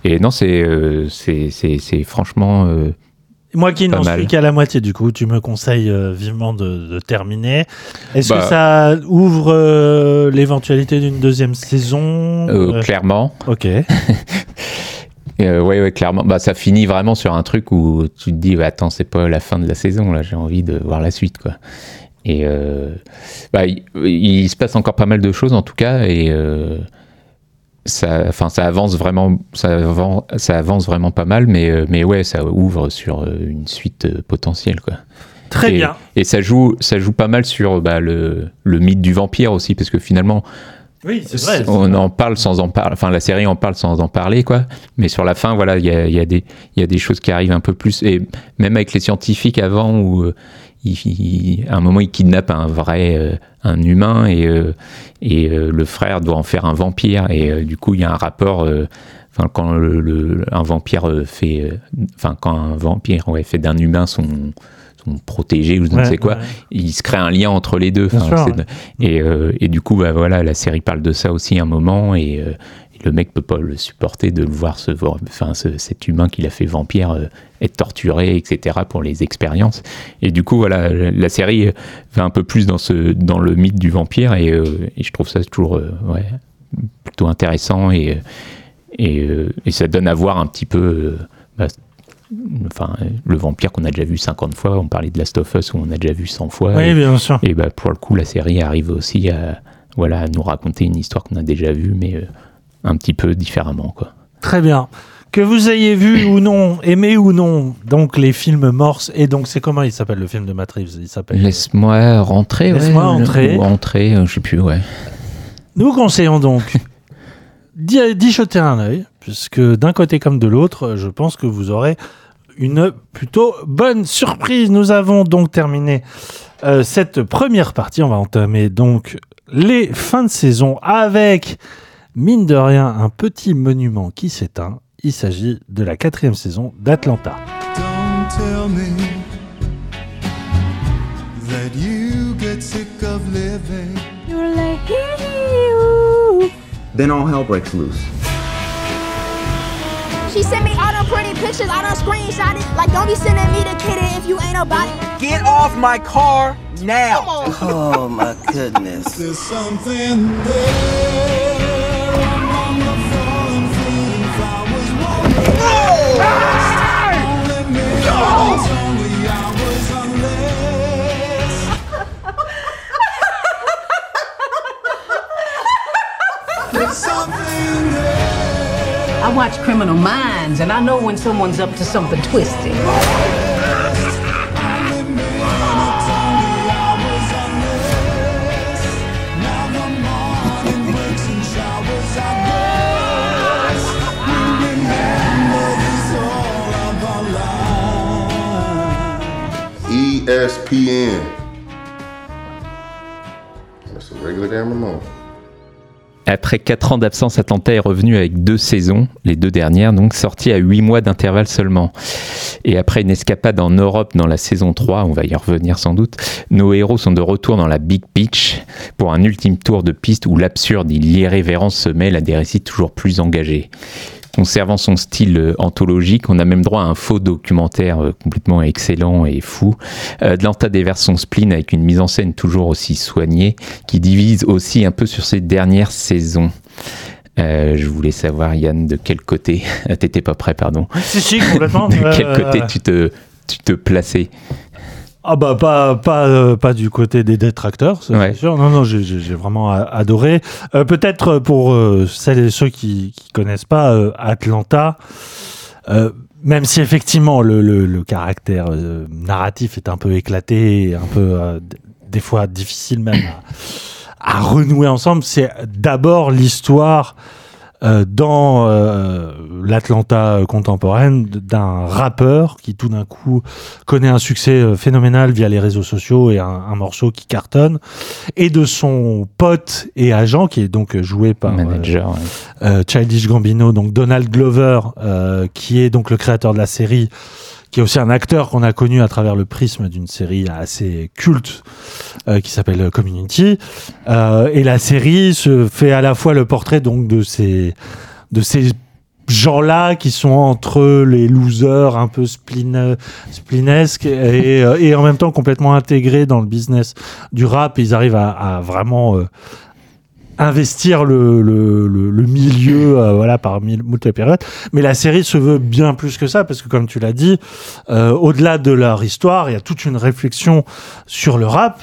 et non c'est euh, c'est franchement euh, Moi qui n'en suis qu'à la moitié, du coup, tu me conseilles vivement de, de terminer. Est-ce Bah. que ça ouvre l'éventualité d'une deuxième saison clairement Ok. Euh, ouais, ouais, clairement. Bah, ça finit vraiment sur un truc où tu te dis, bah, attends, c'est pas la fin de la saison, là, j'ai envie de voir la suite, quoi. Et euh, bah, il, il se passe encore pas mal de choses, en tout cas, et euh, ça, enfin, ça avance vraiment, ça avance, ça avance vraiment pas mal, mais, euh, mais ouais, ça ouvre sur une suite potentielle, quoi. Très et, bien. Et ça joue, ça joue pas mal sur bah, le, le mythe du vampire aussi, parce que finalement, Oui, vrai. on en parle sans en parler. Enfin, la série en parle sans en parler, quoi. Mais sur la fin, voilà, il y a, y, a des- il y a des choses qui arrivent un peu plus. Et même avec les scientifiques avant, où il- il- à un moment, ils kidnappent un vrai, euh, un humain, et, euh, et euh, le frère doit en faire un vampire. Et du coup, il y a un rapport. Enfin, quand le, le- un vampire fait, enfin, quand un vampire ouais, fait d'un humain son, son protégé ou je ne Ouais, sais quoi, ouais. il se crée un lien entre les deux. Sûr, et, et du coup, bah, voilà, la série parle de ça aussi un moment et le mec peut pas le supporter de le voir, ce, enfin, ce- cet humain qu'il a fait vampire euh, être torturé, etc. pour les expériences. Et du coup, voilà, la série va un peu plus dans, ce, dans le mythe du vampire et, euh, et je trouve ça toujours euh, ouais, plutôt intéressant et, et, et ça donne à voir un petit peu. bah, Enfin, le vampire qu'on a déjà vu 50 fois, on parlait de Last of Us où on a déjà vu 100 fois. Oui, et, bien sûr. et bah, pour le coup, la série arrive aussi à, voilà, à nous raconter une histoire qu'on a déjà vue, mais un petit peu différemment. Quoi. Très bien. Que vous ayez vu ou non, aimé ou non, donc les films Morse, et donc c'est comment il s'appelle le film de Matt Reeves Il s'appelle. Laisse-moi rentrer. Laisse-moi ouais, entrer. Ou entrer, euh, je sais plus, ouais. Nous conseillons donc d'y d'y jeter un œil, puisque d'un côté comme de l'autre, je pense que vous aurez une plutôt bonne surprise. Nous avons donc terminé euh, cette première partie. On va entamer donc les fins de saison avec, mine de rien, un petit monument qui s'éteint. Il s'agit de la quatrième saison d'Atlanta. Then all hell breaks loose. She sent me all them pretty pictures, I done screenshot it. Like, don't be sending me the kitty if you ain't it. Get off my car now. Oh my goodness. There's something there I watch Criminal Minds, and I know when someone's up to something twisted. Après 4 ans d'absence, Atlanta est revenu avec deux saisons, les deux dernières, donc sorties à 8 mois d'intervalle seulement. Et après une escapade en Europe dans la saison 3, on va y revenir sans doute, nos héros sont de retour dans la Big Pitch pour un ultime tour de piste où l'absurde et l'irrévérence se mêlent à des récits toujours plus engagés. Conservant son style euh, anthologique, on a même droit à un faux documentaire euh, complètement excellent et fou. Euh, Atlanta déverse son spleen avec une mise en scène toujours aussi soignée, qui divise aussi un peu sur ses dernières saisons. Euh, je voulais savoir, Yann, de quel côté. T'étais pas prêt, pardon. Si, si, complètement. De quel Euh, côté tu te, tu te plaçais? Ah bah pas pas euh, pas du côté des détracteurs, Ouais. c'est sûr. Non non, j'ai- vraiment adoré. Euh, Peut-être pour euh, celles et ceux qui qui connaissent pas Atlanta, même si effectivement le le, le caractère narratif est un peu éclaté, et un peu des fois difficile même à, à renouer ensemble, c'est d'abord l'histoire euh, dans euh, l'Atlanta contemporaine d'un rappeur qui tout d'un coup connaît un succès euh, phénoménal via les réseaux sociaux et un, un morceau qui cartonne et de son pote et agent qui est donc joué par Manager. ouais. Childish Gambino, donc Donald Glover, euh, qui est donc le créateur de la série, qui est aussi un acteur qu'on a connu à travers le prisme d'une série assez culte euh, qui s'appelle Community. Euh, et la série se fait à la fois le portrait donc de ces de ces gens-là qui sont entre les losers un peu et, euh, et en même temps complètement intégrés dans le business du rap. Ils arrivent à, vraiment investir le, le, le, le milieu euh, voilà par mille moult périodes mais la série se veut bien plus que ça parce que comme tu l'as dit euh, au-delà de leur histoire il y a toute une réflexion sur le rap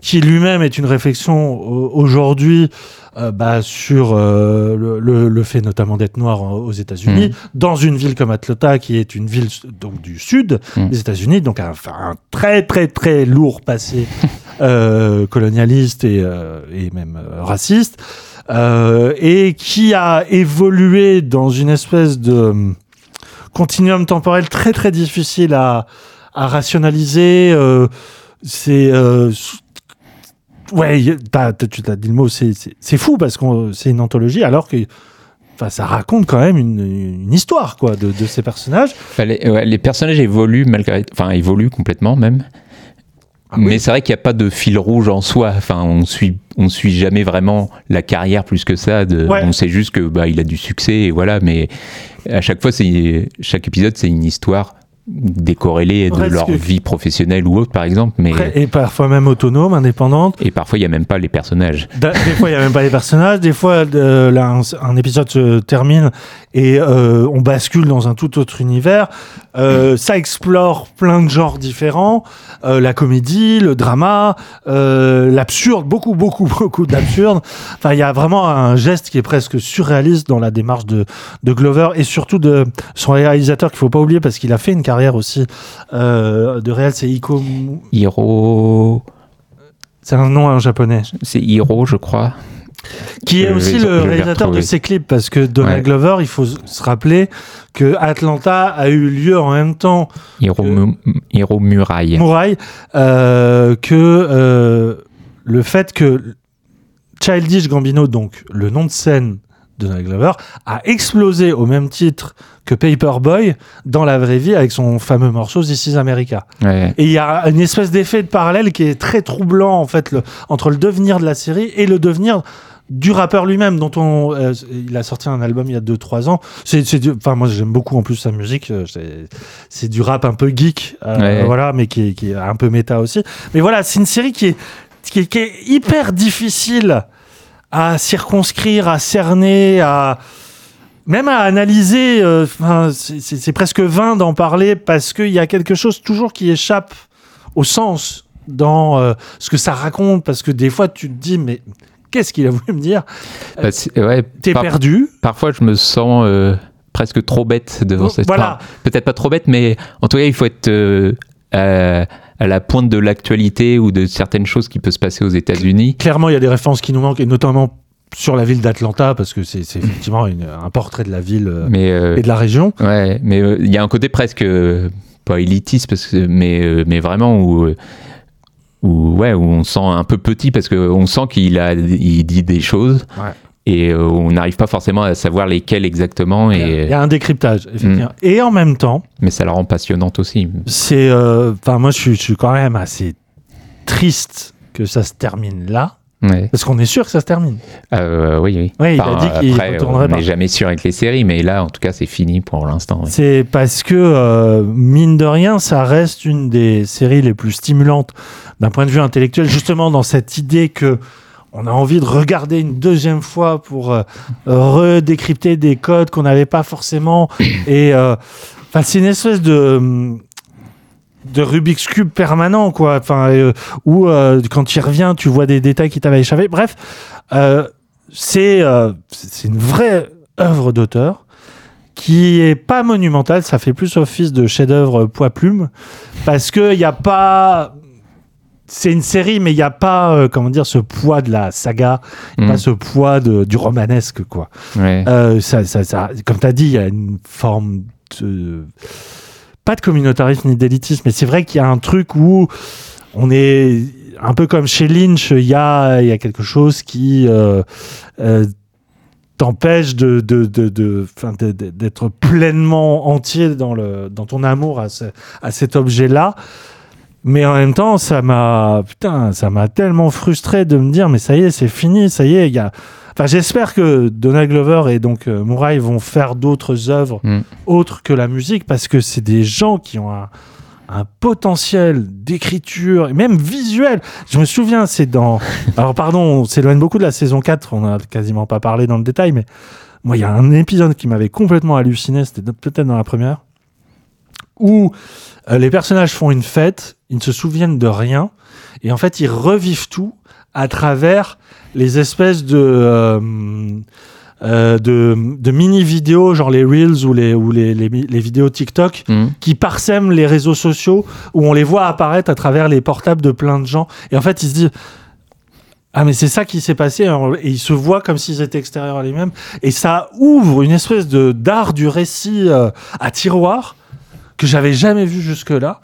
qui lui-même est une réflexion euh, aujourd'hui euh, bah, sur euh, le, le, le fait notamment d'être noir aux États-Unis, Mhm. dans une ville comme Atlanta, qui est une ville donc du sud Mhm. des États-Unis, donc un, un très très très lourd passé euh, colonialiste et, euh, même euh, raciste, et qui a évolué dans une espèce de hum, continuum temporel très très difficile à, rationaliser. c'est ouais, t'as- tu t'as dit le mot, c'est fou parce que c'est une anthologie alors que ça raconte quand même une, histoire quoi de, ces personnages. Les, les personnages évoluent malgré, enfin évoluent complètement même. Ah oui. Mais c'est vrai qu'il n'y a pas de fil rouge en soi. Enfin, on suit, on suit jamais vraiment la carrière plus que ça. De, Ouais. On sait juste que bah il a du succès et voilà. Mais à chaque fois, c'est chaque épisode, c'est une histoire décorrélée de Presque. leur vie professionnelle ou autre, par exemple. Mais Et parfois même autonome, indépendante. et parfois, il y a même pas les personnages. Des fois, il n'y a même pas les personnages. Des fois, euh, là, un, un épisode se termine et euh, on bascule dans un tout autre univers. Euh, ça explore plein de genres différents. Euh, la comédie, le drama, l'absurde, beaucoup, beaucoup, beaucoup d'absurde. Enfin, il y a vraiment un geste qui est presque surréaliste dans la démarche de, de Glover et surtout de son réalisateur qu'il faut pas oublier parce qu'il a fait une carrière aussi de réel, c'est Iko. Hiro, C'est un nom en japonais. c'est Hiro, je crois. Qui est aussi le réalisateur de ces clips, parce que Donald Ouais. Glover, il faut se rappeler que Atlanta a eu lieu en même temps Hiro, Hiro Murai. Muraille, euh, que euh, le fait que Childish Gambino, donc le nom de scène Donald Glover, a explosé au même titre que Paperboy dans la vraie vie avec son fameux morceau This is America. Ouais. Et il y a une espèce d'effet de parallèle qui est très troublant en fait le- entre le devenir de la série et le devenir du rappeur lui-même dont on euh, il a sorti un album il y a 2-3 ans c'est enfin moi j'aime beaucoup en plus sa musique euh, c'est c'est du rap un peu geek euh, Ouais. voilà mais qui est, qui est un peu méta aussi mais voilà c'est une série qui est qui est, qui est hyper difficile à circonscrire à cerner à même à analyser, euh, 'fin, c'est- presque vain d'en parler parce qu'il y a quelque chose toujours qui échappe au sens dans euh, ce que ça raconte. Parce que des fois, tu te dis, mais qu'est-ce qu'il a voulu me dire? Bah, ouais, T'es par- perdu. Parfois, je me sens euh, presque trop bête devant cette Voilà. enfin, Peut-être pas trop bête, mais en tout cas, il faut être euh, à, la pointe de l'actualité ou de certaines choses qui peuvent se passer aux États-Unis. Clairement, il y a des références qui nous manquent, et notamment sur la ville d'Atlanta, parce que c'est effectivement une- un portrait de la ville euh, Mais, euh, et de la région. Ouais, mais euh, il y a un côté presque euh, pas élitiste, parce que, mais, mais vraiment où, où, ouais, où on sent un peu petit, parce qu'on sent qu'il a, il dit des choses Ouais. Et euh, on n'arrive pas forcément à savoir lesquelles exactement. Il y a- il y Et, a un décryptage, effectivement. Mm. Et en même temps, mais ça la rend passionnante aussi. c'est. euh, Enfin, moi, je suis, je suis quand même assez triste que ça se termine là. Ouais. Parce qu'on est sûr que ça se termine. Euh, oui, oui. Ouais, il a dit qu'il on n'est jamais sûr avec les séries, mais là, en tout cas, c'est fini pour l'instant. C'est parce que, euh, mine de rien, ça reste une des séries les plus stimulantes d'un point de vue intellectuel, justement dans cette idée que on a envie de regarder une deuxième fois pour euh, redécrypter des codes qu'on n'avait pas forcément. Et euh, c'est une espèce de de Rubik's cube permanent, quoi. Enfin, euh, où euh, quand tu y reviens, tu vois des détails qui t'avaient échappé. Bref, euh, c'est euh, c'est une vraie œuvre d'auteur qui est pas monumentale, ça fait plus office de chef-d'œuvre poids plume parce que il y a pas c'est une série mais il n'y a pas euh, comment dire ce poids de la saga, y a Mm. pas ce poids de, du romanesque quoi. Ouais. Euh, ça, ça, ça- comme tu as dit, il y a une forme de. Pas de communautarisme ni d'élitisme, mais c'est vrai qu'il y a un truc où on est un peu comme chez Lynch, il y a, il y a quelque chose qui euh, t'empêche de, d'être pleinement entier dans, le, dans ton amour à, ce- à cet objet-là. Mais en même temps, ça m'a, putain, ça m'a tellement frustré de me dire, mais ça y est, c'est fini, ça y est, il y a. Enfin, j'espère que Donald Glover et donc euh, Murray vont faire d'autres œuvres Mm. autres que la musique parce que c'est des gens qui ont un, un potentiel d'écriture et même visuel. Je me souviens, c'est dans. Alors, pardon, on s'éloigne beaucoup de la saison 4, on n'a quasiment pas parlé dans le détail, mais moi, il y a un épisode qui m'avait complètement halluciné, c'était peut-être dans la première, où euh, les personnages font une fête, ils ne se souviennent de rien, et en fait, ils revivent tout à travers les espèces de. euh, euh, de, de mini-vidéos, genre les Reels ou les, ou les, les, mi- les vidéos TikTok, Mm. qui parsèment les réseaux sociaux, où on les voit apparaître à travers les portables de plein de gens. Et en fait, ils se disent Ah, mais c'est ça qui s'est passé. Alors, Et ils se voient comme s'ils étaient extérieurs à lui-même. Et ça ouvre une espèce de d'art du récit euh, à tiroir que j'avais jamais vu jusque-là.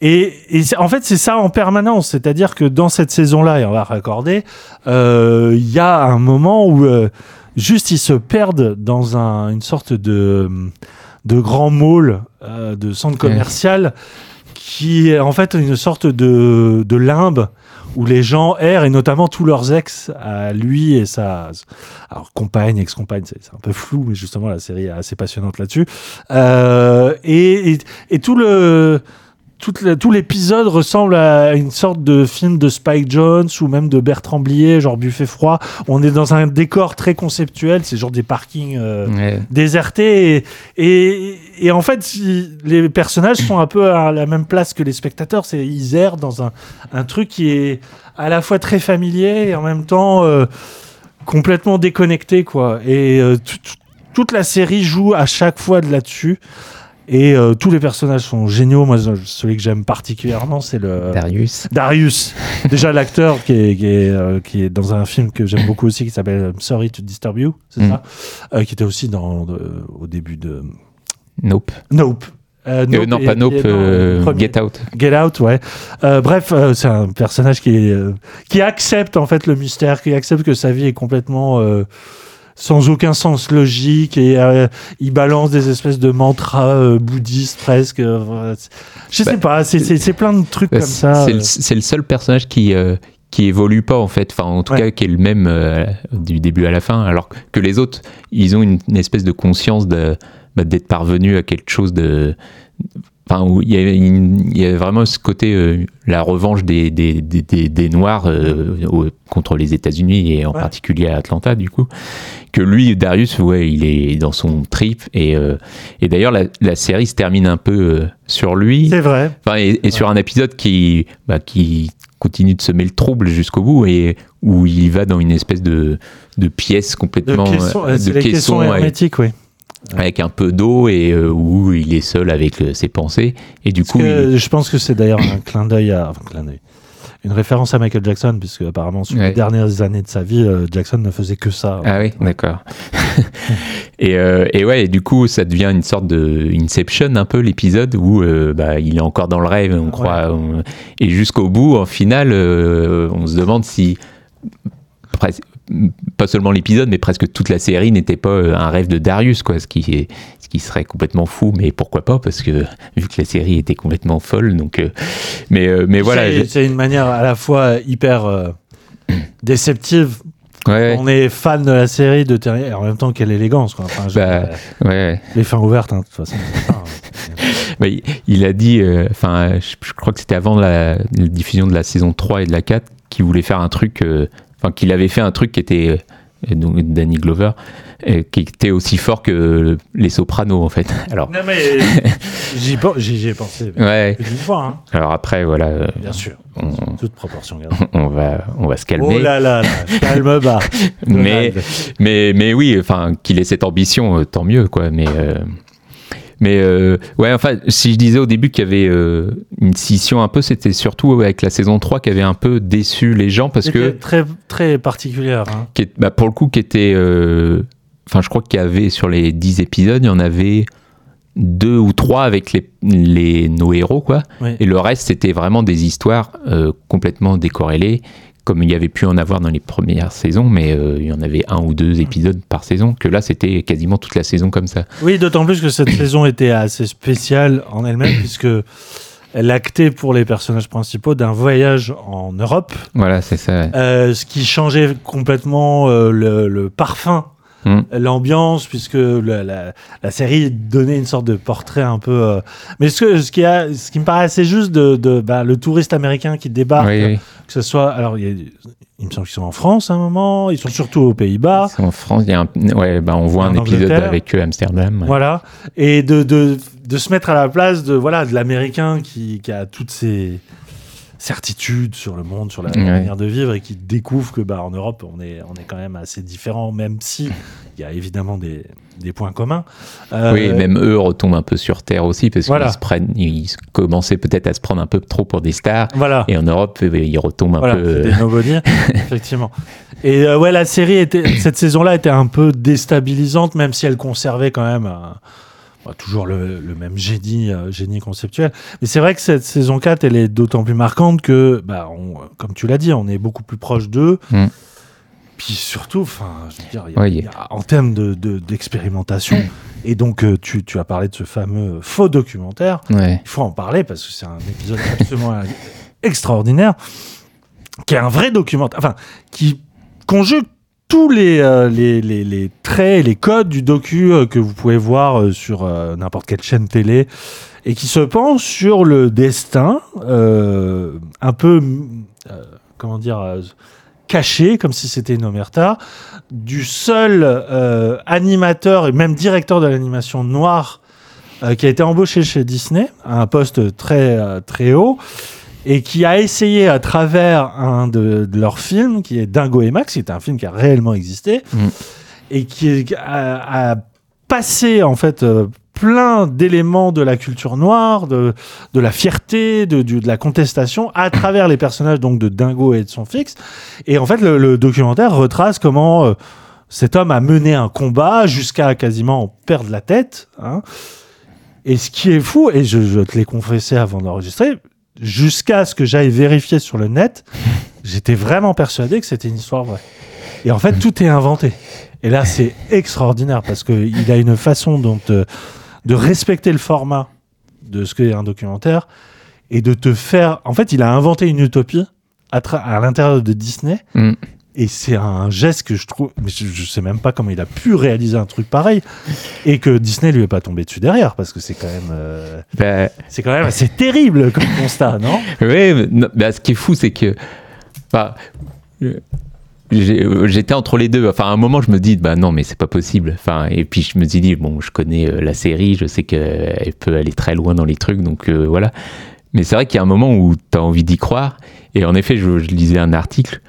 Et, et en fait, c'est ça en permanence. C'est-à-dire que dans cette saison-là, et on va raccorder, euh, il y a un moment où euh, juste ils se perdent dans un- une sorte de, de grand mall, euh, de centre Ouais. Qui est en fait une sorte de, de limbe où les gens errent, et notamment tous leurs ex, à lui et sa alors, compagne, ex-compagne, c'est un peu flou, mais justement la série est assez passionnante là-dessus. Euh, et, et, et tout le la- tout l'épisode ressemble à une sorte de film de Spike Jones ou même de Bertrand Blier, genre Buffet froid. On est dans un décor très conceptuel, c'est genre des parkings euh, Ouais. désertés. Et, et, et en fait, si- les personnages sont un peu à la même place que les spectateurs. C'est ils errent dans un, un truc qui est à la fois très familier et en même temps euh, complètement déconnecté, quoi. Et euh, tout- tout- toute la série joue à chaque fois de là-dessus. Et euh, tous les personnages sont géniaux. Moi, celui que j'aime particulièrement, c'est le Darius. Darius. Déjà l'acteur qui est, qui, est, euh, qui est dans un film que j'aime beaucoup aussi qui s'appelle I'm Sorry to Disturb You, c'est Mm. ça? Euh, Qui était aussi dans, au début de Nope. Nope. Euh, Euh, non, et- pas Nope, non. Get Out. Get Out, ouais. Bref, c'est un personnage qui, qui accepte en fait le mystère, qui accepte que sa vie est complètement sans aucun sens logique et euh, il balance des espèces de mantras euh, bouddhistes presque. euh, voilà. je sais pas, c'est- plein de trucs Bah, comme ça. C'est le, seul personnage qui qui évolue pas en fait, enfin en tout Ouais. cas qui est le même euh, du début à la fin, alors que les autres, ils ont une, une espèce de conscience de bah, d'être parvenus à quelque chose de Enfin, il y, a une- il y a vraiment ce côté, euh, la revanche des, des, des, des- des Noirs euh, au- contre les États-Unis et en Ouais. particulier à Atlanta, du coup. Que lui, Darius, ouais, il est dans son trip. Et, euh, et d'ailleurs, la, la série se termine un peu sur lui. C'est vrai. Enfin, et, et sur un épisode qui, bah, qui continue de semer le trouble jusqu'au bout et où il va dans une espèce de, de pièce De complètement caisson, de les caissons caisson avec, hermétiques, oui. Avec un peu d'eau et euh, où il est seul avec euh, ses pensées et du Parce coup que il- Je pense que c'est d'ailleurs un clin d'œil à. Enfin, clin d'œil. Une référence à Michael Jackson, puisque apparemment, sur Ouais. les dernières années de sa vie, euh, Jackson ne faisait que ça. ah oui d'accord et, et ouais et du coup ça devient une sorte de Inception un peu l'épisode où bah, il est encore dans le rêve on croit on- et jusqu'au bout en finale on se demande si pas seulement l'épisode, mais presque toute la série n'était pas euh, un rêve de Darius, quoi, ce qui, est, ce qui serait complètement fou, mais pourquoi pas, parce que vu que la série était complètement folle, donc. euh, mais, euh, mais voilà. C'est- une manière à la fois hyper euh, déceptive. Ouais. On est fan de la série de Terry, en même temps, quelle élégance. Quoi. Enfin, je- Bah, ouais. Les fins ouvertes, hein, de toute façon. il, a dit, euh, enfin, je, je crois que c'était avant la, la diffusion de la saison 3 et de la 4, qu'il voulait faire un truc, euh, enfin, qu'il avait fait un truc qui était, euh, donc Danny Glover, euh, qui était aussi fort que les Sopranos, en fait. Alors, Non, mais j'y ai pensé. Ouais. D'une fois, hein. alors après, voilà. euh, Bien sûr. On, Toute proportion gardée. on va, on va se calmer. Oh là là, là, calme bas. mais, mais, mais oui, enfin, qu'il ait cette ambition, tant mieux, quoi. Mais, euh, mais euh, ouais, enfin, si je disais au début qu'il y avait euh, une scission un peu, c'était surtout avec la saison 3 qui avait un peu déçu les gens parce que, très, très particulière. hein. qui est- bah, pour le coup, qui était. euh, Enfin, je crois qu'il y avait sur les 10 épisodes, il y en avait deux ou trois avec les, les, nos héros, quoi. Oui. Et le reste, c'était vraiment des histoires complètement décorrélées, comme il y avait pu en avoir dans les premières saisons, mais euh, il y en avait un ou deux épisodes par saison, que là, c'était quasiment toute la saison comme ça. Oui, d'autant plus que cette saison était assez spéciale en elle-même, puisque elle actait pour les personnages principaux d'un voyage en Europe, Voilà, c'est ça. ouais. euh, ce qui changeait complètement euh, le, le parfum, Mm. l'ambiance, puisque la, la- la série donnait une sorte de portrait un peu. euh, Mais ce, que, ce, qui a, ce qui me paraît assez juste, de, de bah, le touriste américain qui débarque, Oui, oui. que ce soit. Alors, il, y a- il me semble qu'ils sont en France à un moment, ils sont surtout aux Pays-Bas. En France, il y a un, ouais, bah, on voit un épisode Angleterre. avec eux à Amsterdam. Voilà. Et de, de, de se mettre à la place de voilà de l'Américain qui, qui a toutes ses certitudes sur le monde, sur la Ouais. manière de vivre et qui découvre que bah, en Europe, on est, on est quand même assez différents, même si il y a évidemment des, des points communs. Euh, Oui, même eux retombent un peu sur Terre aussi, parce Voilà. qu'ils se prennent, ils commençaient peut-être à se prendre un peu trop pour des stars. Voilà. Et en Europe, euh, ils retombent un Voilà, peu. c'est des nobody, effectivement. Et euh, ouais, la série était, cette saison-là était un peu déstabilisante, même si elle conservait quand même un- bah, toujours le, le même génie, euh, génie conceptuel. Mais c'est vrai que cette saison 4, elle est d'autant plus marquante que, bah, on- comme tu l'as dit, on est beaucoup plus proche d'eux. Mm. Puis surtout, enfin, en termes de, de- d'expérimentation, et donc euh, tu, tu as parlé de ce fameux faux documentaire, Ouais. il faut en parler parce que c'est un épisode absolument extraordinaire, qui est un vrai documentaire, enfin, qui conjugue tous les, euh, les, les, traits les codes du docu euh, que vous pouvez voir euh, sur euh, n'importe quelle chaîne télé et qui se penche sur le destin un peu, comment dire, caché, comme si c'était une omerta, du seul animateur et même directeur de l'animation noire qui a été embauché chez Disney à un poste très, très haut et qui a essayé à travers un de, de leurs films, qui est Dingo et Max, qui est un film qui a réellement existé, Mm. et qui a, a passé en fait euh, plein d'éléments de la culture noire, de, de la fierté, de, de la contestation à travers les personnages donc de Dingo et de son fixe. Et en fait, le, le documentaire retrace comment euh, cet homme a mené un combat jusqu'à quasiment en perdre la tête. hein. Et ce qui est fou, et je, je te l'ai confessé avant d'enregistrer, jusqu'à ce que j'aille vérifier sur le net, j'étais vraiment persuadé que c'était une histoire vraie. Et en fait, tout est inventé. Et là, c'est extraordinaire parce qu'il a une façon dont, euh, de respecter le format de ce qu'est un documentaire et de te faire. En fait, il a inventé une utopie à, l'intérieur de Disney. Mm. Et c'est un geste que je trouve. Mais je, je sais même pas comment il a pu réaliser un truc pareil. Et que Disney lui est pas tombé dessus derrière parce que c'est quand même. euh, Bah, c'est quand même assez terrible comme constat, non? Oui, mais bah, ce qui est fou, c'est que. bah, euh, J'étais entre les deux. Enfin, à un moment, je me dis, bah non, mais c'est pas possible. Enfin, et puis je me suis dit, bon, je connais euh, la série, je sais qu'elle peut aller très loin dans les trucs, donc euh, voilà. Mais c'est vrai qu'il y a un moment où tu as envie d'y croire. Et en effet, je, je lisais un article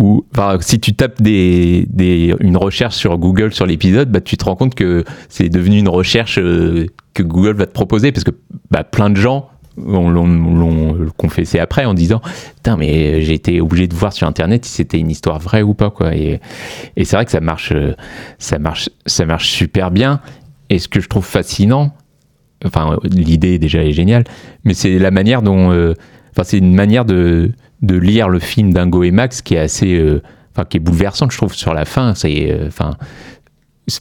où, enfin, si tu tapes des, des- une recherche sur Google sur l'épisode, bah, tu te rends compte que c'est devenu une recherche euh, que Google va te proposer parce que bah, plein de gens on l'ont- confessé après en disant putain mais j'ai été obligé de voir sur internet si c'était une histoire vraie ou pas quoi. Et, et c'est vrai que ça marche euh, ça marche ça marche super bien. Et ce que je trouve fascinant enfin l'idée déjà est géniale mais c'est la manière dont euh, enfin c'est une manière de de lire le film Dingo et Max qui est assez euh, enfin qui est bouleversante je trouve sur la fin c'est euh, enfin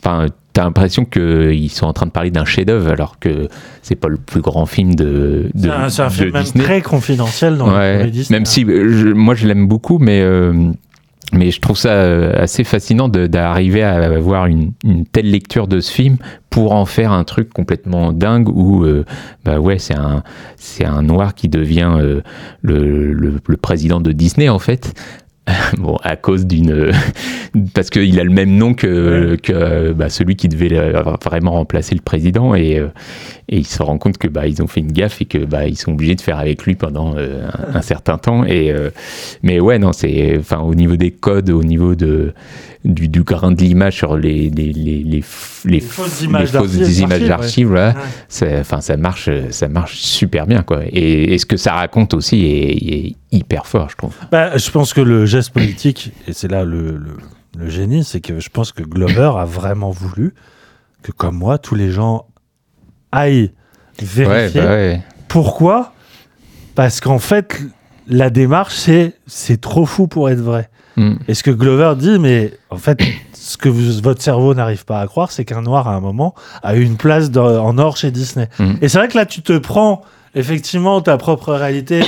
enfin t'as l'impression qu'ils sont en train de parler d'un chef-d'œuvre alors que c'est pas le plus grand film de, de C'est un, c'est un de film même très confidentiel dans Ouais, les Disney. même si euh, je- moi je l'aime beaucoup, mais euh, mais je trouve ça euh, assez fascinant d'arriver à avoir une, telle lecture de ce film pour en faire un truc complètement dingue où euh, bah ouais c'est un noir qui devient euh, le président de Disney en fait. Bon, à cause d'une. Parce qu'il a le même nom que, que bah, celui qui devait euh, vraiment remplacer le président. Et, euh, et il se rend compte que bah, ils ont fait une gaffe et que bah, ils sont obligés de faire avec lui pendant euh, un, un certain temps. Et, euh, mais ouais, non, c'est. Enfin, au niveau des codes, au niveau de, du, du grain de l'image sur les, les, les, les, f- les, fausses images d'archives, ouais. enfin, ça, marche, ça marche super bien. Quoi. Et, et ce que ça raconte aussi est, est hyper fort, je trouve. Bah, je pense que le geste politique, et c'est là le, le- le génie, c'est que je pense que Glover a vraiment voulu que, comme moi, tous les gens aillent vérifier. Ouais, bah ouais. Pourquoi Parce qu'en fait, la démarche, c'est c'est trop fou pour être vrai. Mm. Et ce que Glover dit, mais en fait, ce que vous- votre cerveau n'arrive pas à croire, c'est qu'un noir, à un moment, a eu une place dans- en or chez Disney. Mm. Et c'est vrai que là, tu te prends effectivement ta propre réalité.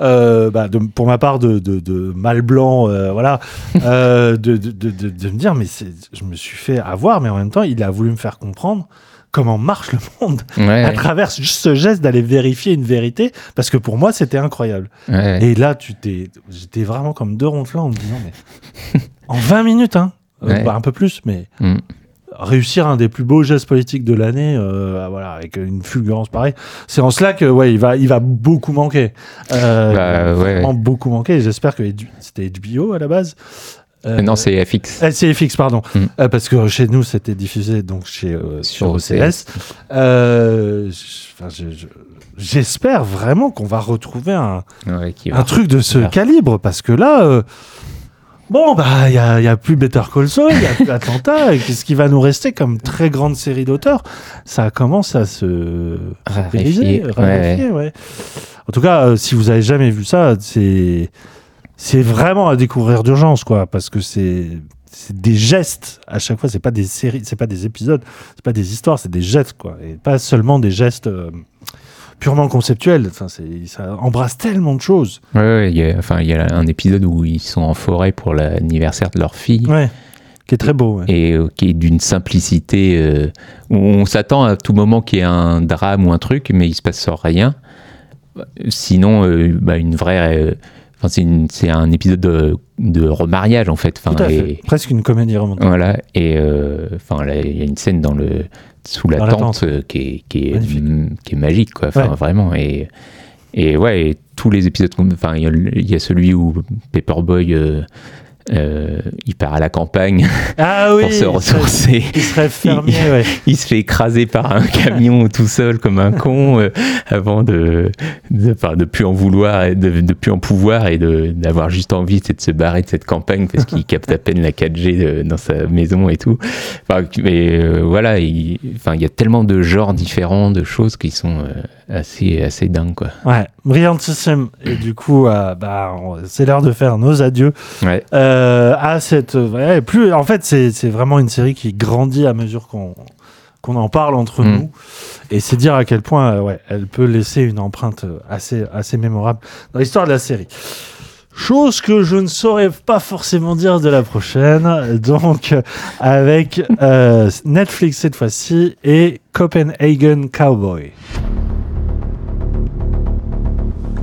Euh, bah, de- pour ma part, de, de, de mal blanc, euh, voilà, euh, de, me dire, mais je me suis fait avoir, mais en même temps, il a voulu me faire comprendre comment marche le monde Ouais, à ouais. travers juste ce geste d'aller vérifier une vérité, parce que pour moi, c'était incroyable. Ouais. Et là, tu t'es, j'étais vraiment comme deux ronflants en me disant, mais en 20 minutes, hein, bah, un peu plus, mais Mm. Réussir un des plus beaux gestes politiques de l'année, euh, voilà, avec une fulgurance pareille, c'est en cela que, ouais, il va, il va beaucoup manquer. Euh, Bah, il va ouais, vraiment beaucoup manquer. J'espère que c'était HBO à la base. Euh, non, c'est FX. c'est FX, pardon. Mm. Euh, parce que chez nous, c'était diffusé donc chez, euh, sur OCS. J'espère vraiment qu'on va retrouver un, Ouais, qui va- un truc de ce calibre. Parce que là, bon, bah, il n'y a, y a plus Better Call Saul, il n'y a plus Atlanta. et Qu'est-ce qui va nous rester comme très grande série d'auteurs? Ça commence à se Raréfier, briser, ouais, raréfier, ouais. En tout cas, euh, si vous avez jamais vu ça, c'est c'est vraiment à découvrir d'urgence, quoi, parce que c'est c'est des gestes à chaque fois. C'est pas des séries, c'est pas des épisodes, c'est pas des histoires, c'est des gestes, quoi, et pas seulement des gestes euh, purement conceptuels. Enfin, ça embrasse tellement de choses. Ouais, ouais, il y a, enfin, il y a un épisode où ils sont en forêt pour l'anniversaire de leur fille. Ouais, qui est très beau. ouais. Et euh, qui est d'une simplicité euh, où on s'attend à tout moment qu'il y ait un drame ou un truc, mais il se passe rien. Sinon, euh, bah, une vraie. Enfin, c'est, un épisode de, de remariage en fait. Enfin, Tout à fait. et- Presque une comédie romantique. Voilà, et euh, enfin, il y a une scène dans le sous la Dans la tente euh, qui est, qui est, Magnifique. qui est magique, quoi. Enfin, Ouais. vraiment. Et, et ouais, et tous les épisodes, enfin, il y, a le- il y a celui où Paperboy euh, euh, il part à la campagne Ah oui, pour se ressourcer. il serait fermier, il, ouais. il se fait écraser par un camion tout seul comme un con euh, avant de de, enfin, de plus en vouloir, et de, de plus en pouvoir et de d'avoir juste envie de se barrer de cette campagne parce qu'il capte à peine la 4G de- dans sa maison et tout. Enfin, mais euh, voilà, il, enfin, il y a tellement de genres différents, de choses qui sont euh, assez assez dingues quoi. Ouais, brillantissime. Et du coup, euh, bah, c'est l'heure de faire nos adieux Ouais. euh, à cette. ouais, plus, en fait, c'est vraiment une série qui grandit à mesure qu'on qu'on en parle entre Mm. nous. Et c'est dire à quel point, euh, ouais, elle peut laisser une empreinte assez assez mémorable dans l'histoire de la série. Chose que je ne saurais pas forcément dire de la prochaine. Donc, avec euh, Netflix cette fois-ci et Copenhagen Cowboy.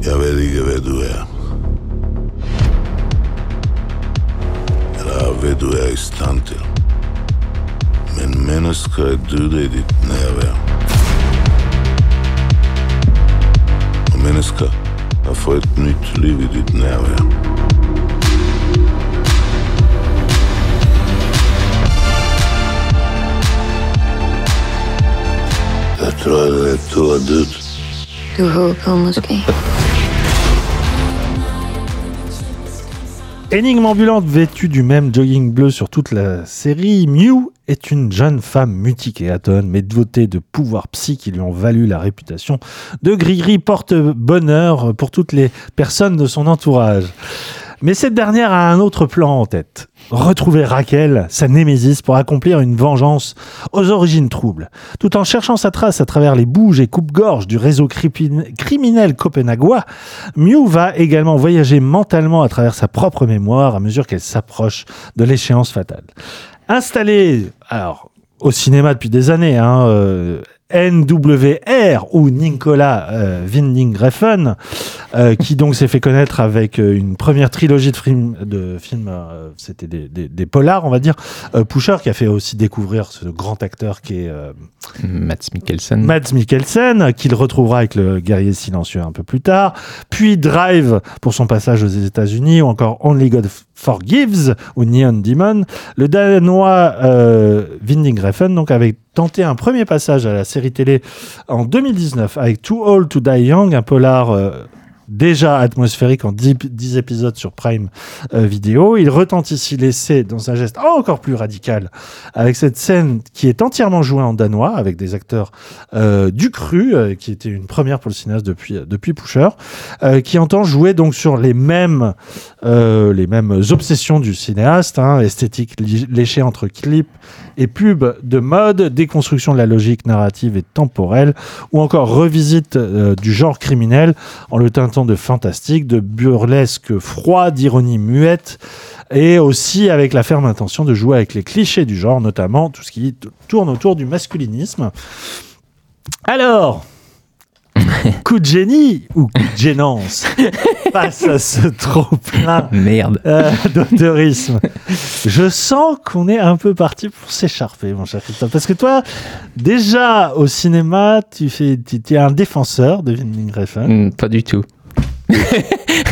Jag vet inte vem du är. Eller vad du är i stand till. Men människa är döda i ditt närvaro. Och människa har fått ett nytt liv i ditt närvaro. Jag tror att det är två död. Du håber måske. Énigme ambulante vêtue du même jogging bleu sur toute la série, Mew est une jeune femme mutique et atone, mais dotée de pouvoirs psy qui lui ont valu la réputation de gris-gris porte-bonheur pour toutes les personnes de son entourage. Mais cette dernière a un autre plan en tête. Retrouver Raquel, sa némésis, pour accomplir une vengeance aux origines troubles. Tout en cherchant sa trace à travers les bouges et coupes-gorges du réseau criminel copenhagois, Mew va également voyager mentalement à travers sa propre mémoire à mesure qu'elle s'approche de l'échéance fatale. Installée, alors, au cinéma depuis des années, hein, euh, NWR ou Nicolas euh, Winding Refn, euh, qui donc s'est fait connaître avec euh, une première trilogie de films, de films euh, c'était des, des, des polars, on va dire. Euh, Pusher, qui a fait aussi découvrir ce grand acteur qui est euh, Mads Mikkelsen. Mads Mikkelsen, qu'il retrouvera avec le guerrier silencieux un peu plus tard, puis Drive pour son passage aux États-Unis, ou encore Only God Forgives ou Neon Demon. Le Danois euh, Winding donc avait tenté un premier passage à la série télé en 2019 avec Too Old to Die Young, un polar euh, déjà atmosphérique en 10, 10 épisodes sur Prime euh, Vidéo. Il retente ici l'essai dans un geste encore plus radical avec cette scène qui est entièrement jouée en danois avec des acteurs euh, du cru, euh, qui était une première pour le cinéaste depuis, depuis Pusher, euh, qui entend jouer donc sur les mêmes, euh, les mêmes obsessions du cinéaste, hein, esthétique léchée entre clips et pub de mode, déconstruction de la logique narrative et temporelle, ou encore revisite euh, du genre criminel en le teintant de fantastique, de burlesque froid, d'ironie muette, et aussi avec la ferme intention de jouer avec les clichés du genre, notamment tout ce qui tourne autour du masculinisme. Alors, coup de génie ou coup de gênance? Face à ce trop plein Merde. d'autorisme Je sens qu'on est un peu parti pour s'écharper, mon cher Christophe. Parce que toi, déjà au cinéma, tu fais, tu tu es un défenseur de Winding Refn. Mm, pas du tout.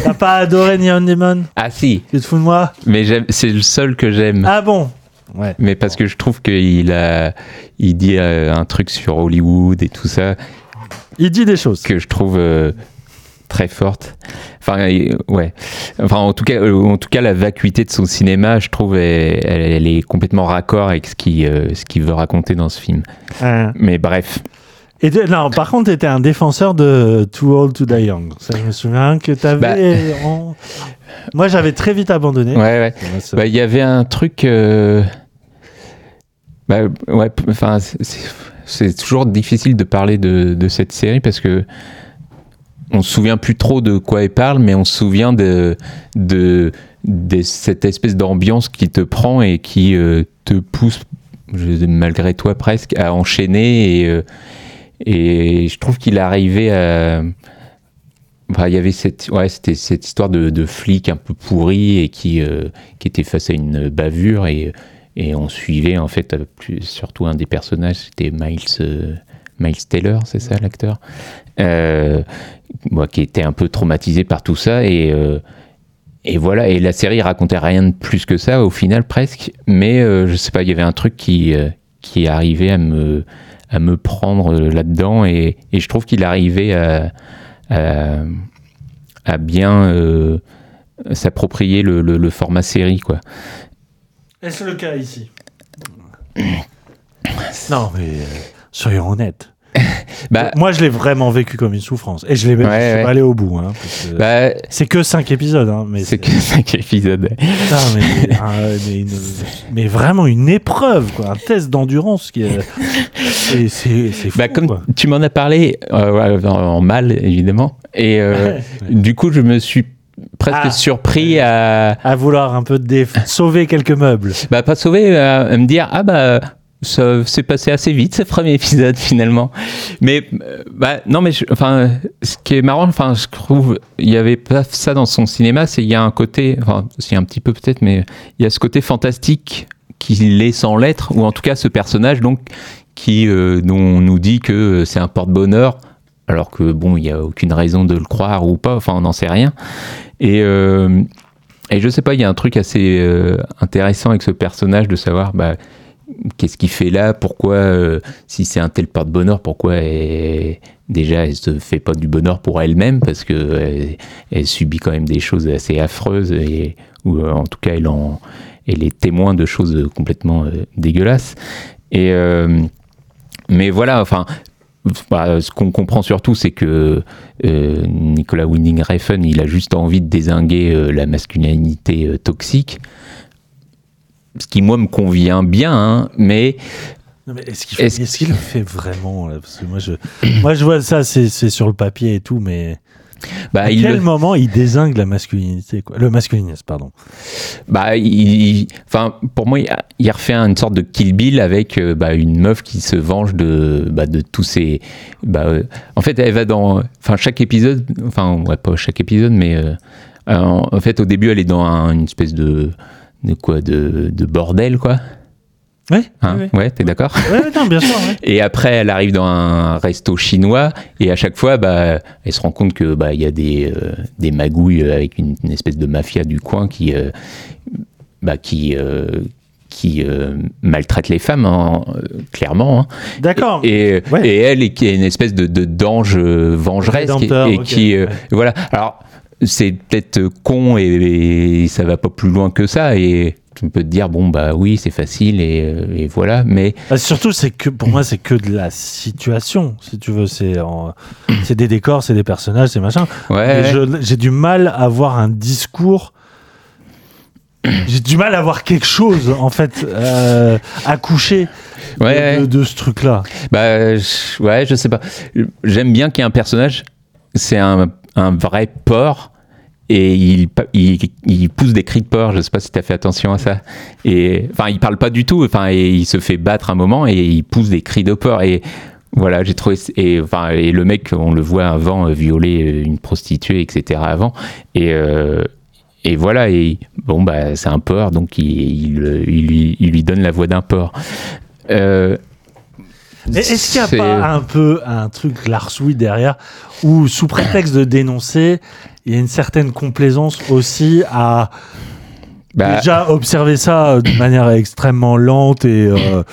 T'as pas adoré Neon Demon? Ah si, Tu te fous de moi? Mais j'aime- c'est le seul que j'aime. Ah bon? Ouais. Mais parce que je trouve qu'il a, il dit euh, un truc sur Hollywood et tout ça Il dit des choses. que je trouve euh, très forte. Enfin, euh, ouais. Enfin, en tout cas, euh, en tout cas, la vacuité de son cinéma, je trouve, elle, est complètement raccord avec ce qu'il, euh, ce qu'il veut raconter dans ce film. Mais bref, Et de- non, par contre, tu étais un défenseur de Too Old to Die Young. Ça, je me souviens que tu avais. Moi, j'avais très vite abandonné. ouais, ouais. Bah, il y avait un truc. euh, Bah, ouais, enfin, c'est- toujours difficile de parler de, de cette série parce que on se souvient plus trop de quoi elle parle, mais on se souvient de, de, de cette espèce d'ambiance qui te prend et qui euh, te pousse, malgré toi presque, à enchaîner. Et, euh, et je trouve qu'il arrivait à. Enfin, il y avait cette, ouais, c'était cette histoire de, flic un peu pourri et qui, euh, qui était face à une bavure et, et on suivait en fait euh, surtout un des personnages, c'était Miles, euh, Miles Taylor, c'est ça l'acteur, euh, moi, qui était un peu traumatisé par tout ça et, euh, et voilà, et la série racontait rien de plus que ça au final presque, mais euh, je sais pas, il y avait un truc qui, euh, qui arrivait à me, à me prendre là-dedans et, et je trouve qu'il arrivait à, à, à bien euh, s'approprier le, le- le format série, quoi. Est-ce le cas ici? Non, mais euh, soyons honnêtes. Bah, Moi, je l'ai vraiment vécu comme une souffrance. Et je l'ai Ouais, je suis ouais. allé au bout. Hein, bah, c'est que 5 épisodes. Hein, mais c'est que 5 épisodes. Putain, mais, un- mais une- mais vraiment une épreuve, quoi, un test d'endurance qui. C'est c'est- c'est fou. Bah, comme quoi. tu m'en as parlé euh, en, en mal, évidemment, et euh, du coup, je me suis presque Ah. surpris à, À vouloir un peu déf- sauver quelques meubles. bah, pas sauver, à, à me dire ah bah ça s'est passé assez vite ce premier épisode finalement. Mais euh, bah non mais enfin ce qui est marrant, enfin je trouve il y avait pas ça dans son cinéma, c'est il y a un côté, enfin c'est un petit peu peut-être, mais il y a ce côté fantastique qu'il est sans l'être, ou en tout cas ce personnage donc qui euh, dont on nous dit que c'est un porte-bonheur. Alors que bon, il n'y a aucune raison de le croire ou pas, enfin on n'en sait rien. Et, euh, et je sais pas, il y a un truc assez euh, intéressant avec ce personnage de savoir bah, qu'est-ce qu'il fait là, pourquoi, euh, si c'est un tel porte-bonheur, pourquoi déjà elle se fait pas du bonheur pour elle-même, parce que elle, elle subit quand même des choses assez affreuses, ou euh, en tout cas elle, en, est témoin de choses complètement euh, dégueulasses. Et, euh, mais voilà, enfin, bah, ce qu'on comprend surtout, c'est que euh, Nicolas Winding Refn, il a juste envie de désinguer euh, la masculinité euh, toxique. Ce qui, moi, me convient bien, hein, mais Est-ce qu'il le fait vraiment là? Parce que moi, je, moi, je vois ça, c'est c'est sur le papier et tout, mais bah, à il, quel le- moment il désingue la masculinité quoi? Le masculinisme, pardon. bah, il- enfin, pour moi, il, refait une sorte de Kill Bill avec euh, bah, une meuf qui se venge de, bah, de tous ces. Bah, euh, en fait, elle va dans. Enfin, chaque épisode, enfin, ouais, pas chaque épisode, mais euh, en, en fait, au début, elle est dans un- une espèce de. De quoi De, de bordel, quoi. Ouais, Hein ouais, t'es d'accord Ouais, non, bien sûr. ouais. Et après, elle arrive dans un resto chinois et à chaque fois, bah, elle se rend compte que bah, il y a des, euh, des magouilles avec une, une espèce de mafia du coin qui, euh, bah, qui, euh, qui euh, maltraite les femmes, hein, euh, clairement. hein. D'accord. Et, et elle, qui est une espèce de, de d'ange euh, vengeresse et qui, euh, voilà. Alors, c'est peut-être con et, et ça va pas plus loin que ça et tu peux te dire bon bah oui c'est facile et, euh, et voilà mais Ah, surtout, c'est que pour moi, c'est que de la situation, si tu veux. C'est c'est des décors, c'est des personnages, c'est machin. ouais J'ai du mal à avoir un discours. J'ai du mal à avoir quelque chose, en fait, euh, à coucher de- Ouais. de, de ce truc-là. Bah, je- ouais, je sais pas. J'aime bien qu'il y ait un personnage, c'est un, un vrai porc, et il, il, il pousse des cris de porc. Je sais pas si tu as fait attention à ça. Et, enfin, il parle pas du tout, enfin, et il se fait battre un moment, et il pousse des cris de porc. Et voilà, j'ai trouvé. Et, enfin, et le mec, on le voit avant euh, violer une prostituée, etc. avant. Et. euh, et voilà, et bon, bah, c'est un porc, donc il, il, il lui, il lui donne la voix d'un porc. Euh, Est-ce qu'il n'y a pas un peu un truc larsoui derrière où, sous prétexte de dénoncer, il y a une certaine complaisance aussi à bah, déjà observer ça euh, de manière extrêmement lente et, euh,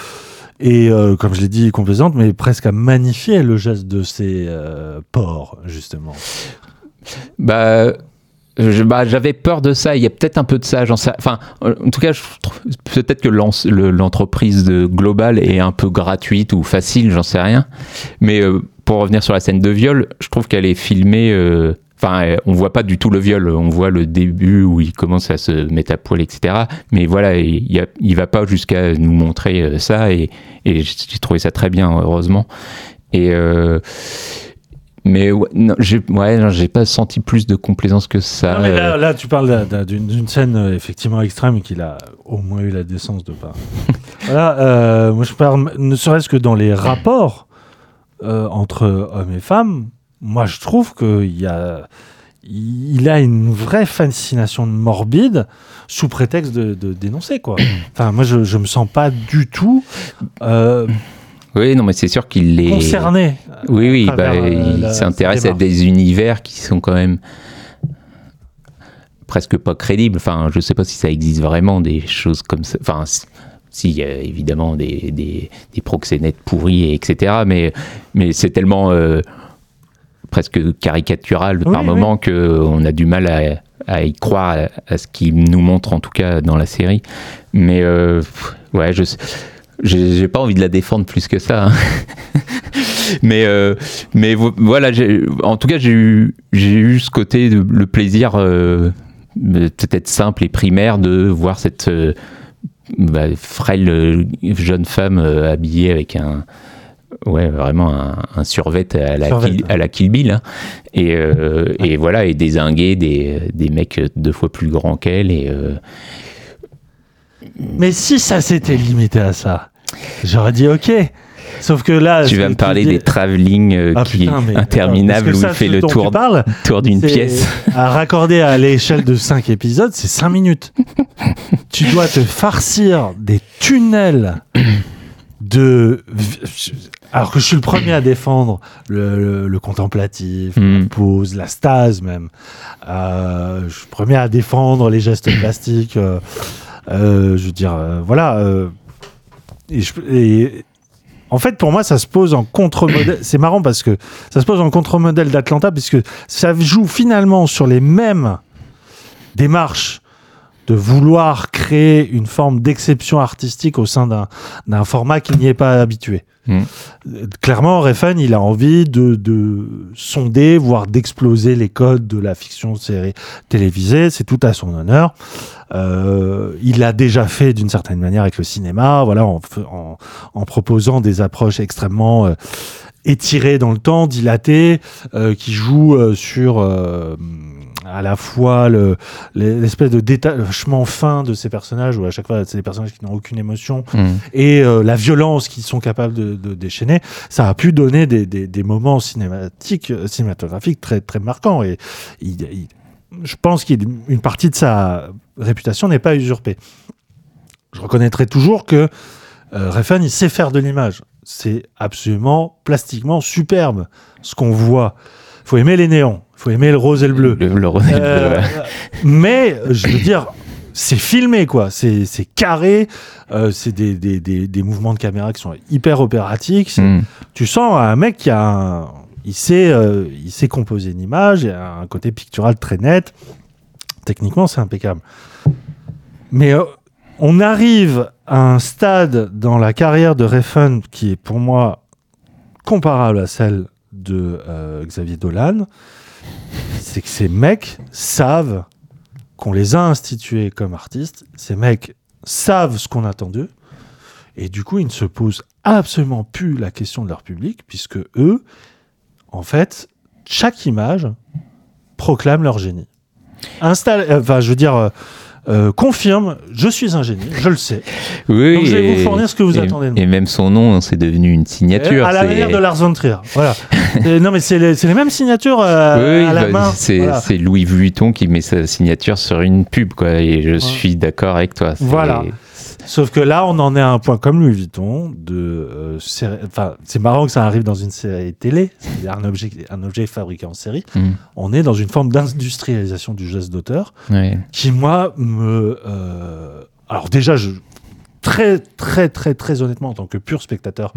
et euh, comme je l'ai dit, complaisante, mais presque à magnifier le geste de ces euh, porcs, justement. Bah, bah, j'avais peur de ça. Il y a peut-être un peu de ça. J'en sais. Enfin, en tout cas, peut-être que l'en- le- l'entreprise de globale est un peu gratuite ou facile. J'en sais rien. Mais euh, pour revenir sur la scène de viol, je trouve qu'elle est filmée. euh, Enfin, euh, on voit pas du tout le viol. On voit le début où il commence à se mettre à poil, etc. Mais voilà, il, a- il va pas jusqu'à nous montrer euh, ça. Et, et j'ai trouvé ça très bien, heureusement. Et euh, mais ouais, j'ai ouais, pas senti plus de complaisance que ça. Non, mais là, là, tu parles d'un- d'un- d'une scène effectivement extrême qu'il a au moins eu la décence de pas. voilà, euh, moi je parle ne serait-ce que dans les rapports euh, entre hommes et femmes. Moi, je trouve qu'il a, il a une vraie fascination morbide sous prétexte de, de dénoncer quoi. Enfin, moi, je, je me sens pas du tout euh, Oui, non, mais c'est sûr qu'il est. concerné. Oui, oui, bah, euh, il s'intéresse à des univers qui sont quand même presque pas crédible. Enfin, je sais pas si ça existe vraiment des choses comme ça. Enfin, si- s'il y a évidemment des, des, des proxénètes pourris, etc. Mais, mais c'est tellement euh, presque caricatural Oui, par oui. moment que on a du mal à, à y croire à, à ce qu'il nous montre en tout cas dans la série. Mais euh, ouais, je j'ai pas envie de la défendre plus que ça. hein. mais euh, mais vo- voilà, en tout cas, j'ai eu j'ai eu ce côté de le plaisir euh, peut-être simple et primaire de voir cette bah, frêle jeune femme habillée avec un ouais vraiment un, un survêt à la Survêt, Kill, ouais. à la Kill Bill hein. et, euh, et voilà et désinguer des, des mecs deux fois plus grands qu'elle et euh, Mais si ça s'était limité à ça, j'aurais dit ok. Sauf que là. tu vas me parler des travelling euh, Ah, qui putain, mais- interminables où il fait le tour parles, tour d'une pièce À raccorder à l'échelle de 5 épisodes, c'est 5 minutes. tu dois te farcir des tunnels de. Alors que je suis le premier à défendre le, le- le contemplatif, Mm. la pause, la stase même. Euh, je suis le premier à défendre les gestes plastiques. euh, euh, je veux dire, voilà. et, je- et- en fait, pour moi, ça se pose en contre-modèle. C'est marrant parce que ça se pose en contre-modèle d'Atlanta, puisque ça joue finalement sur les mêmes démarches de vouloir créer une forme d'exception artistique au sein d'un d'un format qui n'y est pas habitué. Mm. Clairement, Refn, il a envie de, de sonder, voire d'exploser les codes de la fiction série télévisée. C'est tout à son honneur. Euh, il l'a déjà fait d'une certaine manière avec le cinéma, voilà, en, en, en proposant des approches extrêmement euh, étirées dans le temps, dilatées, euh, qui jouent euh, sur euh, à la fois le- l'espèce de détachement fin de ces personnages, où à chaque fois c'est des personnages qui n'ont aucune émotion, Mm. et euh, la violence qu'ils sont capables de, de déchaîner, ça a pu donner des, des, des moments cinématiques, euh, cinématographiques très très marquants. Et il- il- je pense qu'une partie de sa réputation n'est pas usurpée. Je reconnaîtrai toujours que euh, Refn, il sait faire de l'image. C'est absolument plastiquement superbe ce qu'on voit. Faut aimer les néons, faut aimer le rose et le bleu. le, le rose et le bleu, Euh, ouais. mais euh, je veux dire, c'est filmé quoi, c'est carré, euh, c'est des, des, des, des mouvements de caméra qui sont hyper opératiques. c'est- Mm. Tu sens un mec qui a un, il sait, euh, il sait composer une image, il a un côté pictural très net. Techniquement, c'est impeccable. Mais euh, on arrive à un stade dans la carrière de Refn qui est pour moi comparable à celle de euh, Xavier Dolan. C'est que ces mecs savent qu'on les a institués comme artistes. Ces mecs savent ce qu'on attend d'eux. Et du coup, ils ne se posent absolument plus la question de leur public, puisque eux, en fait, chaque image proclame leur génie. Euh, enfin, je veux dire, euh, euh, confirme, je suis un génie, je le sais. Oui, Donc, je vais et- vous fournir ce que vous et- attendez de moi. Et même son nom, c'est devenu une signature. à la manière de Lars von Trier. Voilà. Et non, mais c'est les, mêmes signatures euh, Oui, à la bah, main. c'est Voilà. Louis Vuitton qui met sa signature sur une pub, quoi. Et je suis d'accord avec toi. Voilà. Sauf que là, on en est à un point comme Louis Vuitton. De, euh, enfin, c'est marrant que ça arrive dans une série télé, c'est-à-dire un objet, un objet fabriqué en série. Mm. On est dans une forme d'industrialisation du geste d'auteur qui, moi, me. euh, alors, déjà, je. Très, très, très, très honnêtement, en tant que pur spectateur,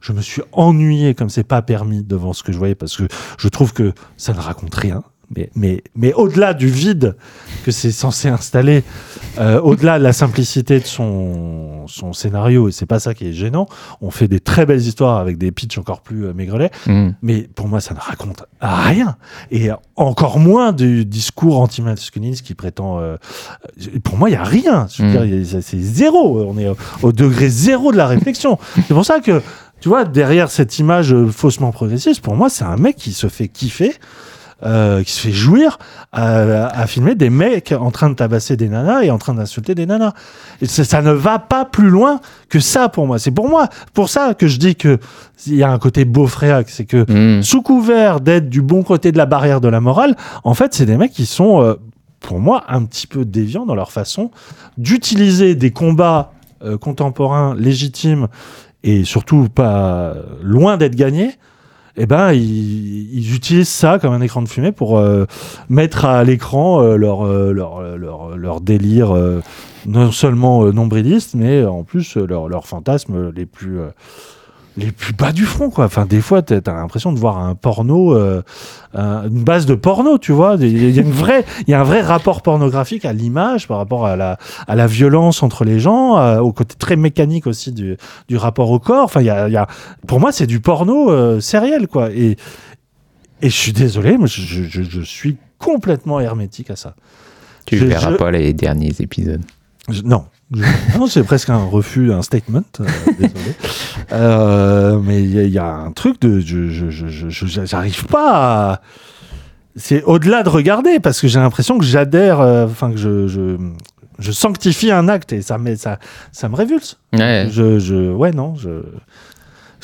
je me suis ennuyé comme c'est pas permis devant ce que je voyais parce que je trouve que ça ne raconte rien. Mais, mais, mais au-delà du vide que c'est censé installer, euh, au-delà de la simplicité de son, son scénario, et c'est pas ça qui est gênant, on fait des très belles histoires avec des pitchs encore plus euh, maigrelets, Mm. mais pour moi, ça ne raconte rien. Et encore moins du discours anti-masculiniste qui prétend. euh, pour moi, il n'y a rien. Mm. a- c'est zéro. On est au, au degré zéro de la réflexion. c'est pour ça que, tu vois, derrière cette image faussement progressiste, pour moi, c'est un mec qui se fait kiffer. Euh, qui se fait jouir à, à filmer des mecs en train de tabasser des nanas et en train d'insulter des nanas. Et ça, ça ne va pas plus loin que ça pour moi. C'est pour moi, pour ça que je dis que il y a un côté beaufréac, c'est que Mm. sous couvert d'être du bon côté de la barrière de la morale, en fait, c'est des mecs qui sont, euh, pour moi, un petit peu déviants dans leur façon d'utiliser des combats euh, contemporains légitimes et surtout pas loin d'être gagnés eh ben ils, utilisent ça comme un écran de fumée pour euh, mettre à l'écran euh, leur, euh, leur, leur, leur délire euh, non seulement euh, nombriliste, mais en plus euh, leurs leurs fantasmes les plus euh, les plus bas du front quoi. Enfin des fois t'as l'impression de voir un porno, euh, un- une base de porno, tu vois. Il y a une vraie, il y a un vrai rapport pornographique à l'image par rapport à la à la violence entre les gens, à- au côté très mécanique aussi du, du rapport au corps. Enfin il y a, il y a pour moi c'est du porno euh, sériel quoi. Et et je suis désolé, mais je, je, je- je suis complètement hermétique à ça. Tu Je- verras je- pas les derniers épisodes. non. C'est presque un refus, un statement. euh, désolé. Euh, mais il y, a- il y a un truc de. Je, j'arrive pas à. C'est au-delà de regarder, parce que j'ai l'impression que j'adhère, euh, enfin, que je, je, je sanctifie un acte et ça, me- ça, ça me révulse. Ouais. Je, je, ouais, non, je.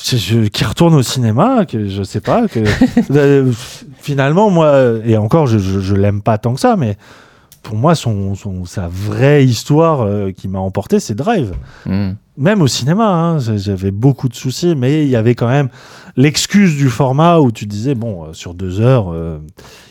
je, je- qui retourne au cinéma, que je sais pas, que euh, finalement moi et encore je, je, je l'aime pas tant que ça, mais pour moi son, son sa vraie histoire euh, qui m'a emporté c'est Drive. Mm. Même au cinéma, hein, j'avais beaucoup de soucis, mais il y avait quand même l'excuse du format où tu disais bon euh, sur deux heures. euh,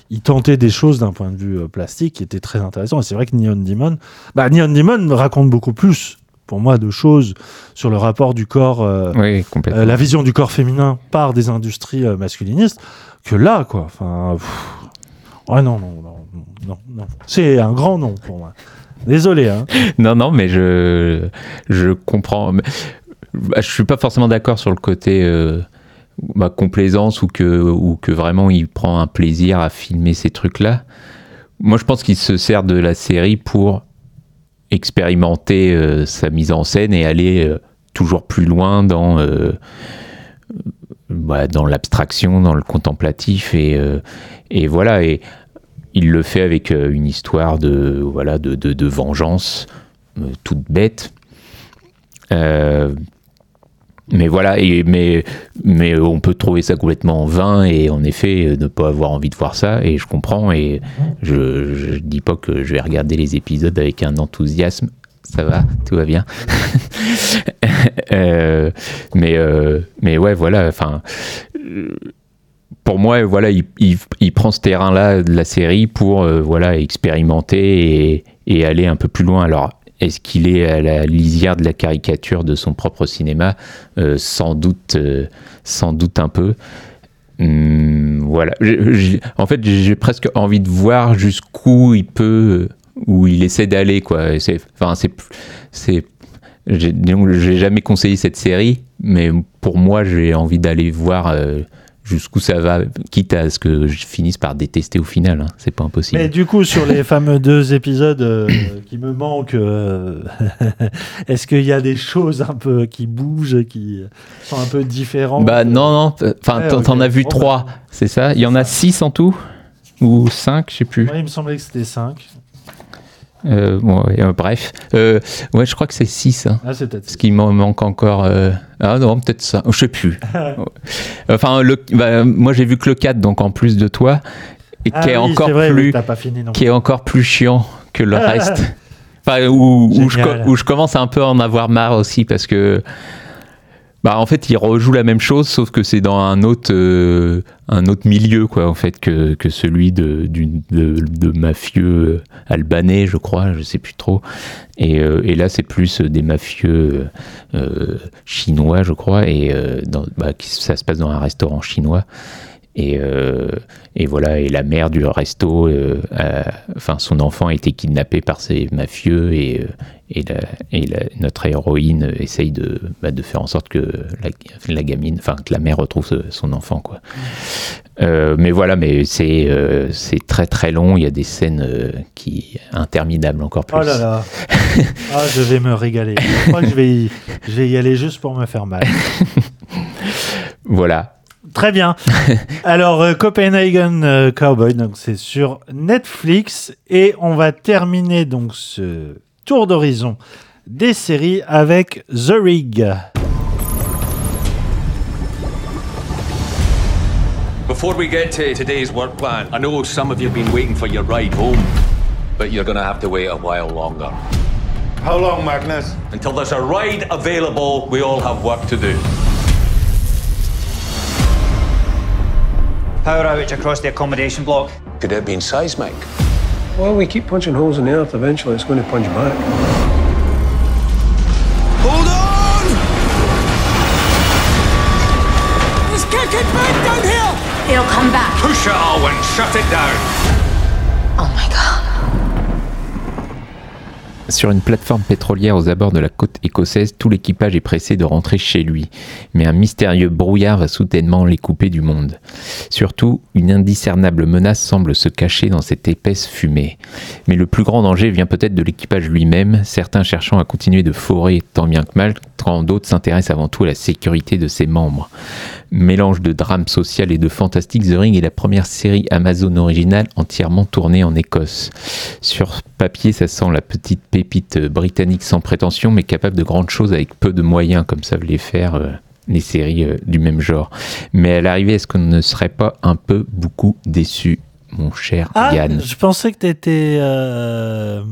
il tentait des choses d'un point de vue euh, plastique qui étaient très intéressants. Et c'est vrai que Neon Demon, bah, Neon Demon raconte beaucoup plus, pour moi, de choses sur le rapport du corps, euh, Oui, euh, la vision du corps féminin par des industries euh, masculinistes, que là, quoi. Enfin, pff. ouais, non, non, non, non, non. C'est un grand nom pour moi. Désolé, hein. Non, non, mais je, je comprends. Bah, je suis pas forcément d'accord sur le côté euh, complaisance ou que, ou que vraiment il prend un plaisir à filmer ces trucs-là. Moi, je pense qu'il se sert de la série pour expérimenter euh, sa mise en scène et aller euh, toujours plus loin dans, euh, bah, dans l'abstraction, dans le contemplatif et, et voilà. Et il le fait avec euh, une histoire de voilà de, de, vengeance euh, toute bête. Euh, mais voilà, mais, mais on peut trouver ça complètement vain et en effet ne pas avoir envie de voir ça et je comprends et je, je dis pas que je vais regarder les épisodes avec un enthousiasme. Ça va, tout va bien. Mais, mais ouais, voilà, enfin pour moi, voilà, il, prend ce terrain-là de la série pour euh, voilà, expérimenter et, aller un peu plus loin. Alors, est-ce qu'il est à la lisière de la caricature de son propre cinéma? Euh, Sans doute, euh, sans doute un peu. Hum, voilà. En fait, j'ai presque envie de voir jusqu'où il peut, où il essaie d'aller, quoi. C'est, enfin, c'est, c'est, que j'ai jamais conseillé cette série, mais pour moi, j'ai envie d'aller voir jusqu'où ça va, quitte à ce que je finisse par détester au final. hein. C'est pas impossible. Mais du coup, sur les fameux deux épisodes euh, qui me manquent, euh, est-ce qu'il y a des choses un peu qui bougent, qui sont un peu différentes Bah non, non. Enfin, Ouais, t'en, as vu trois, bah. c'est ça? Il y en a six en tout? Ou cinq, je sais plus. Moi, il me semblait que c'était 5. Euh, ouais, euh, bref. Euh, ouais, je crois que c'est six. hein. Ah, c'est peut-être. Ce qui m'en manque encore. Ah non, peut-être ça. Je sais plus. Enfin, le... bah, moi j'ai vu que le 4, donc en plus de toi, et Ah qui est oui, encore vrai, plus, t'as pas fini non qui est encore plus chiant que le reste. Enfin, où, je, où je commence un peu à en avoir marre aussi parce que, bah, en fait, il rejoue la même chose, sauf que c'est dans un autre, euh, un autre milieu, quoi, en fait, que, que celui de, d'une- de, de mafieux euh, albanais, je crois, je sais plus trop. Et, euh, et là, c'est plus des mafieux euh, chinois, je crois, et euh, dans, bah, ça se passe dans un restaurant chinois. Et, euh, et voilà, et la mère du resto, euh, a- enfin son enfant a été kidnappé par ces mafieux et, euh, et, la- et la- notre héroïne essaye de, bah, de faire en sorte que la, la gamine, enfin que la mère retrouve ce- son enfant quoi. Euh, mais voilà, mais c'est c'est très très long. Il y a des scènes qui interminables encore plus. Oh là là. ah, je vais me régaler. Je crois que je vais, y, je vais y aller juste pour me faire mal. Voilà. Très bien. Alors, euh, Copenhagen euh, Cowboy, donc c'est sur Netflix. Et on va terminer donc ce tour d'horizon des séries avec The Rig. Before we get to today's work plan, I know some of you have been waiting for your ride home, but you're gonna have to wait a while longer. How long, Magnus? Until there's a ride available, we all have work to do. Power outage across the accommodation block. Could it have been seismic? Well, we keep punching holes in the earth. Eventually, it's going to punch back. Hold on! It's kicking back down here! It'll come back. Push it all and shut it down. Sur une plateforme pétrolière aux abords de la côte écossaise, tout l'équipage est pressé de rentrer chez lui. Mais un mystérieux brouillard va soudainement les couper du monde. Surtout, une indiscernable menace semble se cacher dans cette épaisse fumée. Mais le plus grand danger vient peut-être de l'équipage lui-même, certains cherchant à continuer de forer tant bien que mal, quand d'autres s'intéressent avant tout à la sécurité de ses membres. Mélange de drame social et de fantastique, The Ring est la première série Amazon originale entièrement tournée en Écosse. Sur papier, ça sent la petite pépite britannique sans prétention, mais capable de grandes choses avec peu de moyens, comme savent les faire euh, les séries euh, du même genre. Mais à l'arrivée, est-ce qu'on ne serait pas un peu beaucoup déçu, mon cher Ah, Yann je pensais que t'étais. Euh...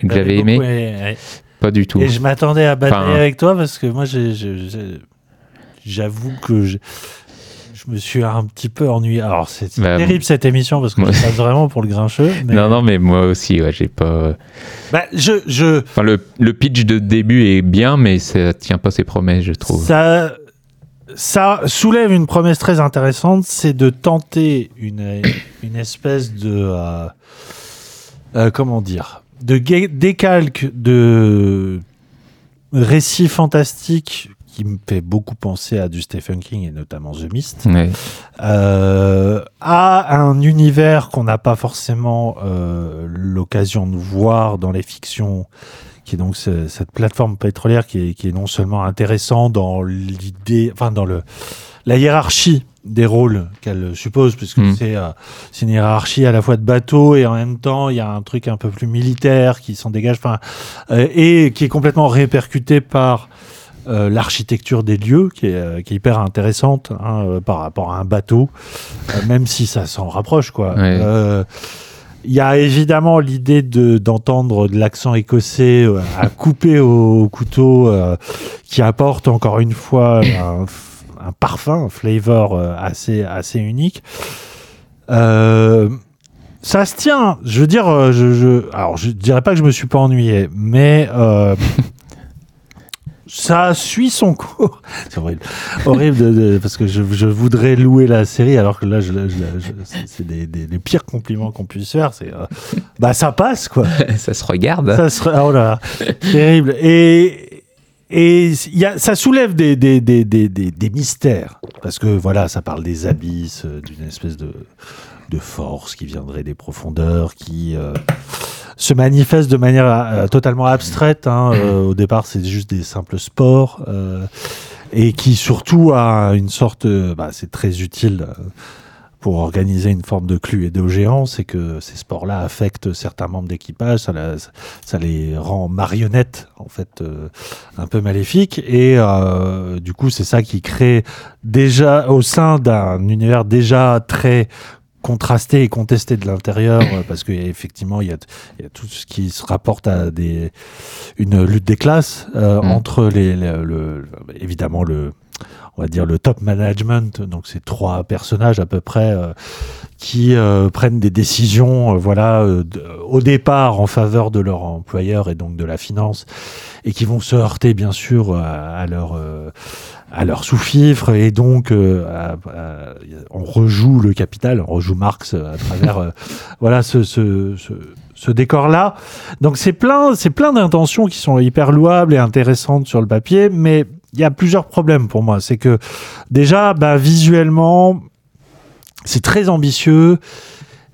Que j'avais aimé beaucoup- ouais, ouais. Pas du tout. Et je m'attendais à batailler Enfin, avec toi parce que moi, j'ai- j'ai- j'ai- j'avoue que je, me suis un petit peu ennuyé. Alors, c'est Bah, terrible cette émission parce que je passe vraiment pour le grincheux. Mais... Non, non, mais moi aussi, ouais, j'ai pas. Bah, je, je, Enfin, le, le pitch de début est bien, mais ça tient pas ses promesses, je trouve. ça, ça soulève une promesse très intéressante, c'est de tenter une, une espèce de. euh, euh, comment dire De décalque de récits fantastiques qui me fait beaucoup penser à du Stephen King et notamment The Mist. Euh, à un univers qu'on n'a pas forcément euh, l'occasion de voir dans les fictions, qui est donc ce- cette plateforme pétrolière qui est, qui est non seulement intéressant dans l'idée, enfin dans le la hiérarchie des rôles qu'elle suppose, puisque Mm. c'est euh, c'est une hiérarchie à la fois de bateau et en même temps il y a un truc un peu plus militaire qui s'en dégage, enfin et qui est complètement répercuté par euh, l'architecture des lieux qui est, euh, qui est hyper intéressante hein, euh, par rapport à un bateau, même si ça s'en rapproche quoi. Ouais. Il y a évidemment l'idée de d'entendre de l'accent écossais euh, à couper au couteau euh, qui apporte encore une fois un, un parfum, un flavor euh, assez assez unique. Ça se tient. Je veux dire, je, je, alors je dirais pas que je me suis pas ennuyé, mais ça suit son cours. C'est horrible, horrible de, de- parce que je, je voudrais louer la série alors que là, je, je- je- c'est- des, des- les pires compliments qu'on puisse faire. C'est euh, bah ça passe quoi. ça se regarde. Ça serait, oh là, là, terrible. Et, et il y a, ça soulève des, des, des, des, des, des mystères. Parce que voilà, ça parle des abysses, euh, d'une espèce de, de force qui viendrait des profondeurs, qui euh, se manifeste de manière euh, totalement abstraite. hein. Euh, au départ, c'est juste des simples sports. et qui surtout a une sorte, bah, c'est très utile pour organiser une forme de cluedo géant, c'est que ces sports-là affectent certains membres d'équipage, ça, la- ça les rend marionnettes en fait euh, un peu maléfiques et euh, du coup c'est ça qui crée déjà au sein d'un univers déjà très contrasté et contesté de l'intérieur euh, parce que effectivement il y a, il y a tout ce qui se rapporte à des une lutte des classes euh, Mm. entre les, le, le- évidemment le on va dire le top management donc ces trois personnages à peu près euh, qui euh, prennent des décisions voilà au départ en faveur de leur employeur et donc de la finance et qui vont se heurter bien sûr à, à leur à leur sous-fifre et donc euh, à- on rejoue le capital, on rejoue Marx à travers euh, voilà ce, ce, ce, ce décor-là. Donc c'est plein, c'est plein d'intentions qui sont hyper louables et intéressantes sur le papier, mais il y a plusieurs problèmes pour moi. C'est que déjà, bah, visuellement, c'est très ambitieux,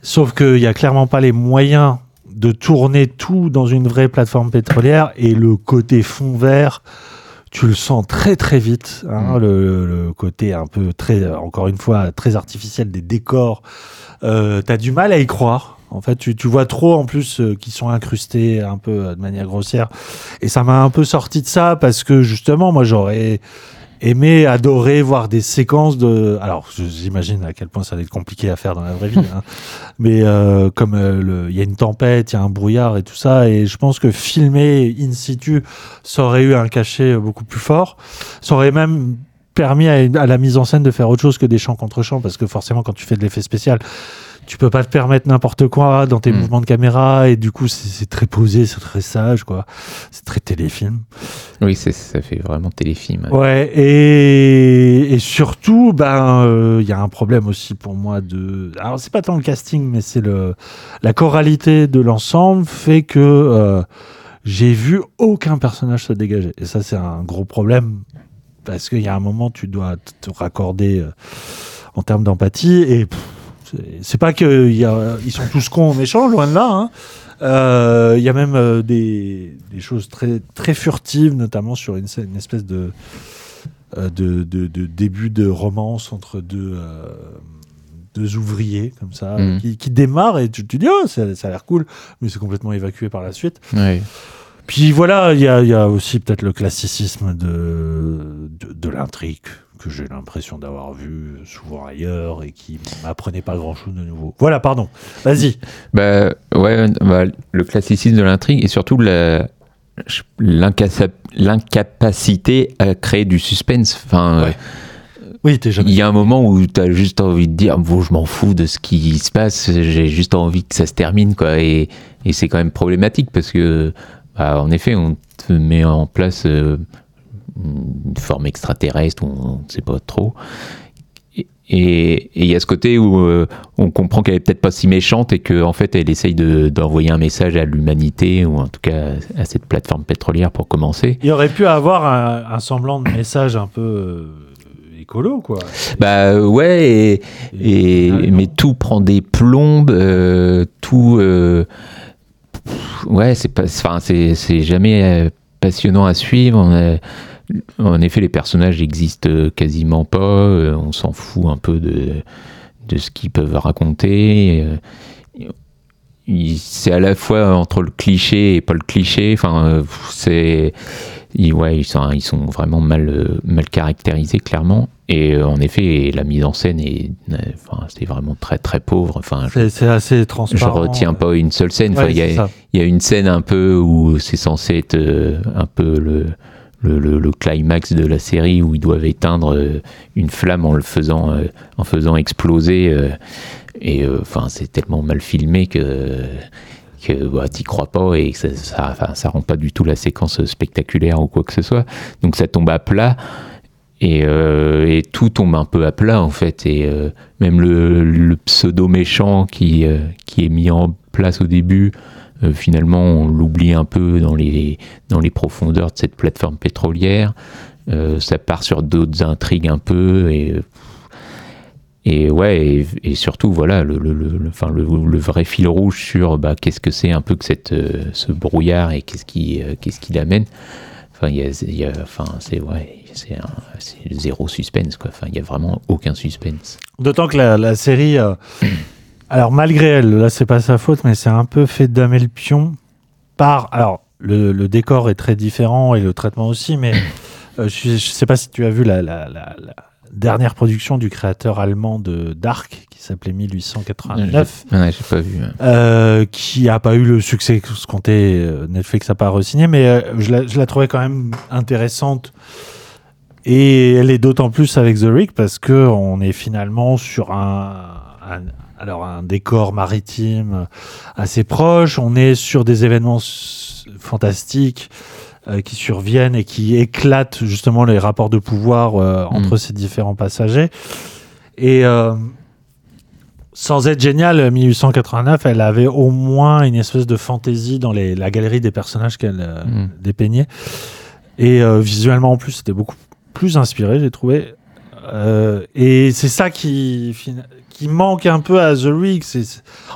sauf qu'il y a clairement pas les moyens de tourner tout dans une vraie plateforme pétrolière et le côté fond vert tu le sens très très vite, hein, le, le côté un peu très, encore une fois, très artificiel des décors. Euh, T'as du mal à y croire. En fait, tu, tu vois trop en plus euh, qui sont incrustés un peu euh, de manière grossière. Et ça m'a un peu sorti de ça parce que justement, moi, j'aurais aimé, adoré voir des séquences de. Alors, j'imagine à quel point ça va être compliqué à faire dans la vraie vie. hein. Mais euh, comme euh, il y a une tempête, il y a un brouillard et tout ça, et je pense que filmer in situ, ça aurait eu un cachet beaucoup plus fort. Ça aurait même permis à, à la mise en scène de faire autre chose que des chants contre chants, parce que forcément, quand tu fais de l'effet spécial, tu peux pas te permettre n'importe quoi dans tes Mm. mouvements de caméra, et du coup, c'est très posé, c'est très sage, quoi. C'est très téléfilm. Oui, ça fait vraiment téléfilm. Ouais, et, et surtout, ben, euh, il y a un problème aussi pour moi de. Alors, c'est pas tant le casting, mais c'est le la choralité de l'ensemble fait que euh, j'ai vu aucun personnage se dégager. Et ça, c'est un gros problème parce qu'il y a un moment, tu dois te raccorder euh, en termes d'empathie et pff, c'est- pas que y a, ils sont tous cons méchants, loin de là. hein. Euh, Il y a même euh, des, des choses très, très furtives, notamment sur une, espèce de, euh, de, de, de début de romance entre deux, deux ouvriers, comme ça, Mhm. qui, qui démarrent et tu te dis, oh, ça, ça a l'air cool, mais c'est complètement évacué par la suite. Puis voilà, il y a, il y a aussi peut-être le classicisme de, de, de l'intrigue que j'ai l'impression d'avoir vu souvent ailleurs et qui m'apprenait pas grand-chose de nouveau. Voilà, pardon. Vas-y. Bah, ouais, bah, le classicisme de l'intrigue et surtout l'incapacité à créer du suspense. Enfin, euh, Oui, t'es jamais. il y a un moment où tu as juste envie de dire bon, je m'en fous de ce qui se passe, j'ai juste envie que ça se termine. Quoi. Et, et c'est quand même problématique parce que, bah, en effet, on te met en place euh, une forme extraterrestre, on ne sait pas trop. Et- il y a ce côté où euh, on comprend qu'elle est peut-être pas si méchante et qu'en en fait elle essaye de- d'envoyer un message à l'humanité ou en tout cas à cette plateforme pétrolière pour commencer. Il aurait pu avoir un, un semblant de message un peu euh, écolo, quoi. Bah ouais, et, et- mais tout prend des plombes, euh, tout. ouais, c'est pas, c'est jamais passionnant à suivre. On a- en effet, les personnages existent euh, quasiment pas. euh, on s'en fout un peu de de ce qu'ils peuvent raconter. euh, c'est à la fois entre le cliché et pas le cliché. Enfin, c'est ils, ouais, ils sont, ils sont vraiment mal, mal caractérisés clairement. Et en effet, la mise en scène est, enfin, c'est vraiment très très pauvre. Enfin, je, C'est assez je transparent. retiens pas une seule scène. Enfin, il y, a, il y a une scène un peu où c'est censé être un peu le, le, le- climax de la série où ils doivent éteindre euh, une flamme en le faisant, euh, en faisant exploser. euh, et enfin, c'est tellement mal filmé que que bah, t'y crois pas et que ça, ça, rend pas du tout la séquence spectaculaire ou quoi que ce soit. Donc ça tombe à plat et, et tout tombe un peu à plat en fait. Et même le, pseudo méchant qui, qui est mis en place au début, euh, finalement on l'oublie un peu dans les, dans les profondeurs de cette plateforme pétrolière. Euh, ça part sur d'autres intrigues un peu et et ouais, et, et surtout, voilà, le, le, le, enfin, le, le vrai fil rouge sur bah, qu'est-ce que c'est un peu que cette, euh, ce brouillard et qu'est-ce qui, euh, qu'est-ce qui l'amène. Enfin, il y a, il y a- enfin, c'est ouais, c'est zéro suspense, quoi. Enfin, il y a vraiment aucun suspense. D'autant que la, la série, euh, alors malgré elle, là c'est pas sa faute, mais c'est un peu fait damer le pion par. Alors le, le décor est très différent et le traitement aussi, mais euh, je, je sais pas si tu as vu la, la- la- la dernière production du créateur allemand de Dark qui s'appelait 1889. J'ai- ouais, j'ai pas vu. hein. euh, qui a pas eu le succès que ce comptait euh, Netflix a pas re-signé, mais euh, je, la, je la trouvais quand même intéressante. Et elle est d'autant plus avec The Rig parce que on est finalement sur un, un- alors un décor maritime assez proche. On est sur des événements fantastiques euh, qui surviennent et qui éclatent justement les rapports de pouvoir euh, entre ces différents passagers. Et euh, sans être génial, 1889, elle avait au moins une espèce de fantaisie dans les- la galerie des personnages qu'elle Mm. dépeignait. Et visuellement, en plus, c'était beaucoup plus inspiré, j'ai trouvé. Euh, et c'est ça qui, qui manque un peu à The Rig.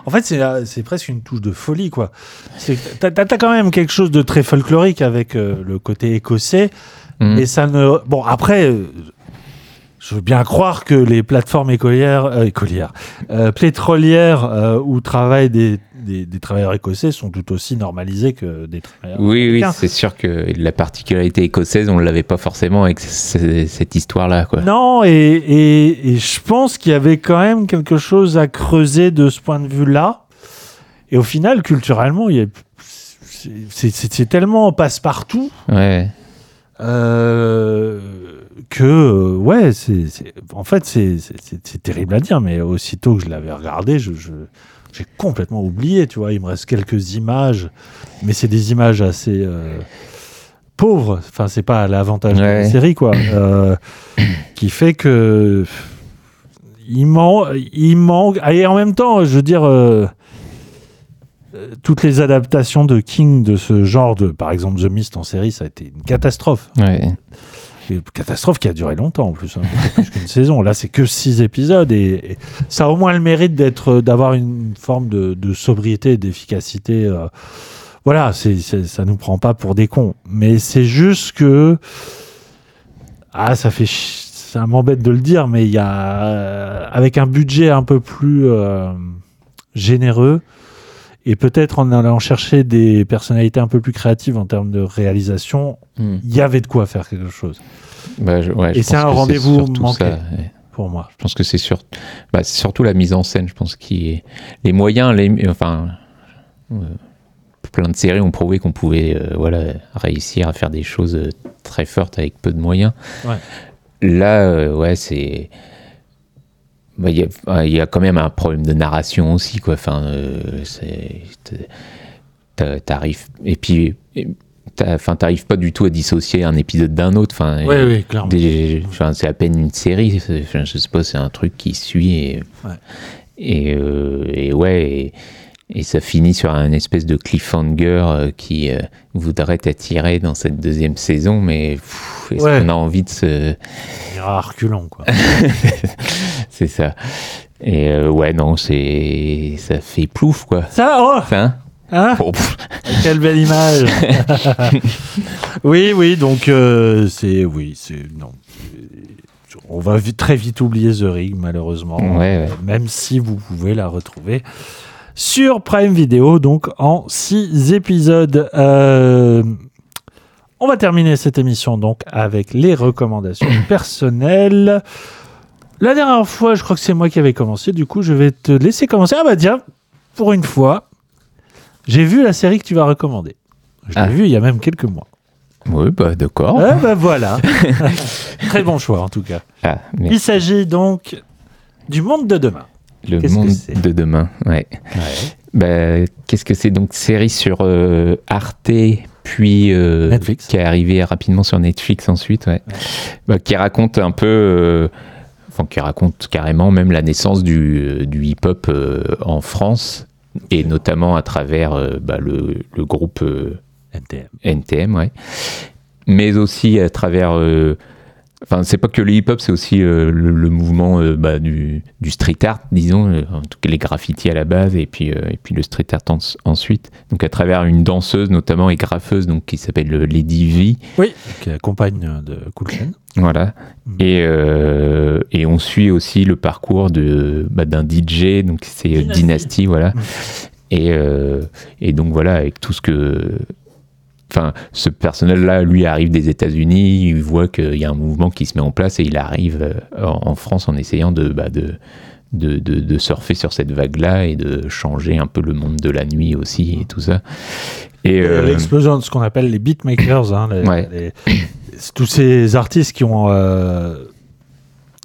En fait, c'est, c'est presque une touche de folie, quoi. T'as, t'as- t'as quand même quelque chose de très folklorique avec euh, le côté écossais. Mhm. Et ça ne. Bon, après, euh, je veux bien croire que les plateformes écolières, euh, écolières, euh, pétrolières euh, où travaillent des, des, des travailleurs écossais sont tout aussi normalisés que des travailleurs Oui, oui, c'est sûr que la particularité écossaise, on l'avait pas forcément avec ce- cette histoire-là. Non, et, et, et je pense qu'il y avait quand même quelque chose à creuser de ce point de vue-là. Et au final, culturellement, il y a- c'est- tellement passe-partout Ouais. euh, que euh, ouais, c'est en fait c'est terrible à dire, mais aussitôt que je l'avais regardé, je, je- j'ai complètement oublié. Tu vois, il me reste quelques images, mais c'est des images assez euh, pauvres. Enfin, c'est pas l'avantage de la série, quoi, euh, qui fait que il manque, il manque. Et en même temps, je veux dire. euh, toutes les adaptations de King de ce genre, de, par exemple The Mist en série, ça a été une catastrophe. Ouais. Une catastrophe qui a duré longtemps en plus, hein, qu'une saison. Là, c'est que six épisodes et, ça a au moins le mérite d'être, d'avoir une forme de, sobriété d'efficacité. euh, voilà, c'est, c'est- ça nous prend pas pour des cons. Mais c'est juste que ah, ça fait, ça m'embête de le dire, mais il y a euh, avec un budget un peu plus euh, généreux et peut-être en allant chercher des personnalités un peu plus créatives en termes de réalisation, Hmm. il y avait de quoi faire quelque chose. Bah, je- ouais, je Et c'est un rendez-vous manqué. ça, ouais. pour moi. Je pense que c'est sur... bah, c'est surtout la mise en scène, je pense, qui est... Les moyens, les... enfin... euh, plein de séries ont prouvé qu'on pouvait euh, voilà, réussir à faire des choses euh, très fortes avec peu de moyens. Ouais. Là, euh, ouais, c'est... bah, Il y, a- il y a quand même un problème de narration aussi, quoi. Enfin, euh, T'arrives... Et puis... et- t'as- Enfin, t'arrives pas du tout à dissocier un épisode d'un autre. Enfin, oui, c'est à peine une série. je sais pas, c'est un truc qui suit et Ouais. et, euh, et ouais. Et, et ça finit sur un espèce de cliffhanger euh, qui euh, voudrait t'attirer dans cette deuxième saison, mais est-ce Ouais. qu'on a envie de se. Il aura reculons, quoi. c'est ça. Et euh, ouais, non, c'est ça fait plouf quoi. Ça, oh Enfin, Hein pff, Quelle belle image Oui, oui, donc euh, c'est... Oui, c'est... Non. On va très vite oublier The Ring, malheureusement. Ouais, ouais. Même si vous pouvez la retrouver sur Prime Video, donc en six épisodes. Euh, On va terminer cette émission donc avec les recommandations personnelles. La dernière fois, je crois que c'est moi qui avais commencé. Du coup, je vais te laisser commencer. Ah bah tiens, pour une fois, j'ai vu la série que tu vas recommander. Je l'ai Ah. vue il y a même quelques mois. oui, bah d'accord. Ah bah voilà. Très bon choix en tout cas. Ah, Il s'agit donc du monde de demain. Le monde de demain, ouais. Bah, qu'est-ce que c'est donc série sur euh, Arte puis euh, Netflix. qui est arrivée rapidement sur Netflix ensuite ouais. Bah, qui raconte un peu euh, enfin qui raconte carrément même la naissance du, du hip-hop en France et notamment à travers bah, le, le groupe NTM. NTM ouais mais aussi à travers Enfin, c'est pas que le hip-hop, c'est aussi euh, le, le mouvement euh, bah, du, du street art, disons, euh, en tout cas les graffitis à la base, et puis, euh, et puis le street art en- ensuite. Donc à travers une danseuse notamment et graffeuse donc, qui s'appelle Lady V. Oui, qui est la compagne de Cool Chain. Voilà. Et, euh, et on suit aussi le parcours de, bah, d'un DJ, donc c'est Dynasty. Dynasty, voilà. Et, euh, et donc voilà, avec tout ce que. Enfin, ce personnel-là, lui, arrive des États-Unis, il voit qu'il y a un mouvement qui se met en place et il arrive euh, en France en essayant de, bah, de, de, de- de surfer sur cette vague-là et de changer un peu le monde de la nuit aussi et tout ça. Et, euh, L'explosion de ce qu'on appelle les beatmakers, hein, les- Ouais. les- c'est tous ces artistes qui ont euh,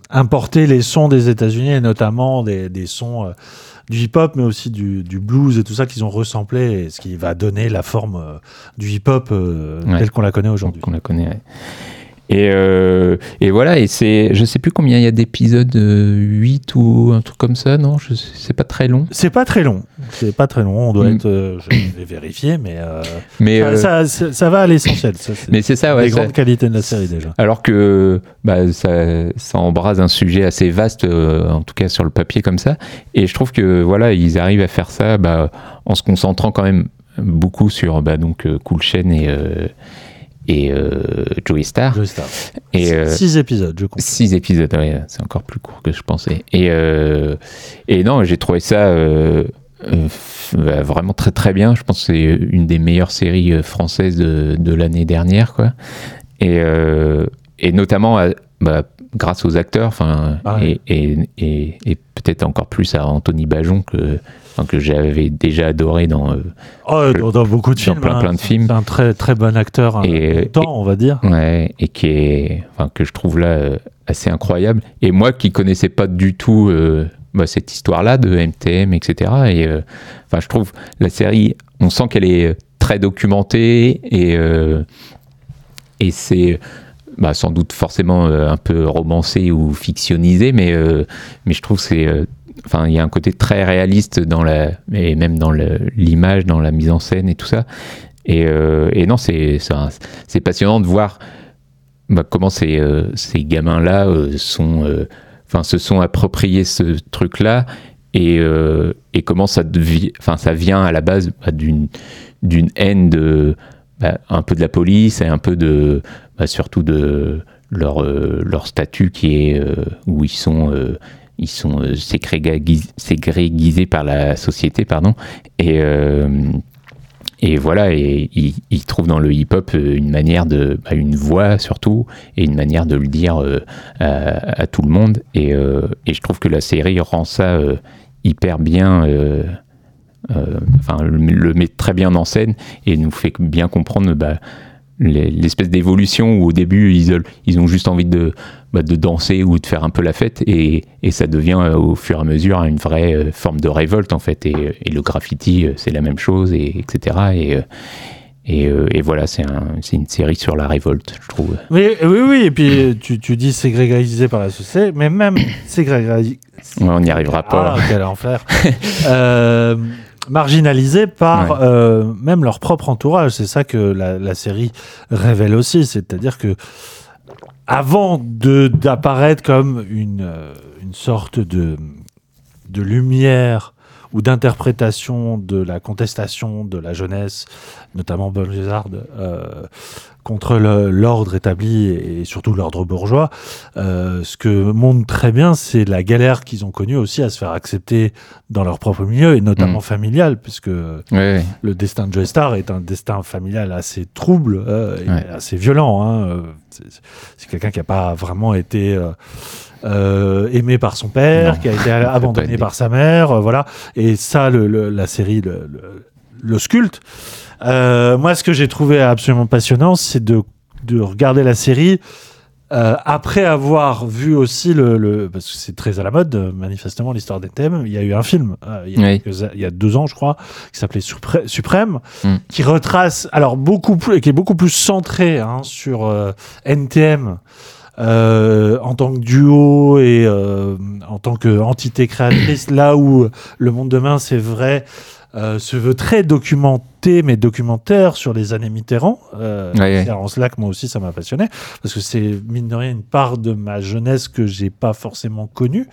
importé les sons des États-Unis et notamment des, des sons euh, du hip-hop, mais aussi du, du blues et tout ça qu'ils ont ressemblé, ce qui va donner la forme euh, du hip-hop euh, Ouais. telle qu'on la connaît aujourd'hui. qu'on la connaît. ouais. Et, euh, et voilà, et c'est, je sais plus combien il y a d'épisodes, euh, 8 ou un truc comme ça, non? Je C'est pas très long. C'est pas très long. C'est pas très long. On doit Mm. être. euh, je vais vérifier, mais. euh, Mais, ça, euh, ça, ça- ça va à l'essentiel. Ça, c'est mais c'est ça, ouais. les grandes qualités de la série déjà. alors que bah, ça, ça embrase un sujet assez vaste, euh, en tout cas sur le papier comme ça. Et je trouve que voilà, ils arrivent à faire ça bah, en se concentrant quand même beaucoup sur bah, donc euh, Cool Chain et euh, et euh, Joey Star. Joey Star. Et euh, Six épisodes, je compte. Six épisodes, ouais, c'est encore plus court que je pensais. Et, euh, et non, j'ai trouvé ça euh, vraiment très très bien. Je pense que c'est une des meilleures séries françaises de, de l'année dernière, quoi. Et, et notamment, bah, grâce aux acteurs, enfin, Ah ouais. et, et, et, et peut-être encore plus à Anthony Bajon que, que j'avais déjà adoré dans, euh, Oh, dans, dans beaucoup de dans films. plein, hein. plein de films. C'est un très très bon acteur. Et- Et, temps, on va dire. Ouais, et qui est, enfin, que je trouve là euh, assez incroyable. Et moi qui connaissais pas du tout euh, bah, cette histoire-là de MTM, etc. Et euh, enfin, je trouve la série, on sent qu'elle est très documentée et et c'est bah, sans doute forcément euh, un peu romancé ou fictionnisé, mais euh, mais je trouve que c'est euh, Enfin, il y a un côté très réaliste dans la, et même dans l'image, dans la mise en scène et tout ça. Et, et non, c'est passionnant de voir bah, comment ces, ces gamins-là euh, sont, se sont appropriés ce truc-là et, euh, et comment ça, devi- enfin, ça vient à la base bah, d'une d'une haine de bah, un peu de la police et un peu de bah, surtout de leur, euh, leur statut qui est euh, où ils sont euh, ils sont euh, par la société pardon et et voilà, et il, il trouve dans le hip-hop une manière de, bah, une voix surtout, et une manière de le dire à, à tout le monde. Et, et je trouve que la série rend ça hyper bien, euh, euh, enfin le, le met très bien en scène et nous fait bien comprendre bah, les- l'espèce d'évolution où au début ils, ils ont juste envie de, bah, de danser ou de faire un peu la fête et, et ça devient euh, au fur et à mesure une vraie euh, forme de révolte en fait et, et le graffiti euh, c'est la même chose et etc et, euh, et, euh, et voilà c'est un, c'est une série sur la révolte je trouve Oui, oui, oui. Et puis tu, tu dis ségréganisé par la société, mais même ségréganisé. Ouais, on n'y arrivera pas Ah, quel enfer. euh, marginalisés par Ouais. euh, même leur propre entourage. C'est ça que la, la série révèle aussi. C'est-à-dire que avant de d'apparaître comme une, euh, une sorte de, de lumière ou d'interprétation de la contestation de la jeunesse, notamment Bolgésard, euh, contre l'ordre établi et surtout l'ordre bourgeois. Euh, ce que montre très bien, c'est la galère qu'ils ont connue aussi à se faire accepter dans leur propre milieu, et notamment Mm. familial, puisque le destin de Joe Star est un destin familial assez trouble, euh, et assez violent. hein. Euh, C'est c'est quelqu'un qui n'a pas vraiment été euh, aimé par son père, Non. qui a été abandonné par sa mère, euh, voilà. Et ça, le- le- la série le, sculpte. Euh, moi, ce que j'ai trouvé absolument passionnant, c'est de, de regarder la série euh, après avoir vu aussi le, le- parce que c'est très à la mode euh, manifestement l'histoire des thèmes il y a eu un film euh, il, y a Oui. quelques- il y a deux ans je crois qui s'appelait Suprême Mm. qui retrace alors beaucoup plus qui est beaucoup plus centré hein, sur NTM euh, en tant que duo et euh, en tant qu'entité créatrice, là où le monde demain, c'est vrai, euh, se veut très documenté, mais documentaire sur les années Mitterrand. Euh, Ouais, ouais. c'est En cela que moi aussi, ça m'a passionné, parce que c'est, mine de rien, une part de ma jeunesse que j'ai pas forcément connue,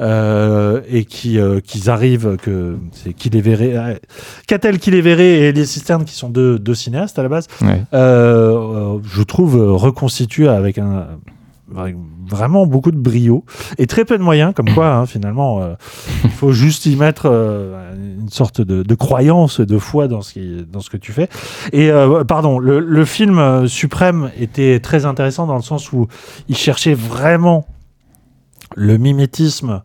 euh, et qui, euh, qu'ils arrivent, que c'est qui les verrait, Catel qui les verrait et les cisternes qui sont deux, deux cinéastes à la base, Ouais. euh, euh, je trouve reconstitué avec un avec vraiment beaucoup de brio et très peu de moyens comme quoi hein, finalement euh, il faut juste y mettre euh, une sorte de, de croyance de foi dans ce qui dans ce que tu fais et euh, pardon le, le film suprême était très intéressant dans le sens où il cherchait vraiment le mimétisme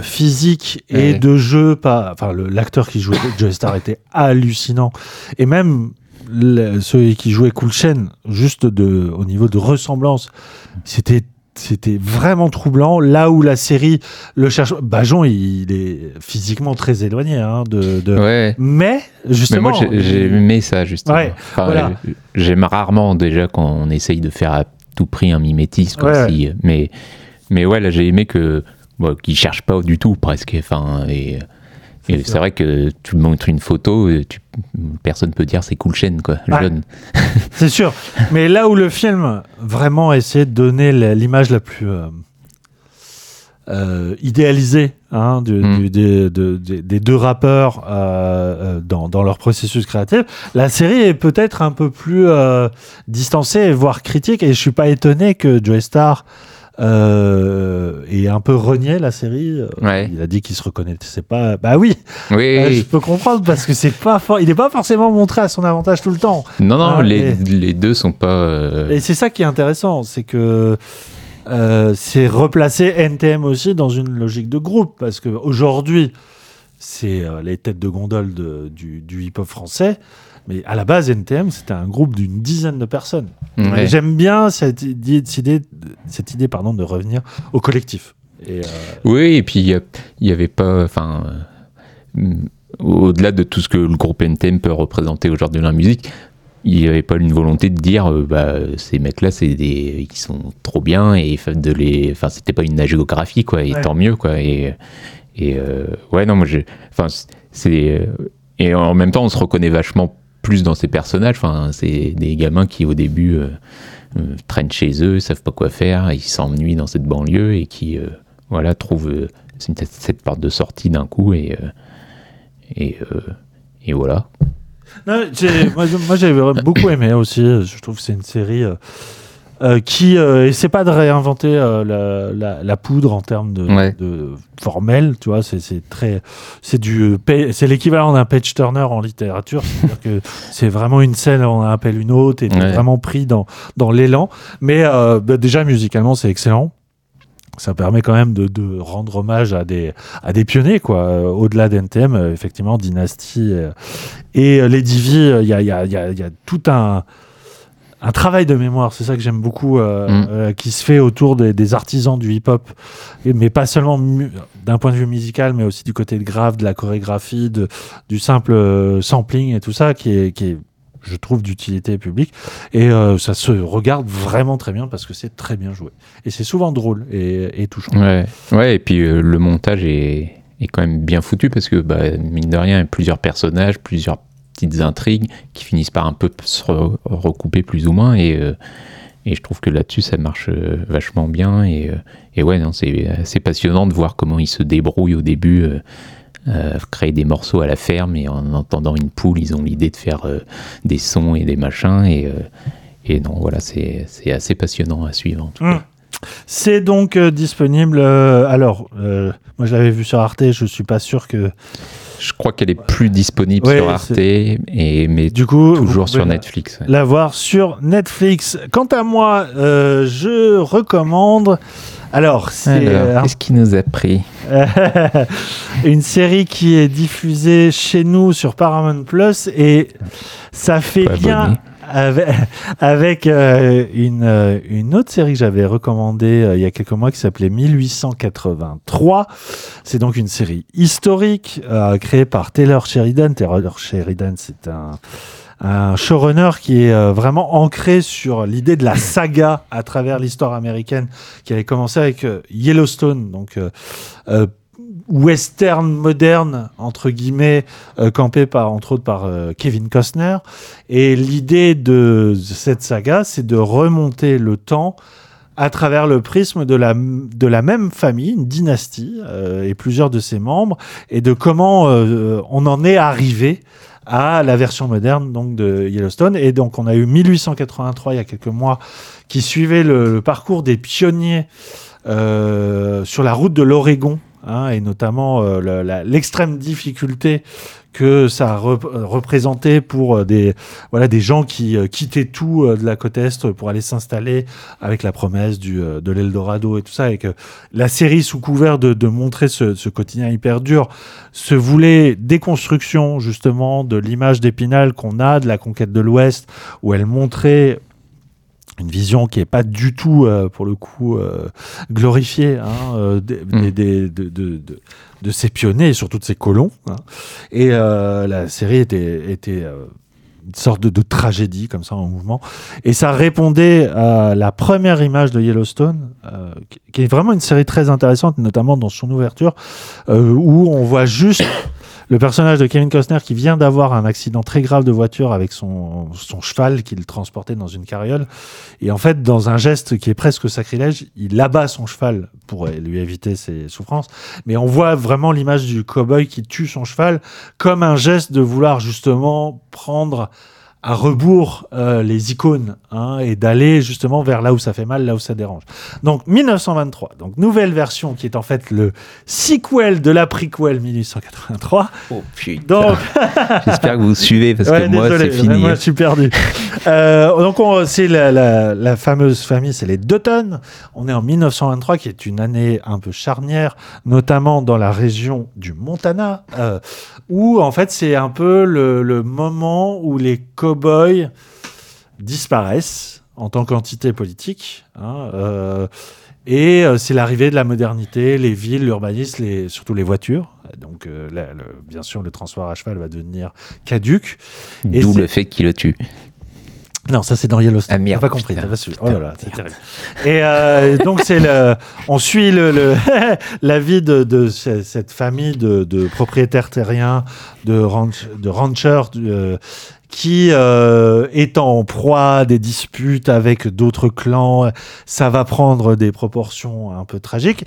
physique et Ouais. de jeu pas enfin l'acteur qui jouait Joe Star était hallucinant et même le- ceux qui jouaient Cool Chain juste de au niveau de ressemblance c'était c'était vraiment troublant là où la série le cherche Bajon il, il est physiquement très éloigné hein, de, de- Ouais. mais Mais justement moi, j'ai aimé ça, justement. Ouais, Enfin, voilà. J'aime rarement, déjà, quand on essaye de faire à tout prix un mimétisme. Comme Ouais, si, mais, mais ouais, là, j'ai aimé que bon, qu'ils cherchent pas du tout, presque. Enfin, et et C'est vrai que tu montres une photo, tu, personne peut dire c'est cool chaîne, quoi. Ouais. Jeune. C'est sûr. Mais là où le film vraiment essaie de donner l'image la plus euh, euh, idéalisée hein, du- Mm. du- des, de- des- des deux rappeurs euh, dans, dans leur processus créatif, la série est peut-être un peu plus distancée, voire critique. Et je suis pas étonné que Joey Star euh, ait un peu renié la série. Ouais. Il a dit qu'il se reconnaissait pas. Bah oui, Oui, euh, je peux comprendre parce que c'est pas for- il n'est pas forcément montré à son avantage tout le temps. non, non, Ah, les, et- les deux sont pas. euh, Et c'est ça qui est intéressant, c'est que euh, c'est replacer NTM aussi dans une logique de groupe parce qu'aujourd'hui, c'est euh, les têtes de gondole de- du, du hip-hop français. Mais à la base, NTM, c'était un groupe d'une dizaine de personnes. Ouais. J'aime bien cette idée, cette idée, pardon, de revenir au collectif. Et, euh, Oui, et puis il y a- il y avait pas. Enfin. euh, Au-delà de tout ce que le groupe NTM peut représenter aujourd'hui dans la musique, il n'y avait pas une volonté de dire euh, bah, ces mecs-là, c'est des, ils sont trop bien et de les. Enfin, c'était pas une géographie, quoi, et Ouais. tant mieux, quoi. Et, et ouais, non, moi. Enfin, c'est. Et en même temps, on se reconnaît vachement plus dans ces personnages. Enfin, c'est des gamins qui, au début, euh, euh, traînent chez eux, savent pas quoi faire, ils s'ennuient dans cette banlieue et qui, euh, voilà, trouvent cette, porte de sortie d'un coup et. et, voilà. Moi, j'ai beaucoup aimé aussi. Je trouve que c'est une série euh, euh, qui euh, essaie pas de réinventer euh, la, la- la poudre en termes de, Ouais. de formel. Tu vois, c'est c'est très, c'est du, pa- c'est l'équivalent d'un page turner en littérature. C'est-à-dire que c'est vraiment une scène, on en appelle une autre, et t'es Ouais. vraiment pris dans dans l'élan. Mais euh, bah, déjà musicalement, c'est excellent. Ça permet quand même de, de rendre hommage à des, à des pionniers, quoi. Euh, Au-delà d'NTM, euh, effectivement, Dynasty euh, et euh, Lady V, euh, il y, a, il y, a, il y, a, il y a tout un, un travail de mémoire, c'est ça que j'aime beaucoup, euh, Mm. euh, qui se fait autour des, des artisans du hip-hop, mais pas seulement d'un point de vue musical, mais aussi du côté de grave, de la chorégraphie, de, du simple euh, sampling et tout ça, qui est, qui est je trouve, d'utilité publique. Et euh, ça se regarde vraiment très bien parce que c'est très bien joué. Et c'est souvent drôle et, et touchant. Ouais, ouais et puis le montage est, est quand même bien foutu parce que, bah, mine de rien, il y a plusieurs personnages, plusieurs petites intrigues qui finissent par un peu se re- recouper plus ou moins. Et, euh, et je trouve que là-dessus, ça marche euh, vachement bien. Et, euh, et ouais, c'est assez passionnant de voir comment ils se débrouillent au début. euh, créer des morceaux à la ferme et en entendant une poule, ils ont l'idée de faire euh, des sons et des machins. Et, euh, et non, voilà, c'est assez passionnant à suivre. En tout cas. Mm. C'est donc disponible. alors, moi je l'avais vu sur Arte, je suis pas sûr que. Je crois qu'elle est plus disponible Ouais, sur Arte, et, mais Du coup, vous toujours sur Netflix. ouais. La voir sur Netflix. Quant à moi, euh, je recommande. Alors, c'est. Euh, qu'est-ce qui nous a pris une série qui est diffusée chez nous sur Paramount Plus et ça fait Pas bien abonné. Avec, euh, une, euh, une autre série que j'avais recommandée euh, il y a quelques mois qui s'appelait 1883. C'est donc une série historique euh, créée par Taylor Sheridan. Taylor Sheridan, c'est un un showrunner qui est euh, vraiment ancré sur l'idée de la saga à travers l'histoire américaine, qui avait commencé avec euh, Yellowstone, donc euh, western moderne entre guillemets, euh, campé par entre autres par euh, Kevin Costner. Et l'idée de cette saga, c'est de remonter le temps à travers le prisme de la, de la même famille, une dynastie, euh, et plusieurs de ses membres, et de comment on en est arrivé à la version moderne donc de Yellowstone. Et donc on a eu 1883 il y a quelques mois qui suivait le, parcours des pionniers sur la route de l'Oregon. Hein, et notamment euh, l'extrême difficulté que ça rep- euh, représenté pour euh, des voilà des gens qui quittaient tout de la côte est pour aller s'installer avec la promesse du euh, de l'Eldorado et tout ça et que la série sous couvert de, de montrer ce, ce quotidien hyper dur se voulait déconstruction justement de l'image d'Épinal qu'on a de la conquête de l'Ouest où elle montrait une vision qui est pas du tout euh, pour le coup euh, glorifiée hein, euh, des- des- de, de, de, de ces pionniers et surtout de ces colons hein. et la série était, était une sorte de, tragédie comme ça en mouvement et ça répondait à la première image de Yellowstone qui- est vraiment une série très intéressante notamment dans son ouverture où on voit juste le personnage de Kevin Costner qui vient d'avoir un accident très grave de voiture avec son, son cheval qu'il transportait dans une carriole. Et en fait, dans un geste qui est presque sacrilège, il abat son cheval pour lui éviter ses souffrances. Mais on voit vraiment l'image du cowboy qui tue son cheval comme un geste de vouloir justement prendre à rebours euh, les icônes hein, et d'aller justement vers là où ça fait mal, là où ça dérange. Donc 1923, donc nouvelle version qui est en fait le sequel de la prequel 1883. Oh putain. Donc J'espère que vous suivez parce Ouais, que moi c'est fini. Moi, je suis perdu. Euh, donc, on- c'est la, la- la fameuse famille, c'est les Dutton. On est en 1923, qui est une année un peu charnière, notamment dans la région du Montana, euh, où en fait c'est un peu le, le moment où les cow-boys disparaissent en tant qu'entité politique. hein, euh, et euh, c'est l'arrivée de la modernité, les villes, l'urbanisme, les, surtout les voitures. Donc, euh, le- bien sûr, le transport à cheval va devenir caduque. D'où le fait qu'il le tue. non, ça c'est dans Yellowstone. Ah, merde, T'as pas compris, putain, t'as pas su. Oh putain, là là, c'est terrible. Et euh, donc c'est le, on suit le, le- la vie de, de ce- cette famille de, de propriétaires terriens, de, ranch, de ranchers, euh, qui euh, est en proie à des disputes avec d'autres clans. Ça va prendre des proportions un peu tragiques.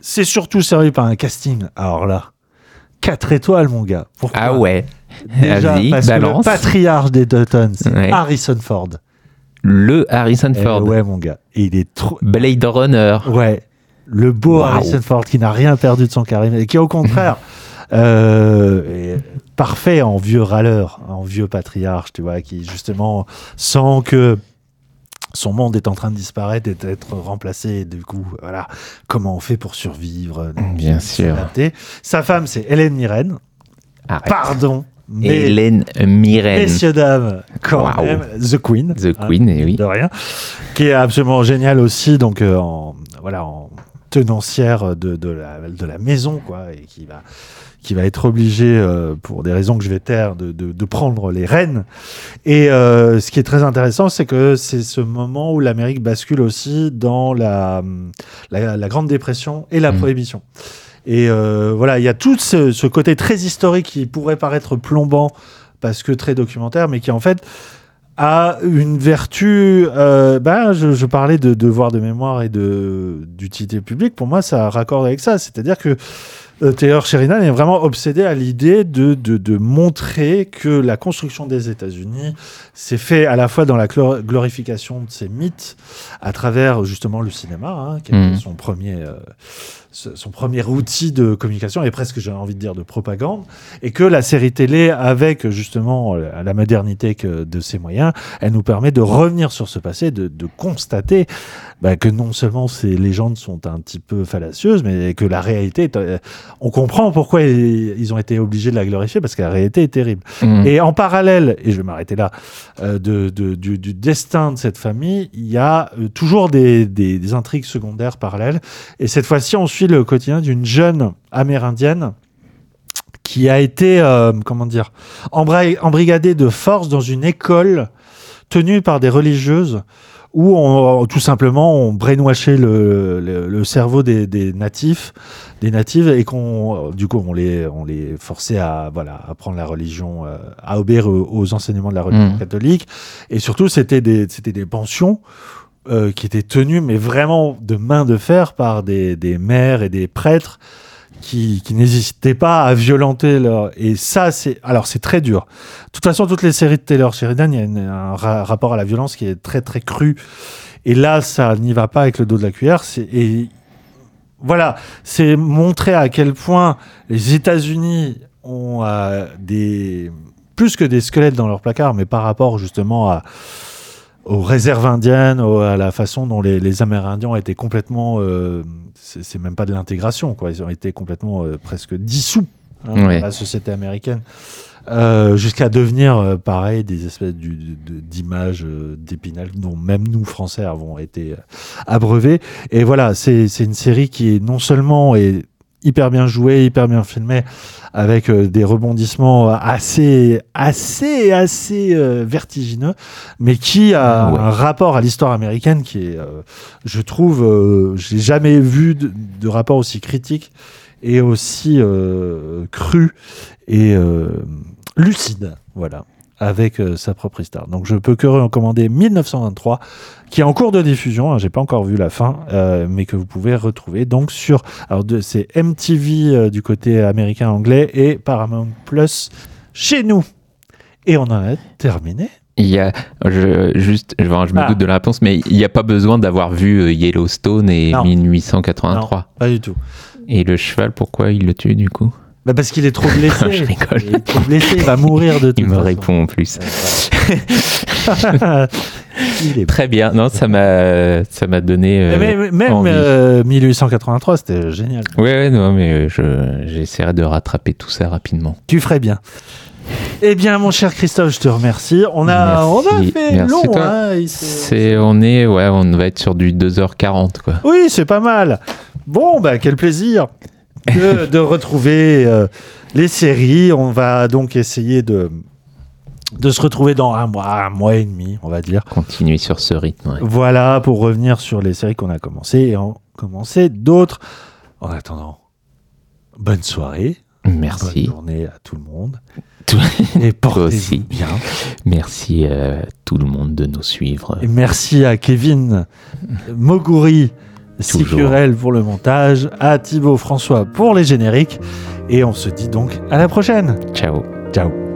C'est surtout servi par un casting. Alors là, 4 étoiles, mon gars. Pourquoi Ah ouais. Déjà, parce que le balance. patriarche des Dutton, c'est Ouais. Harrison Ford. Le Harrison Eh Ford. ouais, mon gars. Et il est trop. Blade Runner. Ouais. Le beau. Harrison Ford qui n'a rien perdu de son charisme et qui, au contraire, euh, parfait en vieux râleur, en vieux patriarche, tu vois, qui justement sent que son monde est en train de disparaître et d'être remplacé. Et du coup, voilà, comment on fait pour survivre Bien sûr. s'adapter. Sa femme, c'est Hélène Mirren. Arrête. Pardon. Mais Hélène Mirren. Messieurs, dames, quand même, The Queen. The Queen, eh oui. De rien. Qui est absolument génial aussi, donc euh, en, voilà, en tenancière de, de, la, de la maison, quoi, et qui va, qui va être obligée, euh, pour des raisons que je vais taire, de, de, de prendre les rênes. Et euh, ce qui est très intéressant, c'est que c'est ce moment où l'Amérique bascule aussi dans la, la, la Grande Dépression et la Mm. Prohibition. Et euh, voilà, il y a tout ce, ce côté très historique qui pourrait paraître plombant parce que très documentaire, mais qui en fait a une vertu. euh, ben, je, je parlais de devoir de mémoire et de d'utilité publique. Pour moi, ça raccorde avec ça. C'est-à-dire que Taylor Sheridan est vraiment obsédé à l'idée de, de, de montrer que la construction des États-Unis s'est fait à la fois dans la glor- glorification de ces mythes à travers justement le cinéma, hein, qui est Mhm. son premier. euh, son premier outil de communication et presque j'ai envie de dire de propagande et que la série télé avec justement la modernité que de ses moyens elle nous permet de revenir sur ce passé de, de constater bah, que non seulement ces légendes sont un petit peu fallacieuses mais que la réalité est, euh, on comprend pourquoi ils, ont été obligés de la glorifier parce que la réalité est terrible Mhm. et en parallèle et je vais m'arrêter là euh, de, de- du, du destin de cette famille il y a euh, toujours des, des- des intrigues secondaires parallèles et cette fois-ci, on suit le quotidien d'une jeune amérindienne qui a été, euh, comment dire, embrigadée de force dans une école tenue par des religieuses où on, tout simplement on brainwashait le, le, le cerveau des, des natifs, des natives et qu'on, du coup, on les, on les forçait à, voilà, à prendre la religion, euh, à obéir aux, enseignements de la religion Mhm. catholique. Et surtout, c'était des, c'était des pensions euh, qui étaient tenues, mais vraiment de main de fer par des, des maires et des prêtres qui, qui n'hésitaient pas à violenter leur. Et ça, c'est. Alors, c'est très dur. De toute façon, toutes les séries de Taylor Sheridan, il y a un ra- rapport à la violence qui est très, très cru. Et là, ça n'y va pas avec le dos de la cuillère. Et voilà, c'est montrer à quel point les États-Unis ont euh, des. Plus que des squelettes dans leur placard, mais par rapport justement à aux réserves indiennes, au- à la façon dont les, les Amérindiens ont été complètement, euh, c'est même pas de l'intégration, quoi. Ils ont été complètement euh, presque dissous hein, Ouais. dans la société américaine, euh, jusqu'à devenir euh, pareil des espèces d'images euh, d'épinal dont même nous Français avons été euh, abreuvés. Et voilà, c'est c'est une série qui est non seulement est hyper bien jouée, hyper bien filmée, avec euh, des rebondissements assez, assez, assez euh, vertigineux, mais qui a Ouais. un rapport à l'histoire américaine qui est, euh, je trouve, euh, j'ai jamais vu de, de rapport aussi critique et aussi cru et lucide, voilà, avec euh, sa propre histoire. Donc je peux que recommander 1923, qui est en cours de diffusion, hein, j'ai pas encore vu la fin, euh, mais que vous pouvez retrouver donc sur, alors c'est MTV euh, du côté américain anglais et Paramount Plus chez nous. Et on en a terminé. Il y a, je, juste, je, je me Ah. doute de la réponse, mais il n'y a pas besoin d'avoir vu Yellowstone et Non. 1883. Non, pas du tout. Et le cheval, pourquoi il le tue du coup? Bah parce qu'il est trop blessé. Je rigole. Il est trop blessé, il va mourir de toute Il me façon. répond en plus. Il est Très bien. Non, ça m'a, ça m'a donné. euh, Mais- même envie. euh, 1883, c'était génial. Ouais, ouais, non, mais euh, je, j'essaierai de rattraper tout ça rapidement. Tu ferais bien. Eh bien, mon cher Christophe, je te remercie. On a, on a fait Merci, long. hein, C'est, on est, ouais, on va être sur du 2h40, quoi. Oui, c'est pas mal. Bon, bah, quel plaisir de, de retrouver euh, les séries. On va donc essayer de, de se retrouver dans un mois, un mois et demi, on va dire. Continuer sur ce rythme, ouais. Voilà, pour revenir sur les séries qu'on a commencé et en commencer d'autres. En attendant, bonne soirée. Merci. Bonne journée à tout le monde. Tout- Et portez-vous aussi. bien. Merci à tout le monde de nous suivre. Et merci à Kevin Moguri. Sicurel pour le montage, à Thibaut François pour les génériques. Et on se dit donc à la prochaine. Ciao. Ciao.